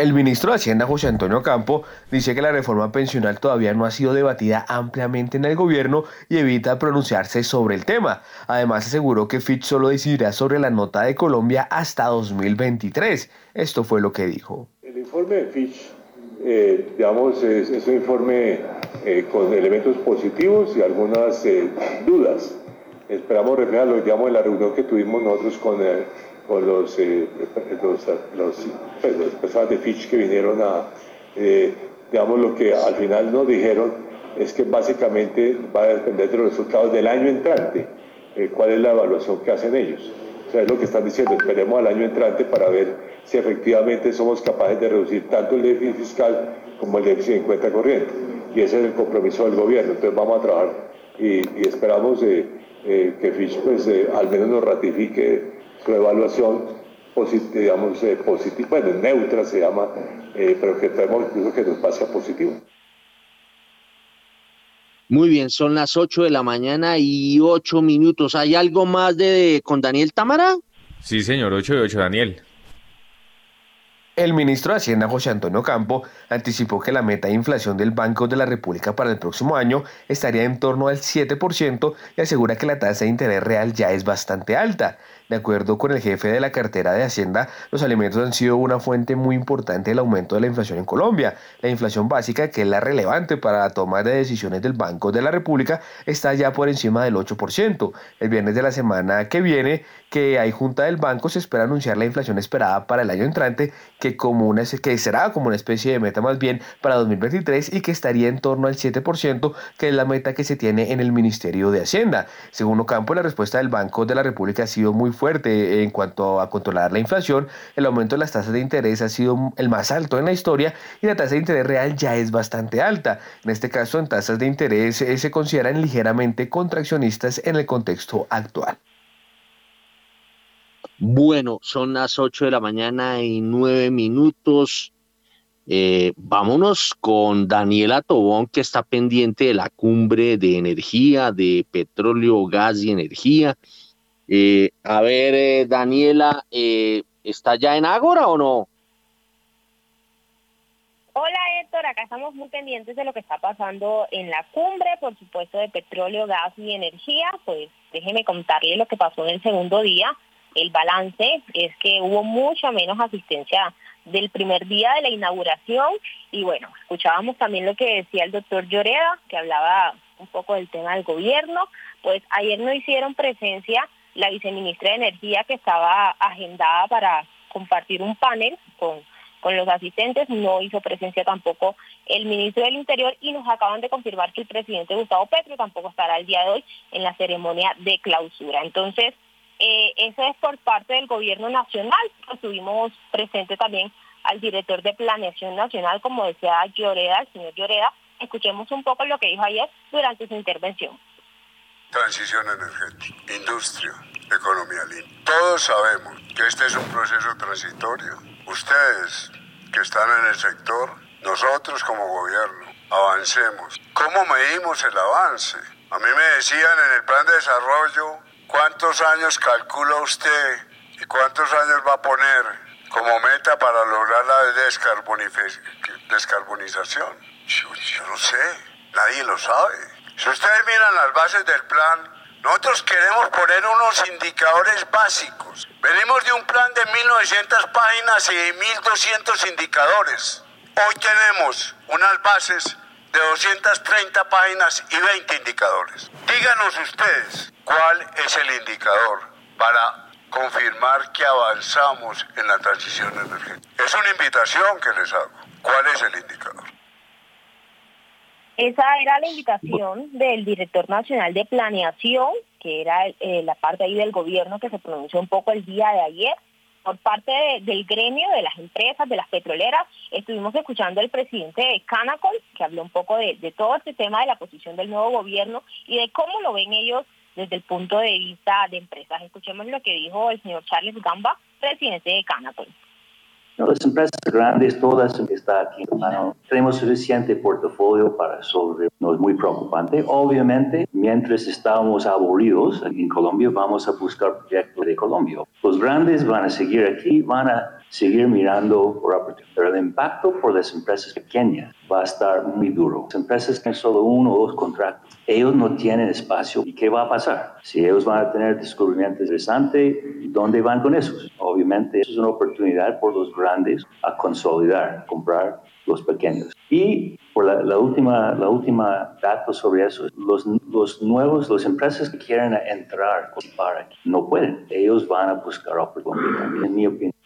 El ministro de Hacienda, José Antonio Campo, dice que la reforma pensional todavía no ha sido debatida ampliamente en el gobierno y evita pronunciarse sobre el tema. Además, aseguró que Fitch solo decidirá sobre la nota de Colombia hasta 2023. Esto fue lo que dijo. El informe de Fitch, eh, digamos, es, un informe eh, con elementos positivos y algunas eh, dudas. Esperamos reflejarlo, digamos, en la reunión que tuvimos nosotros con el con los, eh, los, los, pues, las personas de Fitch que vinieron a, eh, digamos, lo que al final nos dijeron es que básicamente va a depender de los resultados del año entrante, eh, cuál es la evaluación que hacen ellos. O sea, es lo que están diciendo, esperemos al año entrante para ver si efectivamente somos capaces de reducir tanto el déficit fiscal como el déficit en cuenta corriente. Y ese es el compromiso del gobierno. Entonces vamos a trabajar y, y esperamos que Fitch pues, al menos nos ratifique su evaluación positiva, digamos, eh, positiva, bueno, neutra se llama, eh, pero que tenemos incluso que nos pase a positivo. Muy bien, son las 8 de la mañana y 8 minutos. ¿Hay algo más de con Daniel Tamara? Sí, señor, 8 de 8, Daniel. El ministro de Hacienda, José Antonio Campo, anticipó que la meta de inflación del Banco de la República para el próximo año estaría en torno al 7% y asegura que la tasa de interés real ya es bastante alta. De acuerdo con el jefe de la cartera de Hacienda, los alimentos han sido una fuente muy importante del aumento de la inflación en Colombia. La inflación básica, que es la relevante para la toma de decisiones del Banco de la República, está ya por encima del 8%. El viernes de la semana que viene, que hay junta del banco, se espera anunciar la inflación esperada para el año entrante, que, como una, que será como una especie de meta más bien para 2023 y que estaría en torno al 7%, que es la meta que se tiene en el Ministerio de Hacienda. Según Ocampo, la respuesta del Banco de la República ha sido muy fuerte en cuanto a controlar la inflación, el aumento de las tasas de interés ha sido el más alto en la historia y la tasa de interés real ya es bastante alta. En este caso, en tasas de interés eh, se consideran ligeramente contraccionistas en el contexto actual. Bueno, son las 8 de la mañana y 9 minutos. Eh, vámonos con Daniela Tobón, que está pendiente de la cumbre de energía, de petróleo, gas y energía. Eh, a ver, eh, Daniela, eh, ¿está ya en Ágora o no? Hola Héctor, acá estamos muy pendientes de lo que está pasando en la cumbre, por supuesto de petróleo, gas y energía. Pues déjeme contarle lo que pasó en el segundo día. El balance es que hubo mucha menos asistencia del primer día de la inauguración y bueno, escuchábamos también lo que decía el doctor Lloreda, que hablaba un poco del tema del gobierno. Pues ayer no hicieron presencia la viceministra de Energía que estaba agendada para compartir un panel con, con los asistentes, no hizo presencia tampoco el ministro del Interior y nos acaban de confirmar que el presidente Gustavo Petro tampoco estará el día de hoy en la ceremonia de clausura. Entonces, eh, eso es por parte del gobierno nacional, pues tuvimos presente también al director de Planeación Nacional, como decía Lloreda, el señor Lloreda. Escuchemos un poco lo que dijo ayer durante su intervención transición energética, industria, economía limpia. Todos sabemos que este es un proceso transitorio. Ustedes que están en el sector, nosotros como gobierno, avancemos. ¿Cómo medimos el avance? A mí me decían en el plan de desarrollo, ¿cuántos años calcula usted y cuántos años va a poner como meta para lograr la descarbonización? Yo, yo no sé, nadie lo sabe. Si ustedes miran las bases del plan, nosotros queremos poner unos indicadores básicos. Venimos de un plan de 1900 páginas y 1200 indicadores. Hoy tenemos unas bases de 230 páginas y 20 indicadores. Díganos ustedes cuál es el indicador para confirmar que avanzamos en la transición energética. Es una invitación que les hago. ¿Cuál es el indicador? Esa era la invitación del director nacional de planeación, que era eh, la parte ahí del gobierno que se pronunció un poco el día de ayer. Por parte del gremio, de las empresas, de las petroleras, estuvimos escuchando al presidente de Canacol, que habló un poco de, de todo este tema de la posición del nuevo gobierno y de cómo lo ven ellos desde el punto de vista de empresas. Escuchemos lo que dijo el señor Charles Gamba, presidente de Canacol. Las empresas grandes, todas están aquí. Tenemos suficiente portafolio para sobre. No es muy preocupante. Obviamente, mientras estamos aburridos en Colombia, vamos a buscar proyectos de Colombia. Los grandes van a seguir aquí, van a seguir mirando por oportunidades. Pero el impacto por las empresas pequeñas va a estar muy duro. Las empresas que tienen solo uno o dos contratos, ellos no tienen espacio. ¿Y qué va a pasar? Si ellos van a tener descubrimientos interesantes, ¿dónde van con esos? Obviamente, eso es una oportunidad por los grandes a consolidar, comprar los pequeños. Y por la, última, la última dato sobre eso, los, los nuevos, las empresas que quieren entrar para no pueden. Ellos van a buscar oportunidades, en mi opinión.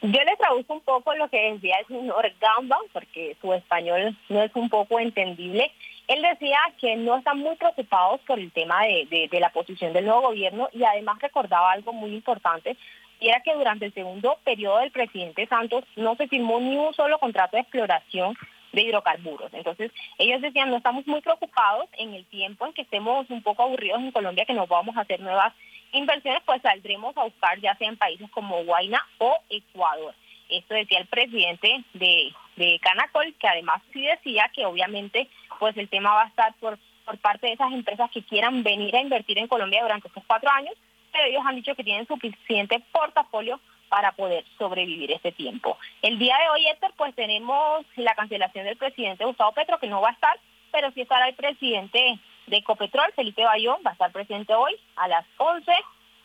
Yo le traduzco un poco lo que decía el señor Gamba, porque su español no es un poco entendible. Él decía que no están muy preocupados por el tema de, de, la posición del nuevo gobierno y además recordaba algo muy importante, y era que durante el segundo periodo del presidente Santos no se firmó ni un solo contrato de exploración de hidrocarburos. Entonces, ellos decían, no estamos muy preocupados en el tiempo en que estemos un poco aburridos en Colombia, que nos vamos a hacer nuevas inversiones, pues saldremos a buscar ya sea en países como Guayna o Ecuador. Esto decía el presidente de, de Canacol, que además sí decía que obviamente pues el tema va a estar por, por parte de esas empresas que quieran venir a invertir en Colombia durante estos cuatro años, pero ellos han dicho que tienen suficiente portafolio para poder sobrevivir este tiempo. El día de hoy, Héctor, pues tenemos la cancelación del presidente Gustavo Petro, que no va a estar, pero sí estará el presidente de Ecopetrol, Felipe Bayón, va a estar presente hoy a las 11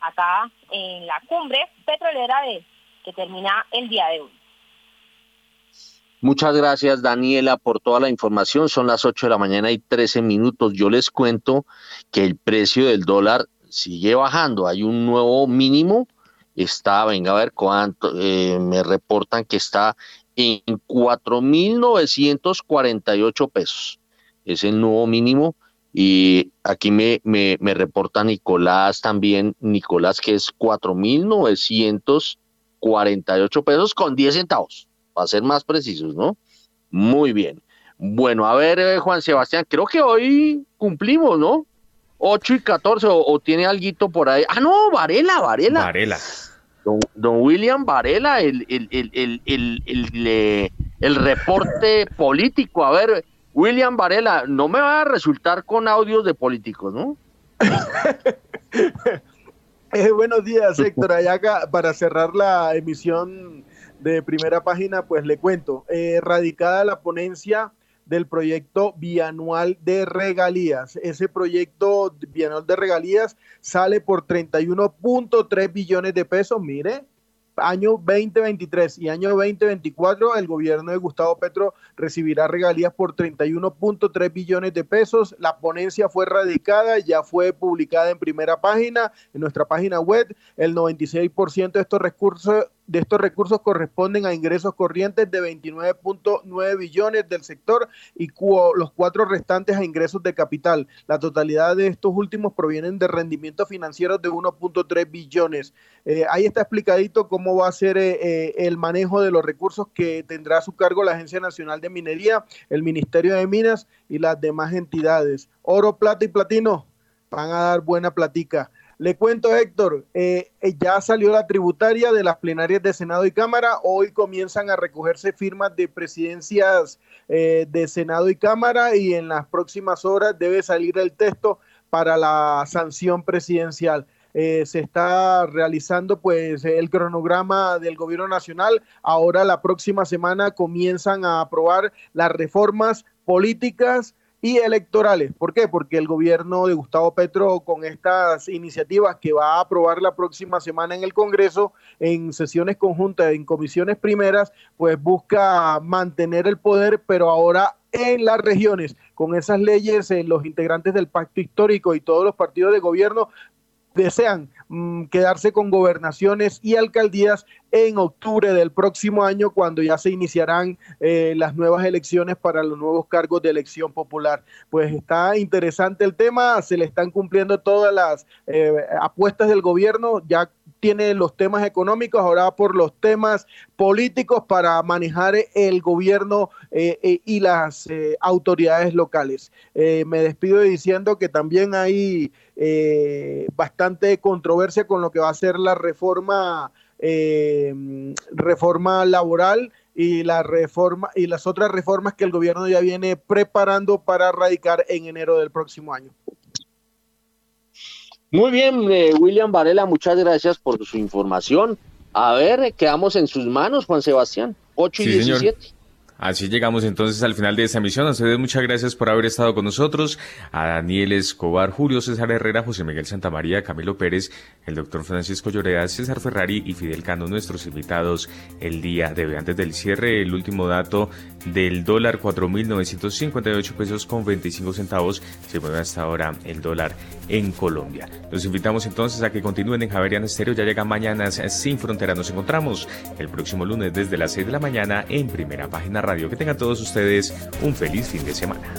acá en la cumbre petrolera de, que termina el día de hoy. Muchas gracias, Daniela, por toda la información. Son las 8 de la mañana y 13 minutos. Yo les cuento que el precio del dólar sigue bajando. Hay un nuevo mínimo. Está, venga a ver cuánto, eh, me reportan que está en 4.948 pesos. Es el nuevo mínimo y aquí me, me, me reporta Nicolás también, Nicolás, que es 4.948 pesos con 10 centavos, para ser más precisos, ¿no? Muy bien. Bueno, a ver, eh, Juan Sebastián, creo que hoy cumplimos, ¿no? 8 y 14, o, tiene algo por ahí. Ah, no, Varela, Varela. Varela. Don, William Varela, el, el, el, el, el, el, eh, el reporte político. A ver, William Varela, no me va a resultar con audios de políticos, ¿no? Eh, buenos días, Héctor. Allá para cerrar la emisión de primera página, pues le cuento. Eh, radicada la ponencia del proyecto bianual de regalías. Ese proyecto bianual de regalías sale por 31.3 billones de pesos. Mire, año 2023 y año 2024, el gobierno de Gustavo Petro recibirá regalías por 31.3 billones de pesos. La ponencia fue radicada, ya fue publicada en primera página, en nuestra página web. El 96% de estos recursos de estos recursos corresponden a ingresos corrientes de 29.9 billones del sector y los cuatro restantes a ingresos de capital. La totalidad de estos últimos provienen de rendimientos financieros de 1.3 billones. Eh, ahí está explicadito cómo va a ser eh, eh, el manejo de los recursos que tendrá a su cargo la Agencia Nacional de Minería, el Ministerio de Minas y las demás entidades. Oro, plata y platino van a dar buena platica. Le cuento, Héctor, eh, eh, ya salió la tributaria de las plenarias de Senado y Cámara. Hoy comienzan a recogerse firmas de presidencias eh, de Senado y Cámara y en las próximas horas debe salir el texto para la sanción presidencial. se está realizando pues el cronograma del gobierno nacional. Ahora la próxima semana comienzan a aprobar las reformas políticas y electorales. ¿Por qué? Porque el gobierno de Gustavo Petro con estas iniciativas que va a aprobar la próxima semana en el Congreso en sesiones conjuntas, en comisiones primeras, pues busca mantener el poder, pero ahora en las regiones. Con esas leyes, los integrantes del pacto histórico y todos los partidos de gobierno desean mm, quedarse con gobernaciones y alcaldías en octubre del próximo año, cuando ya se iniciarán eh, las nuevas elecciones para los nuevos cargos de elección popular. Pues está interesante el tema, se le están cumpliendo todas las eh, apuestas del gobierno, ya tiene los temas económicos, ahora por los temas políticos para manejar el gobierno eh, y las autoridades locales. me despido diciendo que también hay bastante controversia con lo que va a ser la reforma eh, reforma laboral y la reforma y las otras reformas que el gobierno ya viene preparando para radicar en enero del próximo año. Muy bien, eh, William Varela, muchas gracias por su información. A ver, quedamos en sus manos, Juan Sebastián. 8 y 17. Así llegamos entonces al final de esta emisión. A ustedes muchas gracias por haber estado con nosotros. A Daniel Escobar, Julio César Herrera, José Miguel Santamaría, Camilo Pérez, el doctor Francisco Llorea, César Ferrari y Fidel Cano, nuestros invitados el día de hoy. Antes del cierre, el último dato del dólar, 4.958 pesos con 25 centavos. Se mueve hasta ahora el dólar en Colombia. Los invitamos entonces a que continúen en Javerian Estéreo. Ya llegan mañanas sin frontera. Nos encontramos el próximo lunes desde las 6 de la mañana en primera página radio. Que tengan todos ustedes un feliz fin de semana.